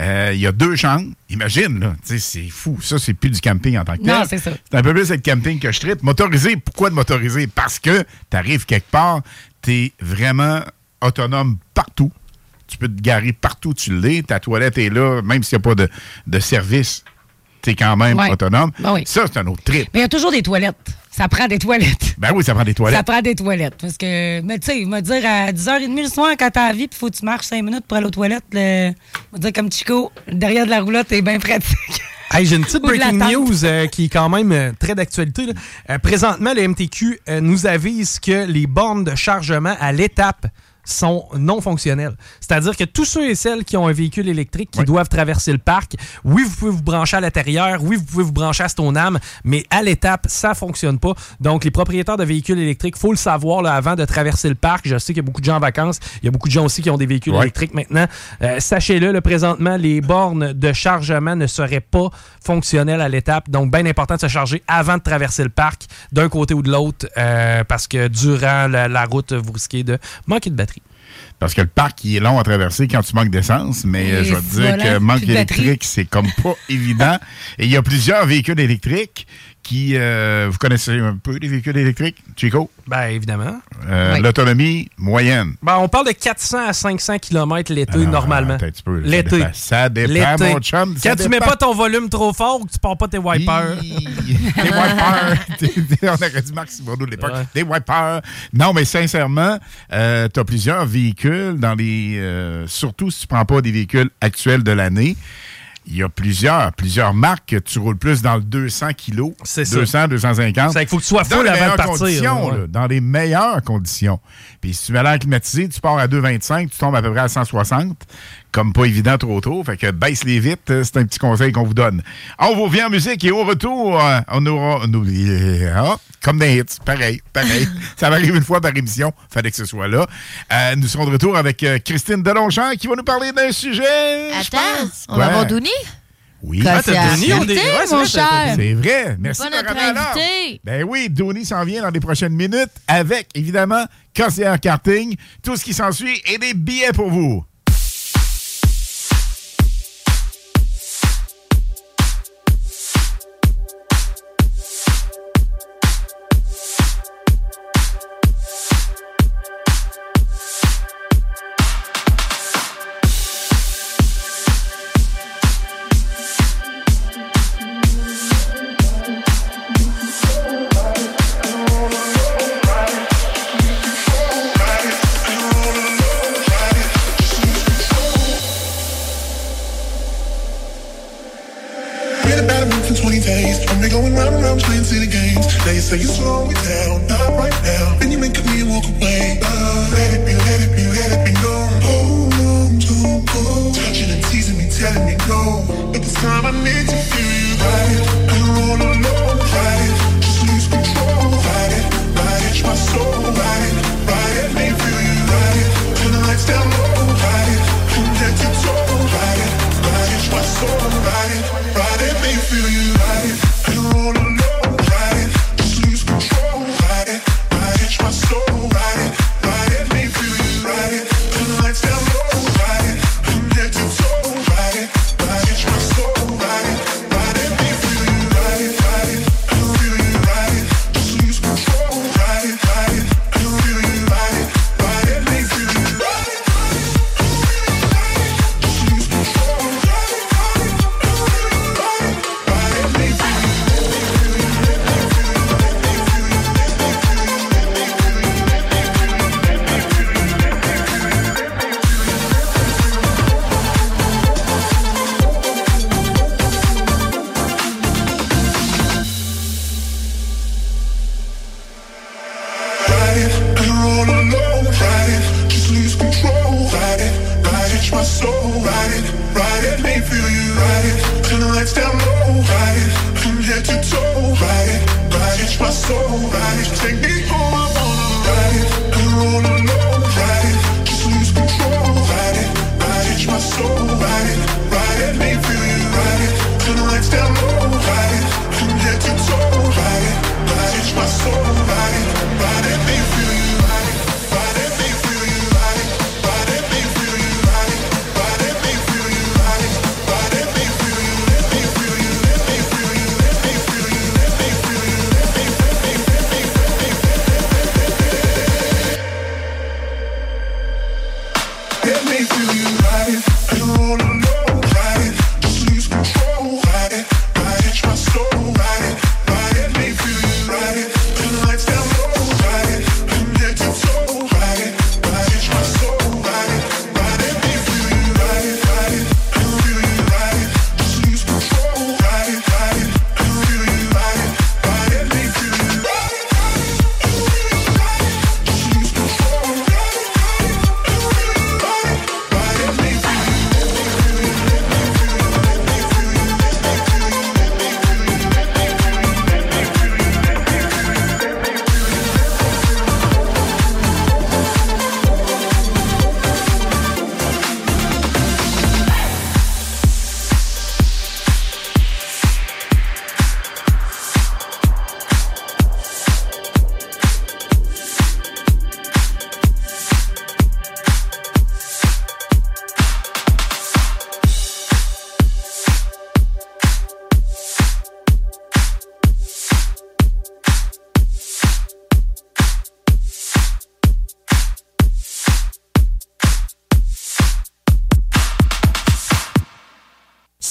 Euh, Il y a deux chambres. Imagine, là. C'est fou. Ça, c'est plus du camping en tant que tel. Non, c'est ça. C'est un peu plus le camping que je tripe. Motorisé, pourquoi de motoriser? Parce que tu arrives quelque part, tu es vraiment autonome partout. Tu peux te garer partout où tu l'es. Ta toilette est là, même s'il n'y a pas de, de service. Tu es quand même Ouais. autonome. Ben oui. Ça, c'est un autre trip. Mais il y a toujours des toilettes. Ça prend des toilettes. Ben oui, ça prend des Ça toilettes. prend des toilettes. Parce que, mais tu sais, il m'a dire à 10h30 le soir, quand t'as la vie, puis faut que tu marches 5 minutes pour aller aux toilettes, le, on va dire comme Chico, derrière de la roulotte, c'est bien pratique. Hey, J'ai une petite Ou de la breaking news euh, qui est quand même euh, très d'actualité. Euh, présentement, le MTQ euh, nous avise que les bornes de chargement à l'étape sont non fonctionnelles. C'est-à-dire que tous ceux et celles qui ont un véhicule électrique qui doivent traverser le parc, oui, vous pouvez vous brancher à l'intérieur, oui, vous pouvez vous brancher à Stoneham, mais à l'étape, ça fonctionne pas. Donc, les propriétaires de véhicules électriques, faut le savoir là, avant de traverser le parc. Je sais qu'il y a beaucoup de gens en vacances. Il y a beaucoup de gens aussi qui ont des véhicules électriques maintenant. Euh, Sachez-le, là, présentement, les bornes de chargement ne seraient pas fonctionnelles à l'étape. Donc, bien important de se charger avant de traverser le parc, d'un côté ou de l'autre, euh, parce que durant la, la route, vous risquez de manquer de batterie. Parce que le parc, il est long à traverser quand tu manques d'essence, mais euh, je vais te dire voilà, que manque électrique, c'est comme pas évident. Et il y a plusieurs véhicules électriques qui, euh, vous connaissez un peu les véhicules électriques, Chico? Ben, évidemment. Euh, Oui. L'autonomie moyenne. Ben, on parle de 400 à 500 km l'été, Alors, normalement. attends un petit peu, ça L'été. dépend. Ça dépend, L'été. mon chum, ça Quand tu mets pas ton volume trop fort ou que tu pars pas tes wipers. Des wipers. on aurait dit Marc Simoneau de l'époque. Des wipers. Non, mais sincèrement, tu as plusieurs véhicules dans les. euh, surtout si tu prends pas des véhicules actuels de l'année. Il y a plusieurs, plusieurs marques que tu roules plus dans le 200 kilos. C'est ça. 200, 250. C'est qu'il faut que tu sois full les avant de partir, conditions, ouais. là, dans les meilleures conditions. Puis si tu mets l'air climatisé, tu pars à 2,25, tu tombes à peu près à 160. Comme pas évident trop tôt. Fait que baisse les vite, euh, c'est un petit conseil qu'on vous donne. On vous revient en musique et au retour, euh, on aura. on oublie- ah, comme des hits. Pareil, pareil. Ça m'arrive une fois par émission. Fallait que ce soit là. Euh, nous serons de retour avec euh, Christine Delongchamp qui va nous parler d'un sujet. je Attends, on va Ouais. voir Douni? Oui. Ah, t'as c'est Dooney, on Invité, est- ouais, c'est mon cher. C'est vrai. Merci Pas de invité. Ben oui, Dooney s'en vient dans les prochaines minutes avec, évidemment, conseillère karting, tout ce qui s'ensuit et des billets pour vous.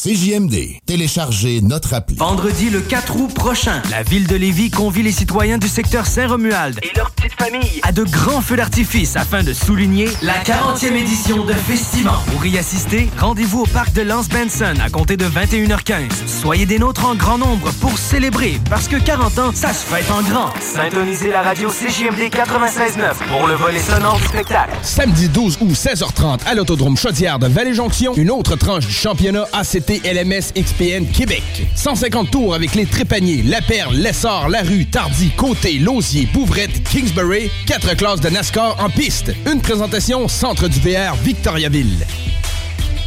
CJMD. Téléchargez notre appli. Vendredi le 4 août prochain, la ville de Lévis convie les citoyens du secteur Saint-Romuald et leurs petites familles à de grands feux d'artifice afin de souligner la 40e édition de Festival. Pour y assister, rendez-vous au parc de Lance Benson à compter de 21h15. Soyez des nôtres en grand nombre pour célébrer parce que 40 ans, ça se fête en grand. Syntonisez la radio CJMD 96.9 pour le volet sonore du spectacle. Samedi 12 août, 16h30, à l'Autodrome Chaudière de Vallée-Jonction, une autre tranche du championnat ACT LMS XPN Québec. 150 tours avec les Trépaniers, La Perle, Lessard, La Rue, Tardy, Côté, Lausier, Bouvrette, Kingsbury, quatre classes de NASCAR en piste. Une présentation Centre du VR Victoriaville.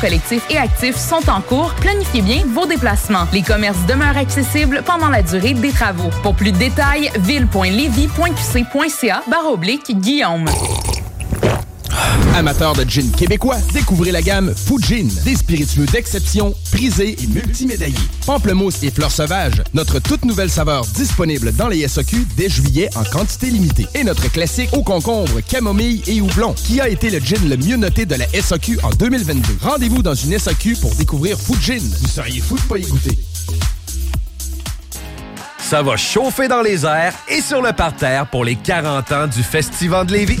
collectif et actif sont en cours. Planifiez bien vos déplacements. Les commerces demeurent accessibles pendant la durée des travaux. Pour plus de détails, ville.levy.qc.ca barre oblique Guillaume. Amateurs de gin québécois, découvrez la gamme Fujin, des spiritueux d'exception, prisés et multimédaillés. Pamplemousse et fleurs sauvages, notre toute nouvelle saveur disponible dans les SAQ dès juillet en quantité limitée. Et notre classique au concombre, camomille et houblon, qui a été le gin le mieux noté de la SAQ en 2022. Rendez-vous dans une SAQ pour découvrir Fujin. Vous seriez fou de pas y. Ça va chauffer dans les airs et sur le parterre pour les 40 ans du Festival de Lévis.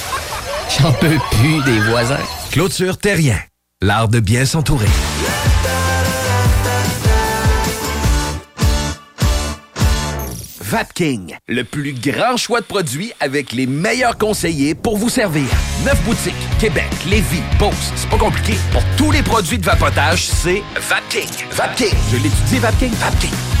j'en peux plus des voisins. Clôture Terrien, l'art de bien s'entourer. Vapking, le plus grand choix de produits avec les meilleurs conseillers pour vous servir. Neuf boutiques, Québec, Lévis, Beauce, c'est pas compliqué. Pour tous les produits de vapotage, c'est Vapking. Vapking, je l'étudie, Vapking. Vapking.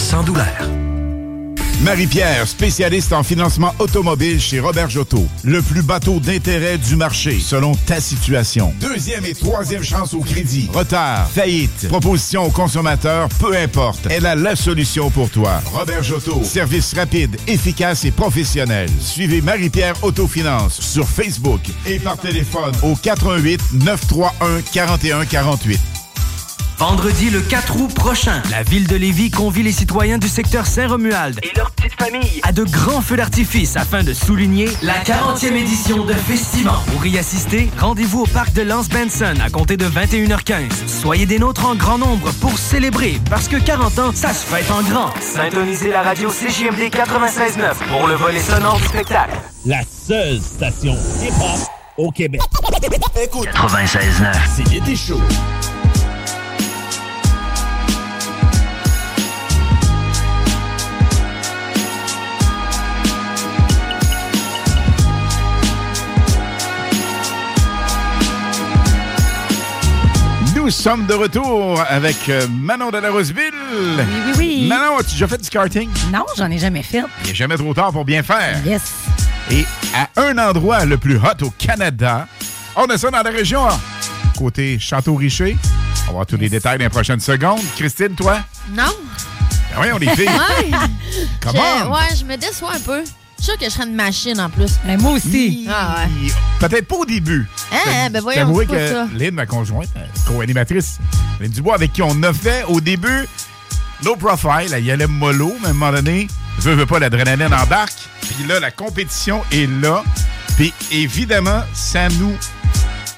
sans douleur. Marie-Pierre, spécialiste en financement automobile chez Robert Jotto. Le plus bateau d'intérêt du marché, selon ta situation. Deuxième et troisième chance au crédit. Retard, faillite, proposition au consommateur, peu importe. Elle a la solution pour toi. Robert Jotto. Service rapide, efficace et professionnel. Suivez Marie-Pierre Autofinance sur Facebook et par téléphone au 88 931 4148. Vendredi le 4 août prochain, la ville de Lévis convie les citoyens du secteur Saint-Romuald et leurs petites familles à de grands feux d'artifice afin de souligner la 40e édition de Festival. Pour y assister, rendez-vous au parc de Lance Benson à compter de 21h15. Soyez des nôtres en grand nombre pour célébrer parce que 40 ans, ça se fête en grand. Syntonisez la radio CJMD 96.9 pour le volet sonore du spectacle. La seule station hip-hop au Québec. Écoute. 96.9. C'est l'été chaud. Nous sommes de retour avec euh, Manon de la Roseville. Oui, oui, oui. Manon, as-tu déjà fait du karting? Non, j'en ai jamais fait. Il n'est jamais trop tard pour bien faire. Yes. Et à un endroit le plus hot au Canada, on a ça dans la région, hein, côté Château-Richer. On va voir tous les détails dans les prochaines secondes. Christine, toi? Non. Ben oui, on est filles. Ouais. On. Ouais, je me déçois un peu. Je suis sûr que je serais une machine en plus. moi aussi. Ah ouais. Peut-être pas au début. Hein, ben voyons, c'est pas ça. que Lynn, ma conjointe, euh, co-animatrice, Lynn Dubois, avec qui on a fait au début low profile, elle y allait mollo, mais à un moment donné, veut, veut pas, l'adrénaline embarque. Puis là, la compétition est là. Puis évidemment, ça nous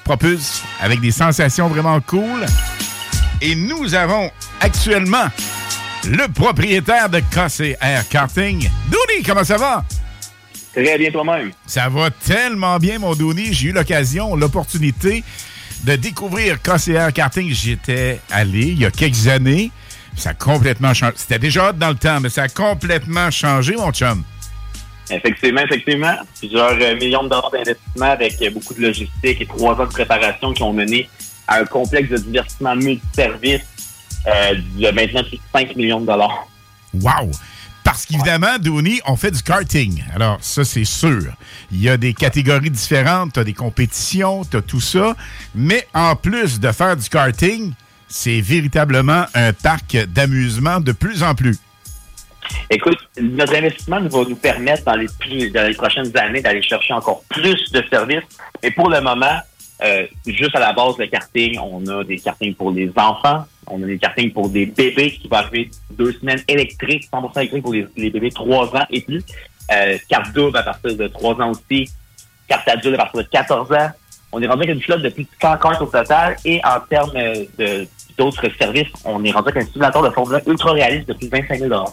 propulse avec des sensations vraiment cool. Et nous avons actuellement le propriétaire de KCR Karting. Dooney, comment ça va? Très bien toi-même. Ça va tellement bien, mon Dooney. J'ai eu l'occasion, l'opportunité de découvrir KCR Karting. J'y étais allé il y a quelques années. Ça a complètement changé. C'était déjà hot dans le temps, mais ça a complètement changé, mon chum. Effectivement, effectivement. Plusieurs euh, millions de dollars d'investissement avec euh, beaucoup de logistique et trois ans de préparation qui ont mené à un complexe de divertissement multiservice euh, de maintenant plus de 5 millions de dollars. Wow! Parce qu'évidemment, Dooney, on fait du karting. Alors, ça, c'est sûr. Il y a des catégories différentes, tu as des compétitions, tu as tout ça. Mais en plus de faire du karting, c'est véritablement un parc d'amusement de plus en plus. Écoute, notre investissement va nous permettre dans les, prochaines années d'aller chercher encore plus de services. Mais pour le moment, euh, juste à la base de karting, on a des kartings pour les enfants, on a des kartings pour des bébés qui vont arriver deux semaines électriques, 100% électriques pour les, les bébés 3 ans et plus. Euh, carte double à partir de 3 ans aussi. Carte adulte à partir de 14 ans. On est rendu avec une flotte de plus de 100 cartes au total. Et en termes euh, d'autres services, on est rendu avec un simulateur de Formule 1 ultra réaliste de plus de 25 000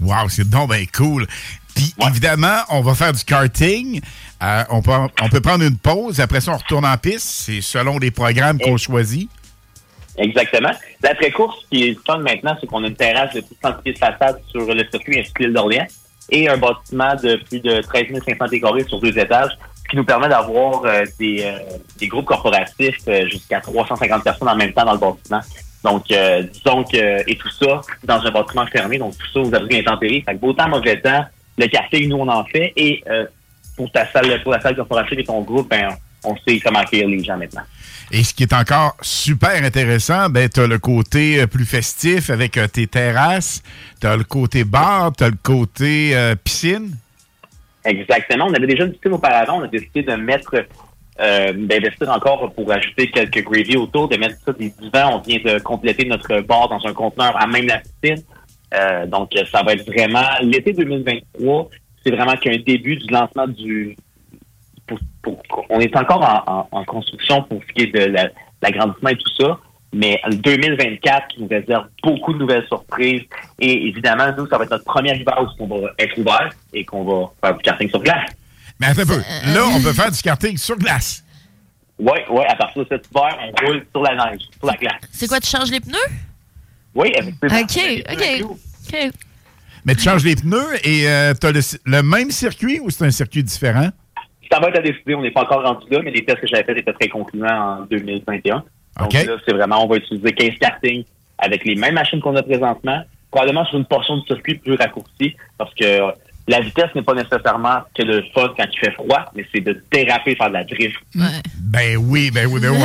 Wow, c'est donc bien cool. Puis évidemment, on va faire du karting. Euh, on, peut, on peut prendre une pause. Après ça, on retourne en piste. C'est selon les programmes qu'on choisit. Exactement. L'après-course, ce qui est fun maintenant, c'est qu'on a une terrasse de plus de 100 pieds de façade sur le circuit l'île d'Orléans et un bâtiment de plus de 13 500 décorés sur deux étages, ce qui nous permet d'avoir euh, des, euh, des groupes corporatifs euh, jusqu'à 350 personnes en même temps dans le bâtiment. Donc, euh, disons que, et tout ça dans un bâtiment fermé, donc tout ça aux abris intempéries. Fait que beau temps, mauvais temps, le café, nous, on en fait. Et euh, pour ta salle, pour la salle corporative et ton groupe, ben, on sait comment accueillir les gens maintenant. Et ce qui est encore super intéressant, ben, tu as le côté euh, plus festif avec euh, tes terrasses, tu as le côté bar, tu as le côté euh, piscine. Exactement. On avait déjà piscine auparavant. On a décidé de mettre, d'investir encore pour ajouter quelques gravy autour, de mettre ça des divans. On vient de compléter notre bar dans un conteneur à même la piscine. Donc, ça va être vraiment l'été 2023. C'est vraiment qu'un début du lancement du. Pour- pour- on est encore en, en- en construction pour ce qui est de la- l'agrandissement et tout ça. Mais le 2024 qui nous réserve beaucoup de nouvelles surprises. Et évidemment, nous, ça va être notre premier hiver où on va être ouvert et qu'on va faire du karting sur glace. Mais attends un peu. Là, on peut faire du karting sur glace. Oui, oui, à partir de cet hiver, on roule sur la neige, sur la glace. C'est quoi, tu changes les pneus? Oui, effectivement. OK, OK. OK. Mais tu changes les pneus et tu as le, le même circuit ou c'est un circuit différent? Ça va être à décider, on n'est pas encore rendu là, mais les tests que j'avais faits étaient très concluants en 2021. Donc là, c'est vraiment, on va utiliser 15 kartings avec les mêmes machines qu'on a présentement, probablement sur une portion du circuit plus raccourcie, parce que la vitesse n'est pas nécessairement que le fun quand il fait froid, mais c'est de déraper, faire de la drift. Ben oui, ben oui, ben oui.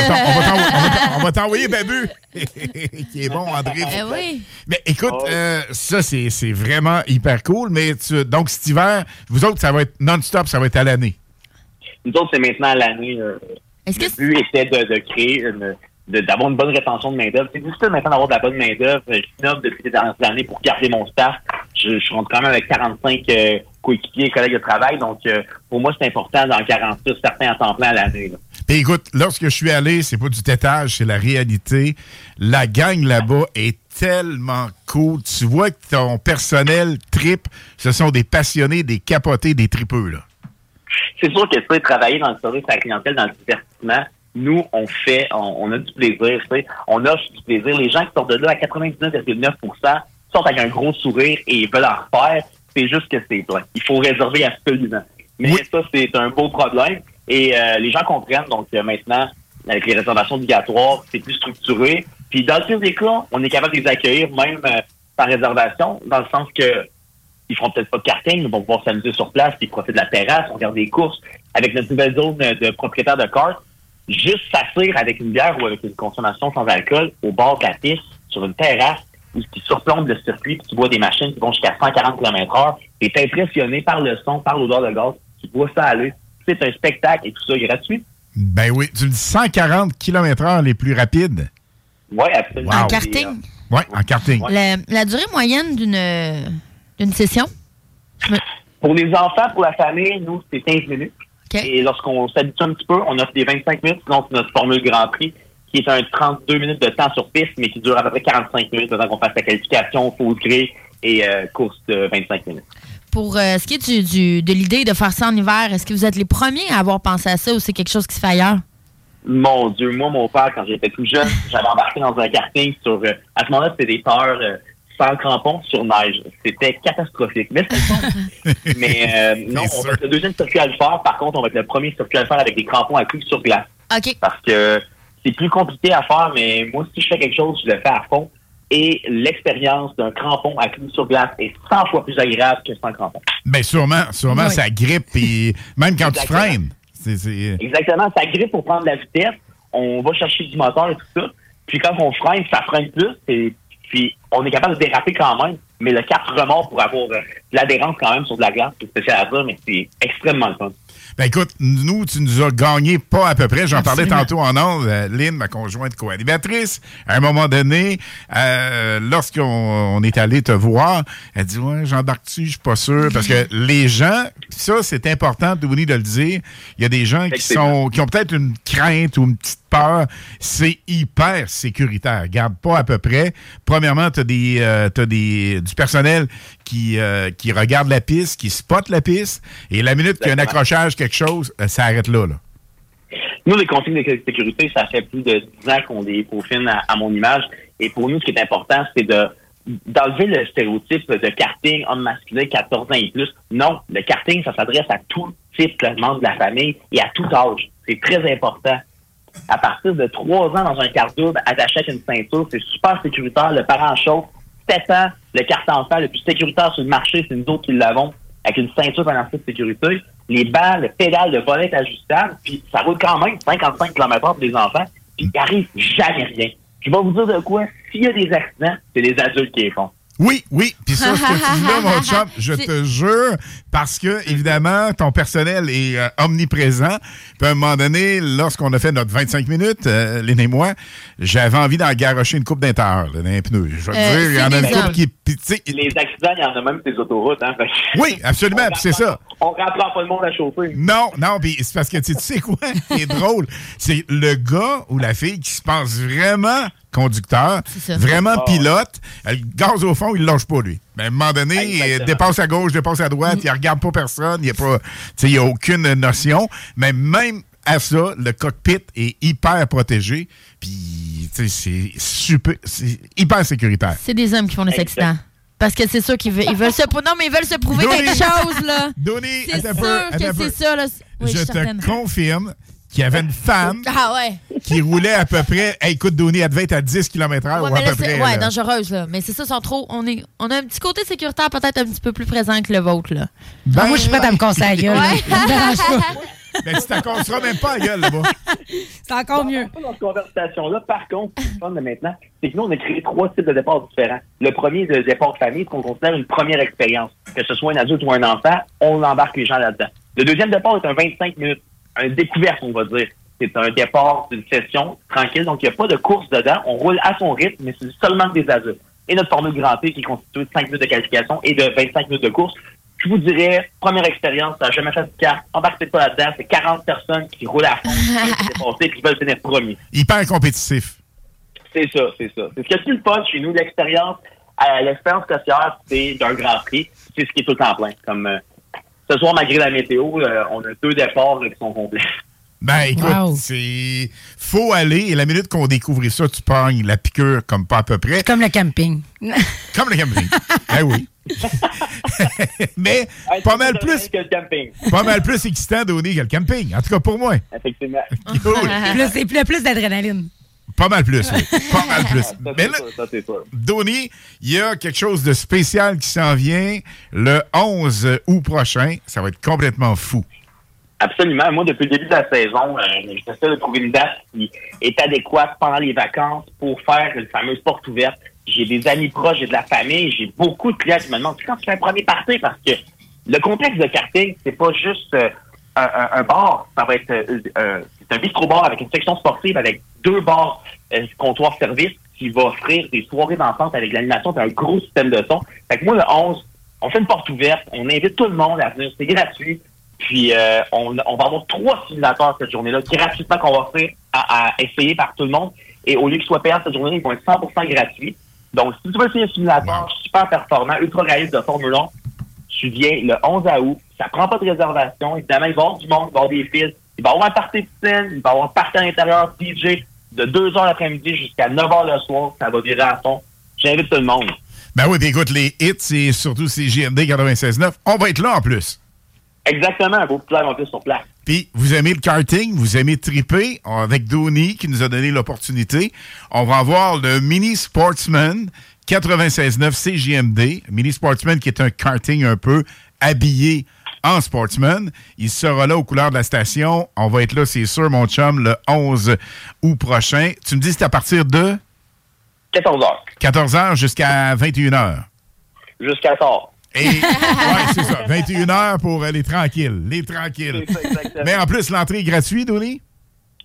On va t'envoyer Babu, qui est bon en drift. Eh oui. Mais écoute, euh, ça, c'est c'est vraiment hyper cool. Mais tu- donc, cet hiver, vous autres, ça va être non-stop, ça va être à l'année. Nous autres, c'est maintenant à l'année. euh, le but était de, de créer une d'avoir une bonne rétention de main-d'œuvre. C'est difficile maintenant d'avoir de la bonne main-d'œuvre. Je innove depuis les dernières années pour garder mon staff. Je, je rentre quand même avec 45 euh, coéquipiers et collègues de travail. Donc, euh, pour moi, c'est important d'en garantir certains à temps plein à l'année. Puis écoute, lorsque je suis allé, c'est pas du tétage, c'est la réalité. La gang là-bas est tellement cool. Tu vois que ton personnel trip, ce sont des passionnés, des capotés, des tripeux, là. C'est sûr que tu sais, travailler dans le service à la clientèle, dans le divertissement, nous, on fait, on, on a du plaisir, tu sais. On offre du plaisir. Les gens qui sortent de là à 99,9% sortent avec un gros sourire et ils veulent en refaire. C'est juste que c'est plein. Il faut réserver absolument. Mais ça, c'est un beau problème. Et euh, les gens comprennent. Donc euh, maintenant, avec les réservations obligatoires, c'est plus structuré. Puis dans le pire des cas, on est capable de les accueillir même euh, par réservation, dans le sens que ils feront peut-être pas de karting, mais vont pouvoir s'amuser sur place, puis profiter de la terrasse, on regarde des courses. Avec notre nouvelle zone de propriétaires de cartes, juste s'asseoir avec une bière ou avec une consommation sans alcool au bord de la piste, sur une terrasse, où qui surplombe le circuit, puis tu vois des machines qui vont jusqu'à 140 km/h. Tu es impressionné par le son, par l'odeur de gaz. Tu vois ça aller. C'est un spectacle et tout ça est gratuit. Ben oui, tu me dis 140 km/h les plus rapides. Oui, absolument. En karting? Oui, en karting. La, la durée moyenne d'une d'une session? Pour les enfants, pour la famille, nous, c'est 15 minutes. Et lorsqu'on s'habitue un petit peu, on offre des 25 minutes. Sinon, c'est notre formule Grand Prix, qui est un 32 minutes de temps sur piste, mais qui dure à peu près 45 minutes, le temps qu'on fasse la qualification, fausse grille et euh, course de 25 minutes. Pour euh, ce qui est du, du- de l'idée de faire ça en hiver, est-ce que vous êtes les premiers à avoir pensé à ça ou c'est quelque chose qui se fait ailleurs? Mon Dieu, moi, mon père, quand j'étais tout jeune, j'avais embarqué dans un karting sur... euh, à ce moment-là, c'était des peurs sans crampons sur neige. C'était catastrophique. Mais c'est. Mais euh, non, on va être le deuxième circuit à le faire. Par contre, on va être le premier circuit à le faire avec des crampons à clous sur glace. OK. Parce que c'est plus compliqué à faire, mais moi, si je fais quelque chose, je le fais à fond. Et l'expérience d'un crampon à clous sur glace est 100 fois plus agréable que sans crampon. Ben sûrement, sûrement, Oui. ça grippe, puis même quand tu freines. c'est- c'est- Exactement, ça grippe pour prendre la vitesse. On va chercher du moteur et tout ça. Puis quand on freine, ça freine plus. Et puis on est capable de déraper quand même. Mais le 4 remords pour avoir euh, l'adhérence quand même sur de la glace, c'est spécial à dire, mais c'est extrêmement le fun. Ben écoute, nous, tu nous as gagné pas à peu près. J'en parlais tantôt en ondes. Euh, Lynn, ma conjointe co-animatrice, à un moment donné, euh, lorsqu'on on est allé te voir, elle dit Ouais, j'embarque-tu, je suis pas sûr. Parce que les gens, ça, c'est important, Tony, de le dire. Il y a des gens qui sont qui ont peut-être une crainte ou une petite peur. C'est hyper sécuritaire. Regarde pas à peu près. Premièrement, tu as des, euh, t'as des du personnel qui, euh, qui regarde la piste, qui spot la piste. Et la minute qu'il y a un accrochage, quelque chose, euh, ça arrête là. là. Nous, les consignes de sécurité, ça fait plus de 10 ans qu'on les peaufine à, à mon image. Et pour nous, ce qui est important, c'est de d'enlever le stéréotype de karting homme masculin 14 ans et plus. Non, le karting, ça s'adresse à tout type de membre de la famille et à tout âge. C'est très important. À partir de 3 ans dans un quart double, attaché avec une ceinture, c'est super sécuritaire. Le parent chauffe. 7 ans, le carte enfant le plus sécuritaire sur le marché, c'est nous autres qui l'avons, avec une ceinture pendant de sécurité. Les bancs, le pédale, le volet est ajustable, puis ça roule quand même 55 km pour les enfants, puis il arrive jamais rien. Je vais vous dire de quoi, s'il y a des accidents, c'est les adultes qui les font. Oui, oui. Puis ça, ce que tu dis là, mon chum, je te jure, parce que, évidemment, ton personnel est euh, omniprésent. Puis à un moment donné, lorsqu'on a fait notre 25 minutes, euh, Lynn et moi, j'avais envie d'en garrocher une coupe d'intérieur, là, dans les pneus. Je te Euh, dire, il y en a c'est une des coupe qui... sais, Les accidents, il y en a même sur les autoroutes. Hein, Oui, absolument, puis c'est ça. On reprend pas le monde à chauffer. Non, non, puis c'est parce que tu sais- tu sais quoi? Qui est drôle, c'est le gars ou la fille qui se pense vraiment conducteur, vraiment Ah pilote, le gaz au fond, il ne lâche pas lui. Mais à un moment donné, Exactement. il dépasse à gauche, dépasse à droite, il regarde pas personne, il n'y a pas, tu sais, il y a aucune notion, mais même à ça, le cockpit est hyper protégé, puis tu sais, c'est super, c'est hyper sécuritaire. C'est des hommes qui font des accidents. Parce que c'est sûr qu'ils veulent, ils veulent se... Non, mais ils veulent se prouver quelque chose, là. Donny, c'est sûr que c'est ça, là. Oui, je te confirme qu'il y avait une femme Ah ouais. qui roulait à peu près. Hey, écoute, elle devait être à 10 km/h Ouais, ou mais à là, peu c'est près. ouais, là. dangereuse, là. Mais c'est ça, ils sont trop. On, est, on a un petit côté sécuritaire peut-être un petit peu plus présent que le vôtre, là. Ben, moi, je suis prête à me dérange pas. Ben, tu t'accorderas même pas la gueule là-bas. C'est encore mieux. Dans cette conversation-là, par contre, ce qui est fun de maintenant, c'est que nous, on a créé trois types de départs différents. Le premier, le départ de famille, ce qu'on considère une première expérience. Que ce soit un adulte ou un enfant, on embarque les gens là-dedans. Le deuxième départ est un 25 minutes. Un découverte, on va dire. C'est un départ d'une session tranquille, donc il n'y a pas de course dedans. On roule à son rythme, mais c'est seulement des adultes. Et notre formule Grand P qui est constituée de 5 minutes de qualification et de 25 minutes de course. Je vous dirais, première expérience, ça n'a jamais fait de carte. Embarquez pas là-dedans, c'est 40 personnes qui roulent à fond, qui qui veulent finir premier. Hyper compétitif. C'est ça, c'est ça. C'est ce qui est le fun chez nous, l'expérience. euh, l'expérience c'est d'un grand prix. C'est ce qui est tout le temps plein. Comme euh, ce soir, malgré la météo, euh, on a deux départs qui sont complets. Ben, écoute, c'est. Faut aller, et la minute qu'on découvre ça, tu pognes la piqûre comme pas à peu près. Comme le camping. Comme le camping. ben oui. Mais pas mal plus. Que le camping. Pas mal plus excitant donné que le camping. En tout cas, pour moi. Effectivement. Plus, c'est plus, plus d'adrénaline. Pas mal plus, oui. Pas mal plus. Ça, Mais là, ça, sûr. Donny, il y a quelque chose de spécial qui s'en vient le 11 août prochain. Ça va être complètement fou. Absolument. Moi, depuis le début de la saison, euh, j'essaie de trouver une date qui est adéquate pendant les vacances pour faire une fameuse porte ouverte j'ai des amis proches, j'ai de la famille, j'ai beaucoup de clients qui me demandent quand tu fais un premier party? Parce que le complexe de karting, c'est pas juste euh, un, un- un bar, ça va être euh, euh, c'est un bistrot-bar avec une section sportive avec deux bars euh, comptoir service qui va offrir des soirées d'enfance avec l'animation et un gros système de son. Fait que moi, le 11, on fait une porte ouverte, on invite tout le monde à venir, c'est gratuit. Puis euh, on, on va avoir trois simulateurs cette journée-là, gratuitement qu'on va offrir à, à essayer par tout le monde. Et au lieu qu'ils soient payants cette journée, ils vont être 100% gratuits. Donc, si tu veux essayer un simulateur super performant, ultra réaliste de Formule 1, tu viens le 11 août. Ça prend pas de réservation. Évidemment, il va y avoir du monde, il va y avoir des fils. Il va y avoir un party de scène, il va y avoir un party à l'intérieur, DJ, de 2 h l'après-midi jusqu'à 9 h le soir. Ça va virer à fond. J'invite tout le monde. Ben oui, puis écoute, les hits et surtout ces JMD 96.9, on va être là en plus. Exactement, live en plus sur place. Puis, vous aimez le karting, vous aimez triper avec Dooney qui nous a donné l'opportunité. On va avoir le Mini Sportsman 96.9 CJMD. Mini Sportsman qui est un karting un peu habillé en sportsman. Il sera là aux couleurs de la station. On va être là, c'est sûr, mon chum, le 11 août prochain. Tu me dis c'est à partir de? 14 h 14 h jusqu'à 21 h. Jusqu'à tard. Et, ouais, c'est ça. 21 h pour les tranquilles. Les tranquilles. Ça. Mais en plus, l'entrée est gratuite, Dooney?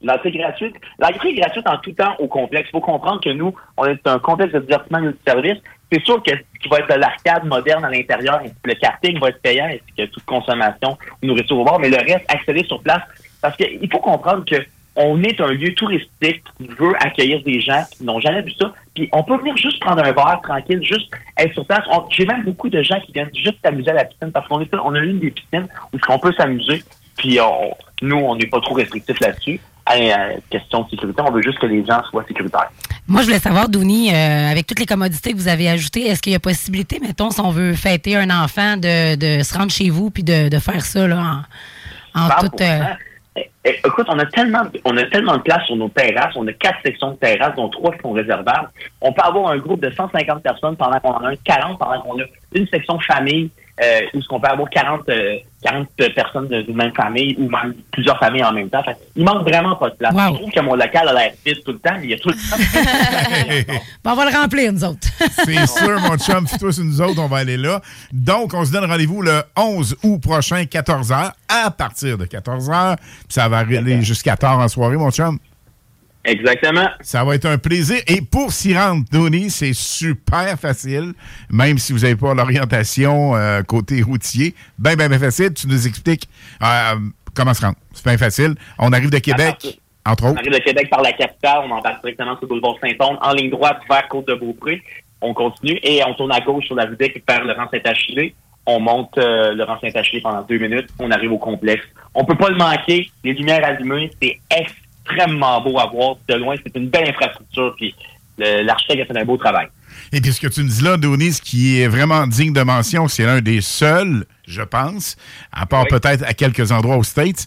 L'entrée gratuite. L'entrée gratuite en tout temps au complexe. Il faut comprendre que nous, on est un complexe de divertissement et de service. C'est sûr que qui va être de l'arcade moderne à l'intérieur, le karting va être payant, ainsi que toute consommation ou nourriture au bar, mais le reste, accéder sur place. Parce qu'il faut comprendre que on est un lieu touristique qui veut accueillir des gens qui n'ont jamais vu ça. Puis on peut venir juste prendre un verre tranquille, juste être sur place. J'ai même beaucoup de gens qui viennent juste s'amuser à la piscine parce qu'on est on a une des piscines où on peut s'amuser. Puis nous, on n'est pas trop restrictif là-dessus. Euh, question de sécurité, on veut juste que les gens soient sécuritaires. Moi, je voulais savoir, Douni, euh, avec toutes les commodités que vous avez ajoutées, est-ce qu'il y a possibilité, mettons, si on veut fêter un enfant, de, de se rendre chez vous puis de, de faire ça là, en, en 100%. toute. euh, Eh, eh, Écoute, on a tellement, on a tellement de place sur nos terrasses. On a quatre sections de terrasses, dont trois qui sont réservables. On peut avoir un groupe de 150 personnes pendant qu'on en a un 40, pendant qu'on a une section famille, euh, où on peut avoir 40, euh, 40 personnes de- d'une même famille ou même plusieurs familles en même temps. Fait, il manque vraiment pas de place. Je trouve que mon local a l'air vide tout le temps, mais il y a tout le temps. bon, on va le remplir, nous autres. C'est sûr, mon chum. Fais-toi sur nous autres, on va aller là. Donc, on se donne rendez-vous le 11 août prochain, 14h, à partir de 14h. Puis ça va aller jusqu'à tard en soirée, mon chum. Exactement. Ça va être un plaisir. Et pour s'y rendre, Tony, c'est super facile. Même si vous n'avez pas l'orientation euh, côté routier. Ben, ben, ben facile. Tu nous expliques euh, comment se rendre. C'est bien facile. On arrive de Québec, entre On autres. arrive de Québec par la capitale, on embarque directement sur le boulevard Saint-Onge, en ligne droite vers Côte-de-Beaupré. On continue et on tourne à gauche sur la Deck vers Laurent Saint-Achillé. On monte euh, Laurent Saint-Achillé pendant deux minutes. On arrive au complexe. On peut pas le manquer. Les lumières allumées, c'est extrêmement beau à voir. De loin, c'est une belle infrastructure. Puis l'architecte a fait un beau travail. Et puis ce que tu nous dis là, Denis, ce qui est vraiment digne de mention, c'est l'un des seuls, je pense, à part peut-être à quelques endroits aux States,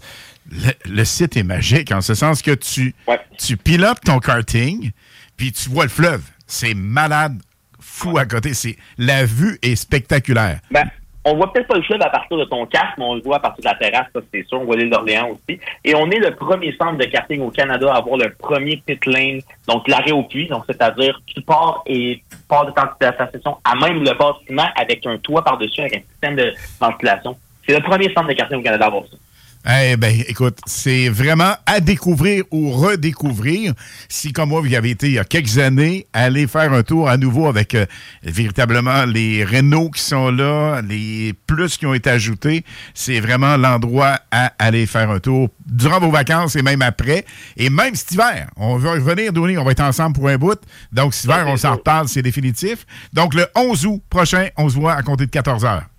le, le site est magique en ce sens que tu, tu pilotes ton karting, puis tu vois le fleuve. C'est malade, fou à côté. C'est La vue est spectaculaire. Ben, on voit peut-être pas le fleuve à partir de ton casque, mais on le voit à partir de la terrasse, ça c'est sûr. On voit l'île d'Orléans aussi. Et on est le premier centre de karting au Canada à avoir le premier pit lane, donc l'arrêt au puits, donc c'est-à-dire tu pars et tu pars de ta, de à même le bâtiment avec un toit par-dessus, avec un système de ventilation. C'est le premier centre de karting au Canada à avoir ça. Eh ben, écoute, c'est vraiment à découvrir ou redécouvrir. Si, comme moi, vous y avez été il y a quelques années, allez faire un tour à nouveau avec euh, véritablement les Renault qui sont là, les plus qui ont été ajoutés. C'est vraiment l'endroit à aller faire un tour durant vos vacances et même après. Et même cet hiver, on va revenir, Donny, on va être ensemble pour un bout. Donc, cet hiver, on s'en reparle, c'est définitif. Donc, le 11 août prochain, on se voit à compter de 14 heures.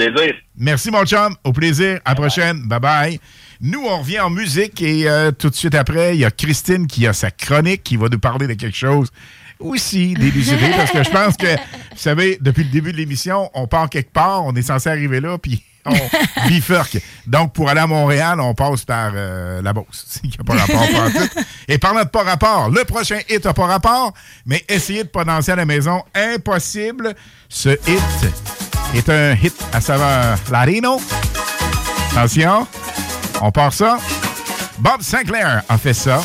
Plaisir. Merci, mon chum. Au plaisir. À la prochaine. Bye-bye. Nous, on revient en musique et euh, tout de suite après, il y a Christine qui a sa chronique qui va nous parler de quelque chose aussi d'élucidé parce que je pense que, vous savez, depuis le début de l'émission, on part quelque part, on est censé arriver là, puis on bifurque. Donc, pour aller à Montréal, on passe par euh, la Beauce. C'est qu'il n'y a pas rapport pantoute. Et parlant de pas rapport, le prochain hit n'a pas rapport, mais essayez de pas danser à la maison, impossible. Ce hit est un hit à saveur latino. Attention, on part ça. Bob Sinclair a fait ça.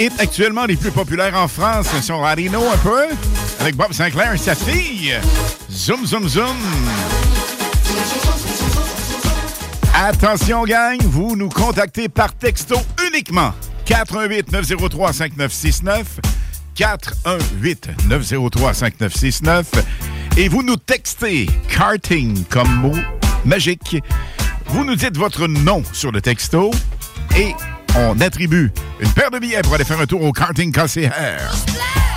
Hits actuellement les plus populaires en France, si on Rino un peu, avec Bob Sinclair et sa fille. Zoom, zoom, zoom. Attention, gang, vous nous contactez par texto uniquement. 418 903 5969 418 903 5969 et vous nous textez karting comme mot magique. Vous nous dites votre nom sur le texto et on attribue une paire de billets pour aller faire un tour au karting KCR.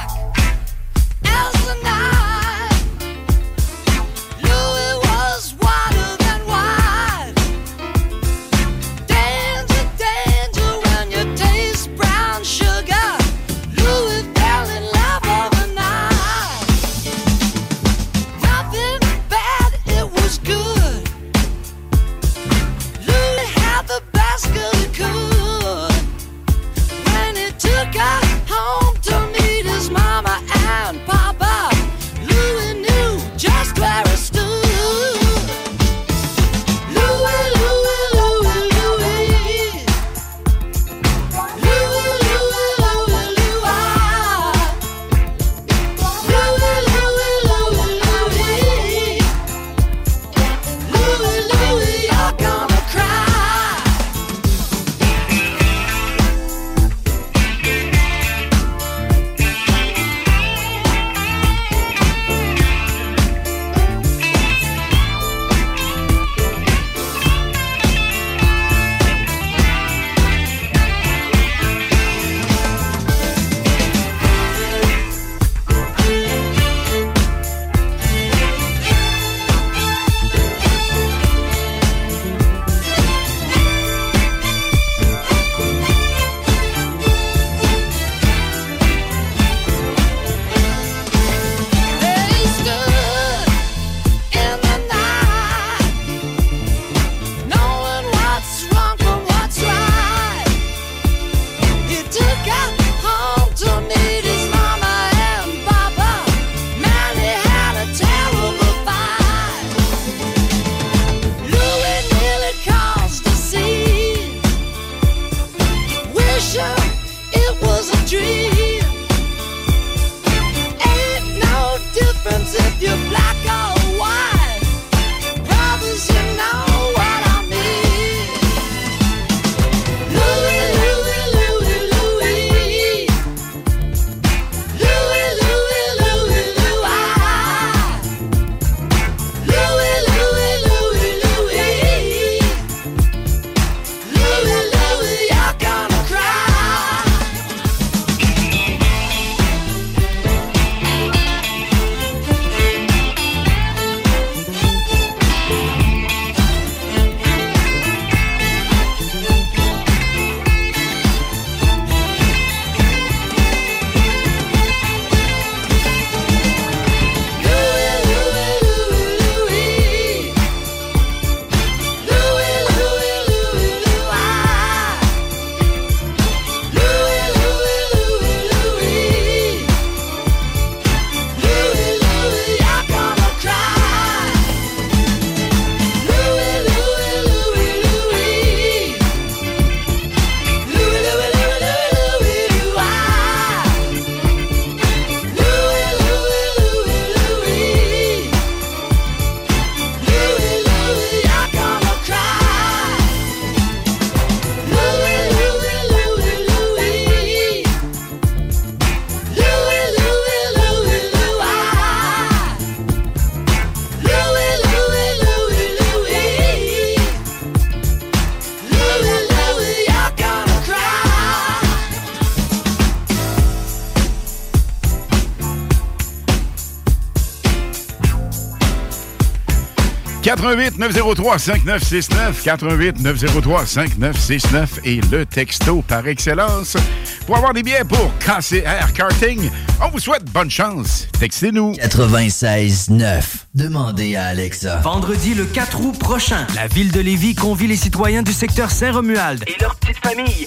88 903 5969 88 903 5969 et le texto par excellence pour avoir des billets pour KCR Karting. On vous souhaite bonne chance. Textez-nous. 96.9. Demandez à Alexa. Vendredi le 4 août prochain, la ville de Lévis convie les citoyens du secteur Saint-Romuald et leurs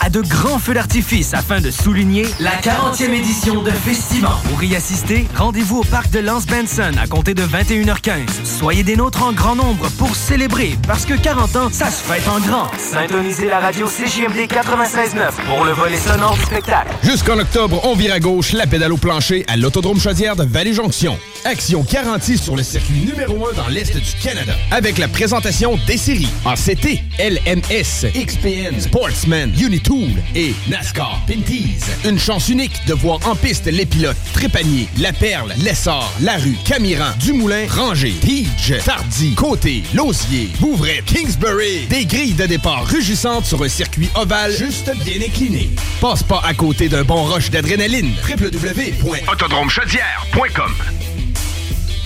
à de grands feux d'artifice afin de souligner la 40e édition de Festival. Pour y assister, rendez-vous au parc de Lance Benson à compter de 21h15. Soyez des nôtres en grand nombre pour célébrer parce que 40 ans, ça se fête en grand. Syntonisez la radio CJMD 96.9 pour le volet sonore du spectacle. Jusqu'en octobre, on vire à gauche la pédale au plancher à l'Autodrome Chaudière de Vallée-Jonction. Action garantie sur le circuit numéro 1 dans l'Est du Canada. Avec la présentation des séries en CT, LMS, XPN, Sportsman, Unitool et NASCAR Pinties. Une chance unique de voir en piste les pilotes Trépanier, La Perle, Lessard, Larue, Camiran, Dumoulin, Ranger, Pidge, Tardy, Côté, Lausier, Bouvray, Kingsbury. Des grilles de départ rugissantes sur un circuit ovale juste bien incliné. Passe pas à côté d'un bon rush d'adrénaline. www.autodromechaudière.com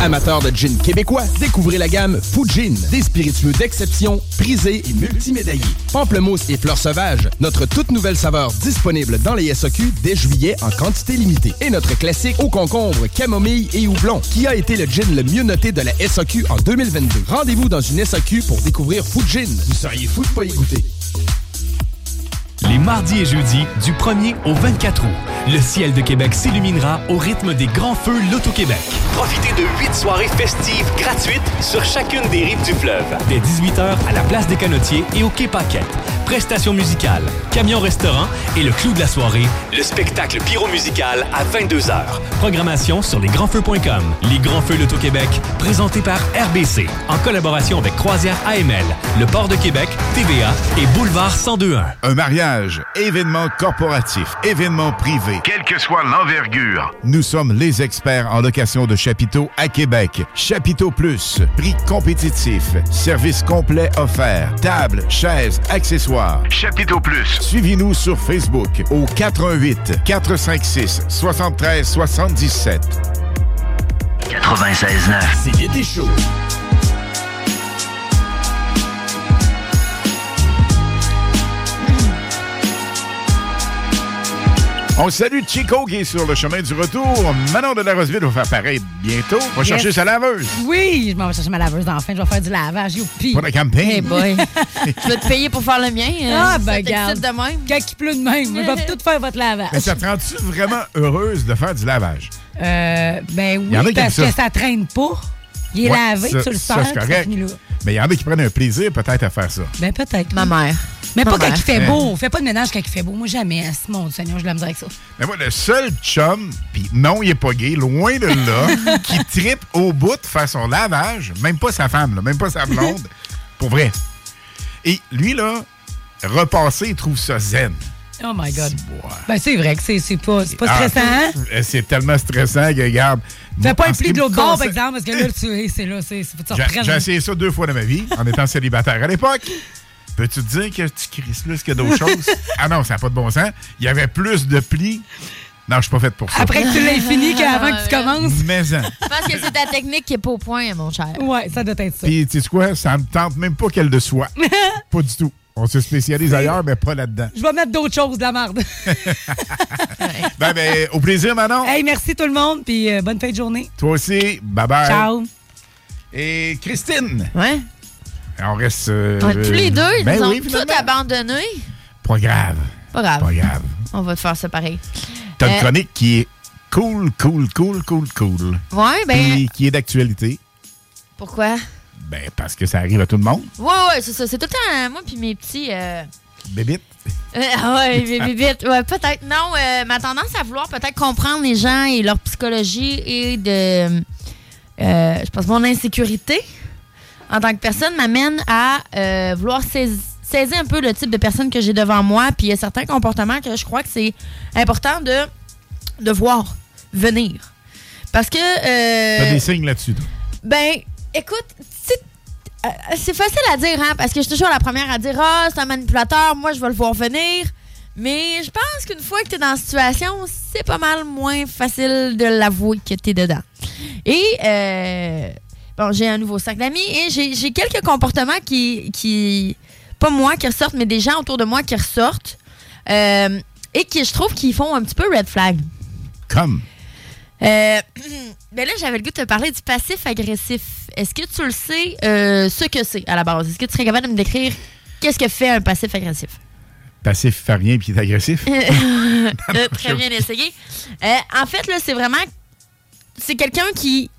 Amateurs de gin québécois, découvrez la gamme Fujin, des spiritueux d'exception, prisés et multimédaillés. Pamplemousse et fleurs sauvages, notre toute nouvelle saveur disponible dans les SOQ dès juillet en quantité limitée. Et notre classique au concombre, camomille et houblon, qui a été le gin le mieux noté de la SOQ en 2022. Rendez-vous dans une SOQ pour découvrir Fujin. Vous seriez fou de pas y. Les mardis et jeudis, du 1er au 24 août, le ciel de Québec s'illuminera au rythme des grands feux Loto-Québec. Profitez de huit soirées festives gratuites sur chacune des rives du fleuve. Dès 18h à la place des Canotiers et au Quai Paquette. Prestations musicales, camion-restaurant et le clou de la soirée, Le spectacle pyro-musical à 22h. Programmation sur lesgrandsfeux.com. Les Grands Feux Loto-Québec, présentés par RBC, en collaboration avec Croisière AML, le Port de Québec, TVA et Boulevard 1021. Un mariage, événement corporatif, événement privé, quelle que soit l'envergure, nous sommes les experts en location de chapiteaux à Québec. Chapiteau Plus, prix compétitif, service complet offert, table, chaises, accessoires. Chapiteau Plus. Suivez-nous sur Facebook au 418 456 73 77. 96.9. C'est l'été chaud. On salue Chico qui est sur le chemin du retour. Manon de la Roseville va faire pareil bientôt. Va Yes. chercher sa laveuse. Oui, je m'en vais chercher ma laveuse d'enfin. Je vais faire du lavage. Youpi. Pour le camping. Hey boy. Je vais te payer pour faire le mien. euh, Ah, ça ben, regarde. de même? Quand il pleut de même, je vais tout faire votre lavage. Mais ça te rend-tu vraiment heureuse de faire du lavage? Euh, ben en oui, parce ça. que ça traîne pas. Il est Ouais, lavé, ça- tu le ça, ça là. Mais il y en a qui prennent un plaisir peut-être à faire ça. Ben peut-être. Ma mère. Mais pas quand il fait beau. Fais pas de ménage quand il fait beau. Moi, jamais. hein. Mon Seigneur, je l'aime avec ça. Mais moi, le seul chum, puis non, il est pas gay, loin de là, qui tripe au bout de faire son lavage, même pas sa femme, là, même pas sa blonde, pour vrai. Et lui, là, repasser, il trouve ça zen. Oh my God. Ben c'est vrai que c'est pas, pas Ah, stressant. hein? euh, C'est tellement stressant que, regarde. Fais pas un pli de l'autre bord, par exemple, parce que là, tu es, c'est là, c'est, j'ai essayé ça deux fois dans ma vie, en étant célibataire à l'époque. Peux-tu te dire que tu crises plus que d'autres choses? Ah non, ça n'a pas de bon sens. Il y avait plus de plis. Non, je suis pas fait pour ça. Après que tu l'aies fini, qu'avant que tu commences. Mais hein. Je pense que c'est ta technique qui est pas au point, mon cher. Ouais, ça doit être ça. Puis, tu sais quoi? Ça me tente même pas qu'elle de soit. pas du tout. On se spécialise ailleurs, mais pas là-dedans. Je vais mettre d'autres choses de la marde. Ben, ben, au plaisir, Manon. hey, merci tout le monde, puis euh, bonne fin de journée. Toi aussi. Bye-bye. Ciao. Et Christine. Ouais. On reste. euh, tous les deux, ils ben nous ont tout abandonné. Pas grave. Pas grave. Pas grave. On va te faire ça pareil. T'as une Euh, chronique qui est cool, cool, cool, cool, cool. Ouais, ben. Puis qui est d'actualité. Pourquoi? Ben, parce que ça arrive à tout le monde. Ouais, ouais, c'est ça. C'est tout le temps, euh, moi puis mes petits. Euh... Bébite. euh, ah ouais, mes bibites. Ouais, peut-être. Non, ma tendance à vouloir peut-être comprendre les gens et leur psychologie et de. euh, je pense mon insécurité en tant que personne m'amène à euh, vouloir saisir, saisir un peu le type de personne que j'ai devant moi. Puis il y a certains comportements que je crois que c'est important de, de voir venir. Parce que. euh, T'as des signes là-dessus, toi? ben, écoute, c'est- euh, c'est facile à dire, hein, parce que je suis toujours la première à dire Ah, c'est un manipulateur, moi, je vais le voir venir. Mais je pense qu'une fois que tu es dans la situation, c'est pas mal moins facile de l'avouer que tu es dedans. Et, euh, bon, j'ai un nouveau sac d'amis et j'ai quelques comportements qui, qui, pas moi qui ressortent, mais des gens autour de moi qui ressortent. euh, et qui, je trouve, qu'ils font un petit peu red flag. Comme? Euh, ben là, j'avais le goût de te parler du passif agressif. Est-ce que tu le sais, euh, ce que c'est à la base? Est-ce que tu serais capable de me décrire qu'est-ce que fait un passif agressif? Passif, fait rien, puis il est agressif? Euh, Très bien essayé. Euh, en fait, là, c'est vraiment. C'est quelqu'un qui.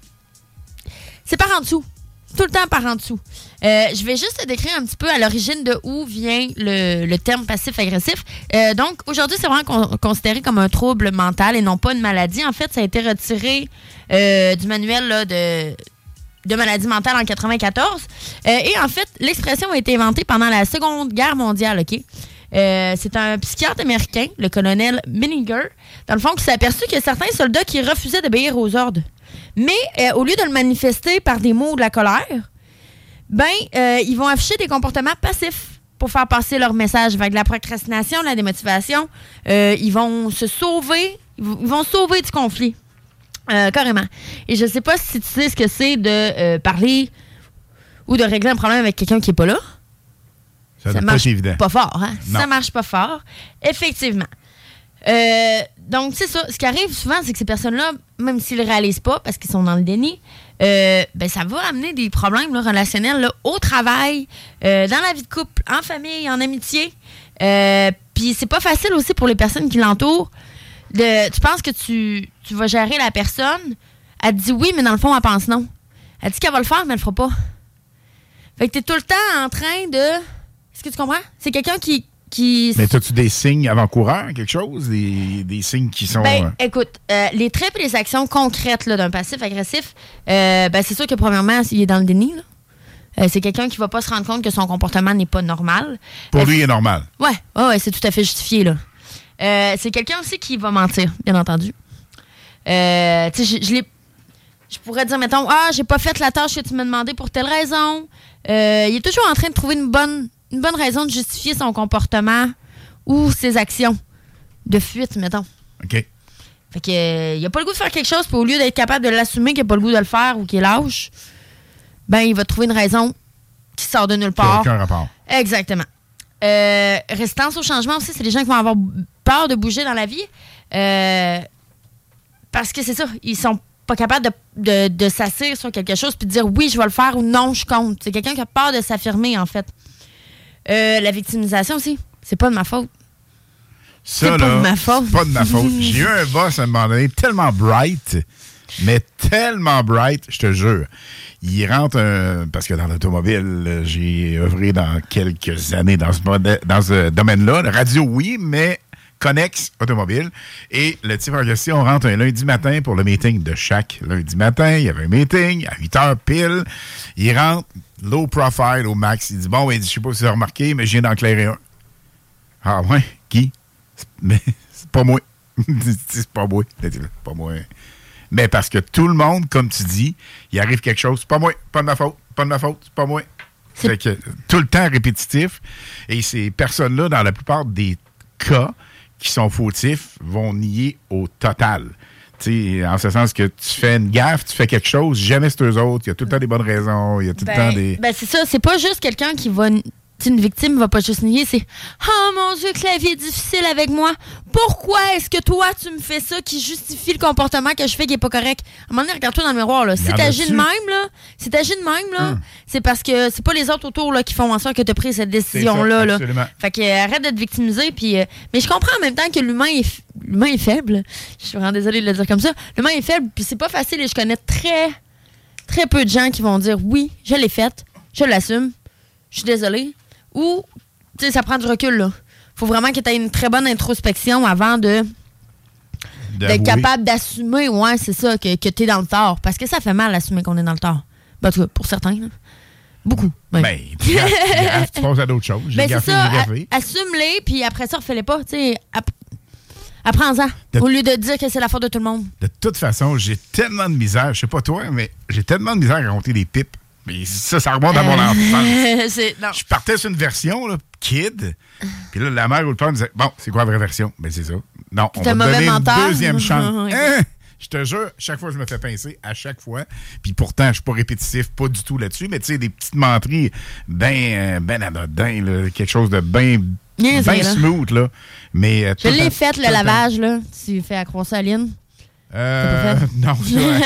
C'est par en dessous. Tout le temps par en dessous. Euh, je vais juste te décrire un petit peu à l'origine de où vient le, terme passif-agressif. Euh, donc, aujourd'hui, c'est vraiment con- considéré comme un trouble mental et non pas une maladie. En fait, ça a été retiré euh, du manuel de, de maladie mentale en 94. Euh, et en fait, l'expression a été inventée pendant la Seconde Guerre mondiale, c'est un psychiatre américain, le colonel Menninger, dans le fond, qui s'est aperçu qu'il y a certains soldats qui refusaient d'obéir aux ordres. Mais euh, au lieu de le manifester par des mots ou de la colère, ben, euh, ils vont afficher des comportements passifs pour faire passer leur message. Avec de la procrastination, de la démotivation, euh, ils vont se sauver, ils vont- sauver du conflit. Carrément. Et je sais pas si tu sais ce que c'est de parler ou de régler un problème avec quelqu'un qui est pas là. Ça, pas marche évident. pas fort, hein? Ça marche pas fort. Effectivement. Euh, donc, c'est ça. Ce qui arrive souvent, c'est que ces personnes-là, même s'ils ne réalisent pas parce qu'ils sont dans le déni, euh, ben, ça va amener des problèmes relationnels au travail, euh, dans la vie de couple, en famille, en amitié. Euh, Puis c'est pas facile aussi pour les personnes qui l'entourent. de- Tu penses que tu, tu vas gérer la personne, elle te dit oui, mais dans le fond, elle pense non. Elle dit qu'elle va le faire, mais elle le fera pas. Fait que t'es tout le temps en train de. Est-ce que tu comprends? C'est quelqu'un qui. Qui Mais as-tu des signes avant-coureurs, quelque chose? Des, des signes qui sont. Ben, euh, écoute, euh, les traits et les actions concrètes d'un passif agressif, euh, ben, c'est sûr que premièrement, il est dans le déni. là. C'est quelqu'un qui va pas se rendre compte que son comportement n'est pas normal. pour lui, il est normal. Ouais, ouais, ouais, c'est tout à fait justifié. là. C'est quelqu'un aussi qui va mentir, bien entendu. Je, je l'ai- je pourrais dire, mettons, ah, j'ai pas fait la tâche que tu m'as demandé pour telle raison. Il est toujours en train de trouver une bonne, une bonne raison de justifier son comportement ou ses actions de fuite, mettons. OK. Fait que, euh, il a pas le goût de faire quelque chose, puis au lieu d'être capable de l'assumer qu'il a pas le goût de le faire ou qu'il est lâche, ben, il va trouver une raison qui sort de nulle n'a part. aucun rapport. Exactement. Euh, résistance au changement aussi, c'est les gens qui vont avoir peur de bouger dans la vie. Euh, parce que c'est ça, ils sont pas capables de, de, de s'asseoir sur quelque chose puis de dire oui, je vais le faire ou non, je compte. C'est quelqu'un qui a peur de s'affirmer, en fait. Euh, la victimisation aussi, c'est pas de ma faute. C'est pas là, de ma faute. c'est pas de ma faute. J'ai eu un boss à un moment donné tellement bright, mais tellement bright, je te jure. Il rentre un. Parce que dans l'automobile, j'ai œuvré dans quelques années dans ce, modè- dans ce domaine-là. La Radio, oui, mais connexe automobile. Et le type en question rentre un lundi matin pour le meeting de chaque lundi matin. Il y avait un meeting à 8 heures pile. Il rentre, low profile au max. Il dit Bon, dit, je sais pas si vous avez remarqué, mais je viens d'en clairer un. Ah ouais? Qui? C'est- Mais c'est pas moi. c'est pas moi. C'est pas moi. Mais parce que tout le monde, comme tu dis, il arrive quelque chose. C'est pas moi, pas de ma faute, pas de ma faute, c'est pas moi. Fait que tout le temps répétitif. Et ces personnes-là, dans la plupart des cas qui sont fautifs, vont nier au total. En ce sens que tu fais une gaffe, tu fais quelque chose, jamais c'est eux autres. Il y a tout le temps des bonnes raisons, il y a tout le temps Ben, des. ben, c'est ça, c'est pas juste quelqu'un qui va une victime va pas juste nier, c'est Oh mon Dieu, que la vie est difficile avec moi. Pourquoi est-ce que toi, tu me fais ça qui justifie le comportement que je fais qui est pas correct? À un moment donné, regarde-toi dans le miroir. Là. Si t'agis de même, là, si t'agis de même, là, c'est parce que c'est pas les autres autour là, qui font en sorte que tu as pris cette décision-là. là. Fait que euh, arrête de te victimiser. Puis, euh, mais je comprends en même temps que l'humain est, l'humain est faible. Je suis vraiment désolée de le dire comme ça. L'humain est faible, puis c'est pas facile et je connais très, très peu de gens qui vont dire oui, je l'ai faite, je l'assume, je suis désolée. Ou, tu sais, ça prend du recul, là. Faut vraiment que tu aies une très bonne introspection avant de d'être capable d'assumer, ouais, c'est ça, que, que tu es dans le tort. Parce que ça fait mal d'assumer qu'on est dans le tort. Ben, en tout cas, pour certains, là. Beaucoup. Ben, tu passes à d'autres choses. Ben, c'est ça. Assume-les, puis après ça, refais-les pas. Tu sais, app- apprends-en. Au lieu de dire que c'est la faute de tout le monde. De toute façon, j'ai tellement de misère, je sais pas toi, mais j'ai tellement de misère à raconter des pipes. Mais ça, ça remonte à mon Euh, enfance. Je partais sur une version, là, kid. Puis là, la mère ou le père me disait Bon, c'est quoi la vraie version? Ben, c'est ça. Non, on va donner une deuxième chance. Hein? Je te jure, chaque fois, je me fais pincer, à chaque fois. Puis pourtant, je suis pas répétitif, pas du tout là-dessus. Mais tu sais, des petites menteries ben, ben anodin, là, quelque chose de bien Niaiseux, ben là. smooth, là. Mais, euh, Je l'ai fait, le lavage, là. Tu fais à Lynn. Euh, non, c'est vrai.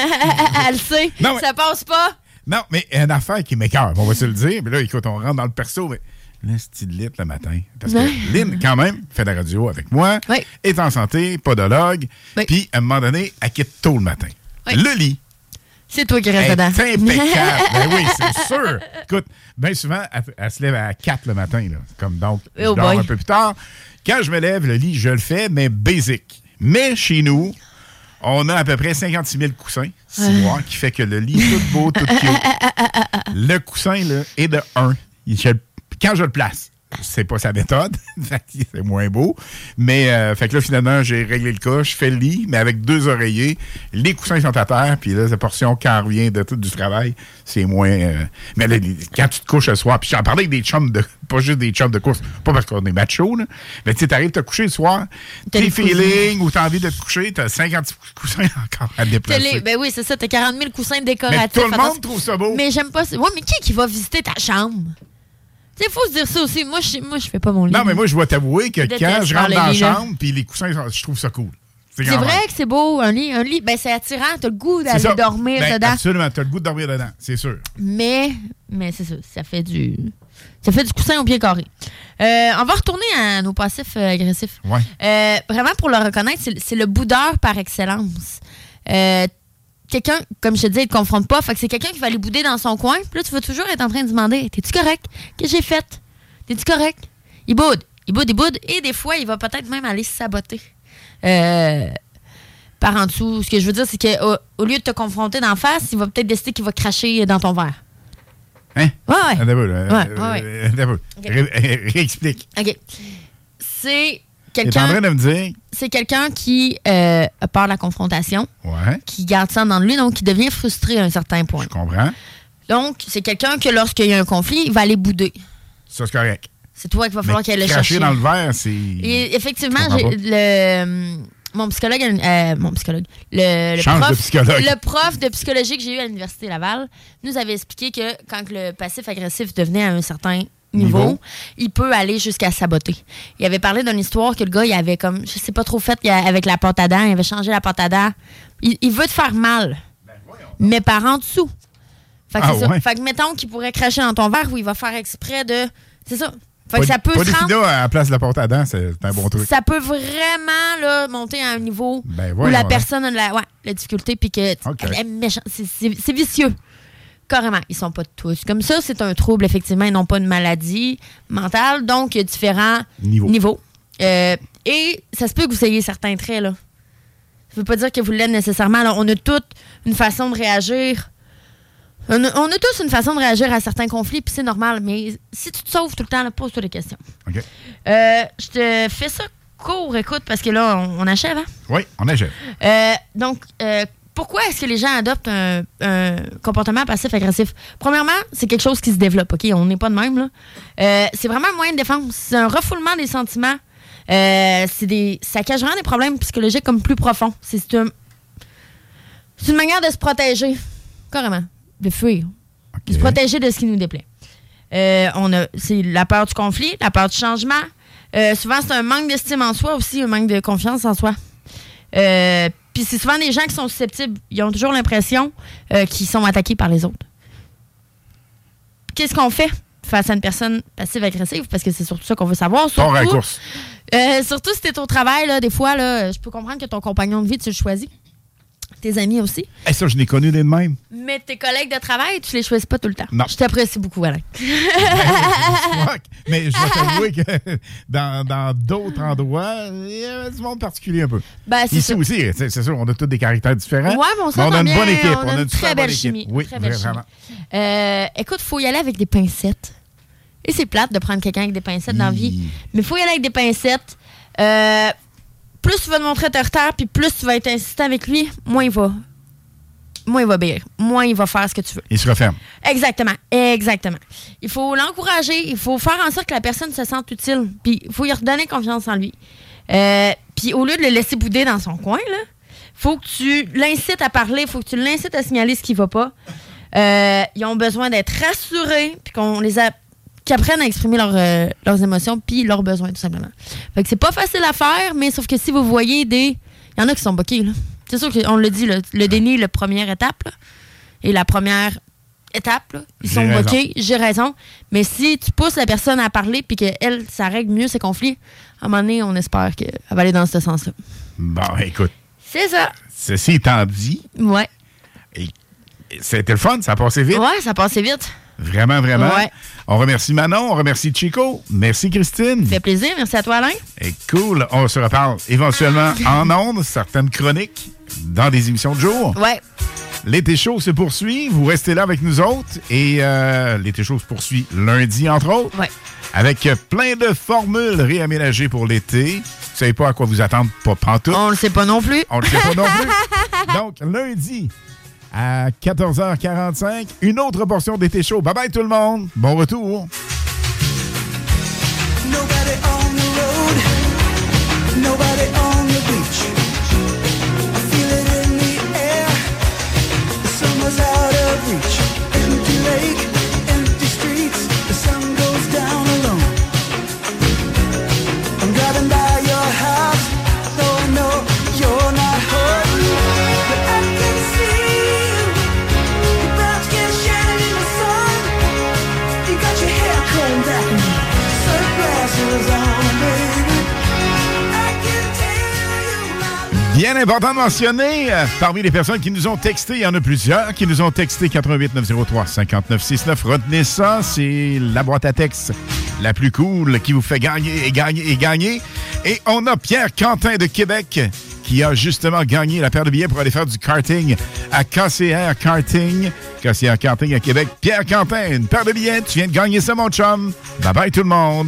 Elle sait. Non, mais- Ça passe pas. Non, mais une affaire qui m'écœure, on va se le dire. Mais là, écoute, on rentre dans le perso, mais là, c'est lit le matin. Parce que. Lynn, quand même, fait de la radio avec moi, est en santé, podologue, puis à un moment donné, elle quitte tôt le matin. Le lit C'est toi qui est restes dedans. impeccable. ben oui, c'est sûr. Écoute, bien souvent, elle, elle se lève à 4 le matin. Là. Comme donc, je Oh dors boy. un peu plus tard. Quand je me lève, le lit, je le fais, mais basic. Mais chez nous, on a à peu près 56 000 coussins, mois, qui fait que le lit est tout beau, tout cute. Le coussin là, est de 1. Quand je le place, c'est pas sa méthode, c'est moins beau. Mais euh, fait que là, finalement, j'ai réglé le cas, je fais le lit, mais avec deux oreillers. Les coussins sont à terre, puis là, la portion quand on revient de tout du travail, c'est moins. euh, mais là, quand tu te couches le soir, puis j'en parlais avec des chums de. Pas juste des chums de course, pas parce qu'on est macho, là. Mais tu sais, t'arrives te coucher le soir, tes feelings ou t'as envie de te coucher, t'as 50 coussins encore à déplacer. les- ben oui, c'est ça. T'as 40 000 coussins décoratifs. Mais tout le monde trouve ça beau. Mais j'aime pas ça. Ouais, mais qui qui va visiter ta chambre? Sais, faut se dire ça aussi. Moi, je, moi, je fais pas mon lit. Non, mais moi, je dois t'avouer que Je quand je rentre dans la chambre, puis les coussins, je trouve ça cool. C'est vrai que c'est beau, un lit. Un lit, ben c'est attirant. T'as le goût d'aller dormir Ben, dedans. Absolument, t'as le goût de dormir dedans, c'est sûr. Mais, mais c'est ça. Ça fait du. Ça fait du coussin au pied carré. Euh, on va retourner à nos passifs euh, agressifs. Ouais. Euh, vraiment, pour le reconnaître, c'est, c'est le boudeur par excellence. Quelqu'un, comme je te dis, il te confronte pas. Fait que c'est quelqu'un qui va aller bouder dans son coin. Puis là, tu vas toujours être en train de demander T'es-tu correct? Qu'est-ce que j'ai fait? T'es-tu correct? Il boude. Il boude, il boude. Et des fois, il va peut-être même aller se saboter. Euh, par en dessous. Ce que je veux dire, c'est qu'au au lieu de te confronter d'en face, il va peut-être décider qu'il va cracher dans ton verre. Hein? Ouais, ouais. Attends un peu, là. Ouais, Euh, Réexplique. OK. C'est T'es en train quelqu'un. de me dire. C'est quelqu'un qui euh, a peur de la confrontation, Ouais, qui garde ça dans lui, donc qui devient frustré à un certain point. je comprends. Donc, c'est quelqu'un que lorsqu'il y a un conflit, il va aller bouder. Ça, c'est correct. C'est toi qu'il va falloir qu'elle le chercher. dans le verre, c'est. Effectivement, le, mon psychologue, euh, mon psychologue, le, prof, de psychologue. le prof de psychologie que j'ai eu à l'université Laval, nous avait expliqué que quand le passif agressif devenait à un certain niveau, Niveau. il peut aller jusqu'à saboter. Il avait parlé d'une histoire que le gars, il avait comme, je sais pas trop fait, il avec la pâte à dents, il avait changé la pâte à dents. Il, il veut te faire mal, mais par en dessous. Fait que Ah c'est ça. Fait que mettons qu'il pourrait cracher dans ton verre ou il va faire exprès de. C'est ça. Fait que ça peut pas rendre. à la place de la porte à dents, c'est un bon truc. Ça peut vraiment là, monter à un niveau Ben, où la donc. personne a de la, ouais, la difficulté puis que elle est méchante. C'est vicieux. Carrément. Ils sont pas tous comme ça. C'est un trouble, effectivement. Ils n'ont pas une maladie mentale. Donc, il y a différents Niveau. niveaux. Euh, et ça se peut que vous ayez certains traits. Là. Ça veut pas dire que vous l'êtes nécessairement. là. On a toutes une façon de réagir. On a, on a tous une façon de réagir à certains conflits, puis c'est normal. Mais si tu te sauves tout le temps, pose-toi des questions. OK. Euh, je te fais ça court, écoute, parce que là, on, on achève. Hein? Oui, on achève. Euh, donc, euh, pourquoi est-ce que les gens adoptent un, un comportement passif-agressif? Premièrement, c'est quelque chose qui se développe, OK? On n'est pas de même, là. Euh, c'est vraiment un moyen de défense. C'est un refoulement des sentiments. Euh, c'est des, ça cache vraiment des problèmes psychologiques comme plus profonds. C'est c'est un- c'est une manière de se protéger, carrément, de fuir, de se protéger de ce qui nous déplaît. Euh, on a, c'est la peur du conflit, la peur du changement. Souvent, c'est un manque d'estime en soi aussi, un manque de confiance en soi. Euh, Puis c'est souvent des gens qui sont susceptibles, ils ont toujours l'impression euh, qu'ils sont attaqués par les autres. Qu'est-ce qu'on fait face à une personne passive-agressive? Parce que c'est surtout ça qu'on veut savoir. Ton surtout- raccourci. euh, surtout si t'es au travail, là, des fois, là, je peux comprendre que ton compagnon de vie, tu le choisis. Tes amis aussi? Eh, ça, je n'ai connu des de même. Mais tes collègues de travail, tu les choisis pas tout le temps. Non. Je t'apprécie beaucoup, Alain. Mais je vais t'avouer que dans dans d'autres endroits, il y avait du monde particulier un peu. Ben, c'est Ici ça. aussi, c'est sûr, on a tous des caractères différents. Ouais, mais on on a une bien, bonne équipe. on a une super très belle bonne chimie, équipe. Oui, très belle vraiment. Euh, écoute, faut y aller avec des pincettes. Et c'est plate de prendre quelqu'un avec des pincettes dans la vie. Mais faut y aller avec des pincettes. Euh, plus tu vas te montrer autoritaire, puis plus tu vas être insistant avec lui, moins il va. Moins il va. Moins il va faire ce que tu veux. Il se referme. Exactement, exactement. Il faut l'encourager, il faut faire en sorte que la personne se sente utile, puis il faut lui redonner confiance en lui. Euh, puis au lieu de le laisser bouder dans son coin, là, faut que tu l'incites à parler, faut que tu l'incites à signaler ce qui va pas. Euh, ils ont besoin d'être rassurés, puis qu'on les a qu'ils apprennent à exprimer leurs, euh, leurs émotions puis leurs besoins tout simplement. Fait que c'est pas facile à faire, mais sauf que si vous voyez des il y en a qui sont boqués là. C'est sûr qu'on le dit, là, le déni, la première étape. là. et la première étape, là, ils sont boqués, j'ai raison. Mais si tu pousses la personne à parler puis qu'elle, ça règle mieux ses conflits, à un moment donné, on espère qu'elle va aller dans ce sens-là. Bon, écoute, C'est ça. ceci étant dit, Ouais. c'était le fun, ça a passé vite. Ouais, ça passait vite. Vraiment, vraiment. Ouais. On remercie Manon, on remercie Chico. Merci Christine. Ça fait plaisir. Merci à toi, Alain. Et cool. On se reparle éventuellement en ondes, certaines chroniques, dans des émissions de jour. Ouais. L'été chaud se poursuit. Vous restez là avec nous autres. Et euh, l'été chaud se poursuit lundi, entre autres. Ouais. Avec plein de formules réaménagées pour l'été. Vous savez pas à quoi vous attendre, pas pantoute. On le sait pas non plus. On le sait pas non plus. Donc, lundi, à 14h45, une autre portion d'été chaud. Bye bye tout le monde. Bon retour. Bien important de mentionner, euh, parmi les personnes qui nous ont texté, il y en a plusieurs qui nous ont texté 88 903 59 69. Retenez ça, c'est la boîte à texte la plus cool qui vous fait gagner et gagner et gagner. Et on a Pierre Quentin de Québec qui a justement gagné la paire de billets pour aller faire du karting à KCR Karting. KCR Karting à Québec. Pierre Quentin, une paire de billets, tu viens de gagner ça, mon chum. Bye bye tout le monde.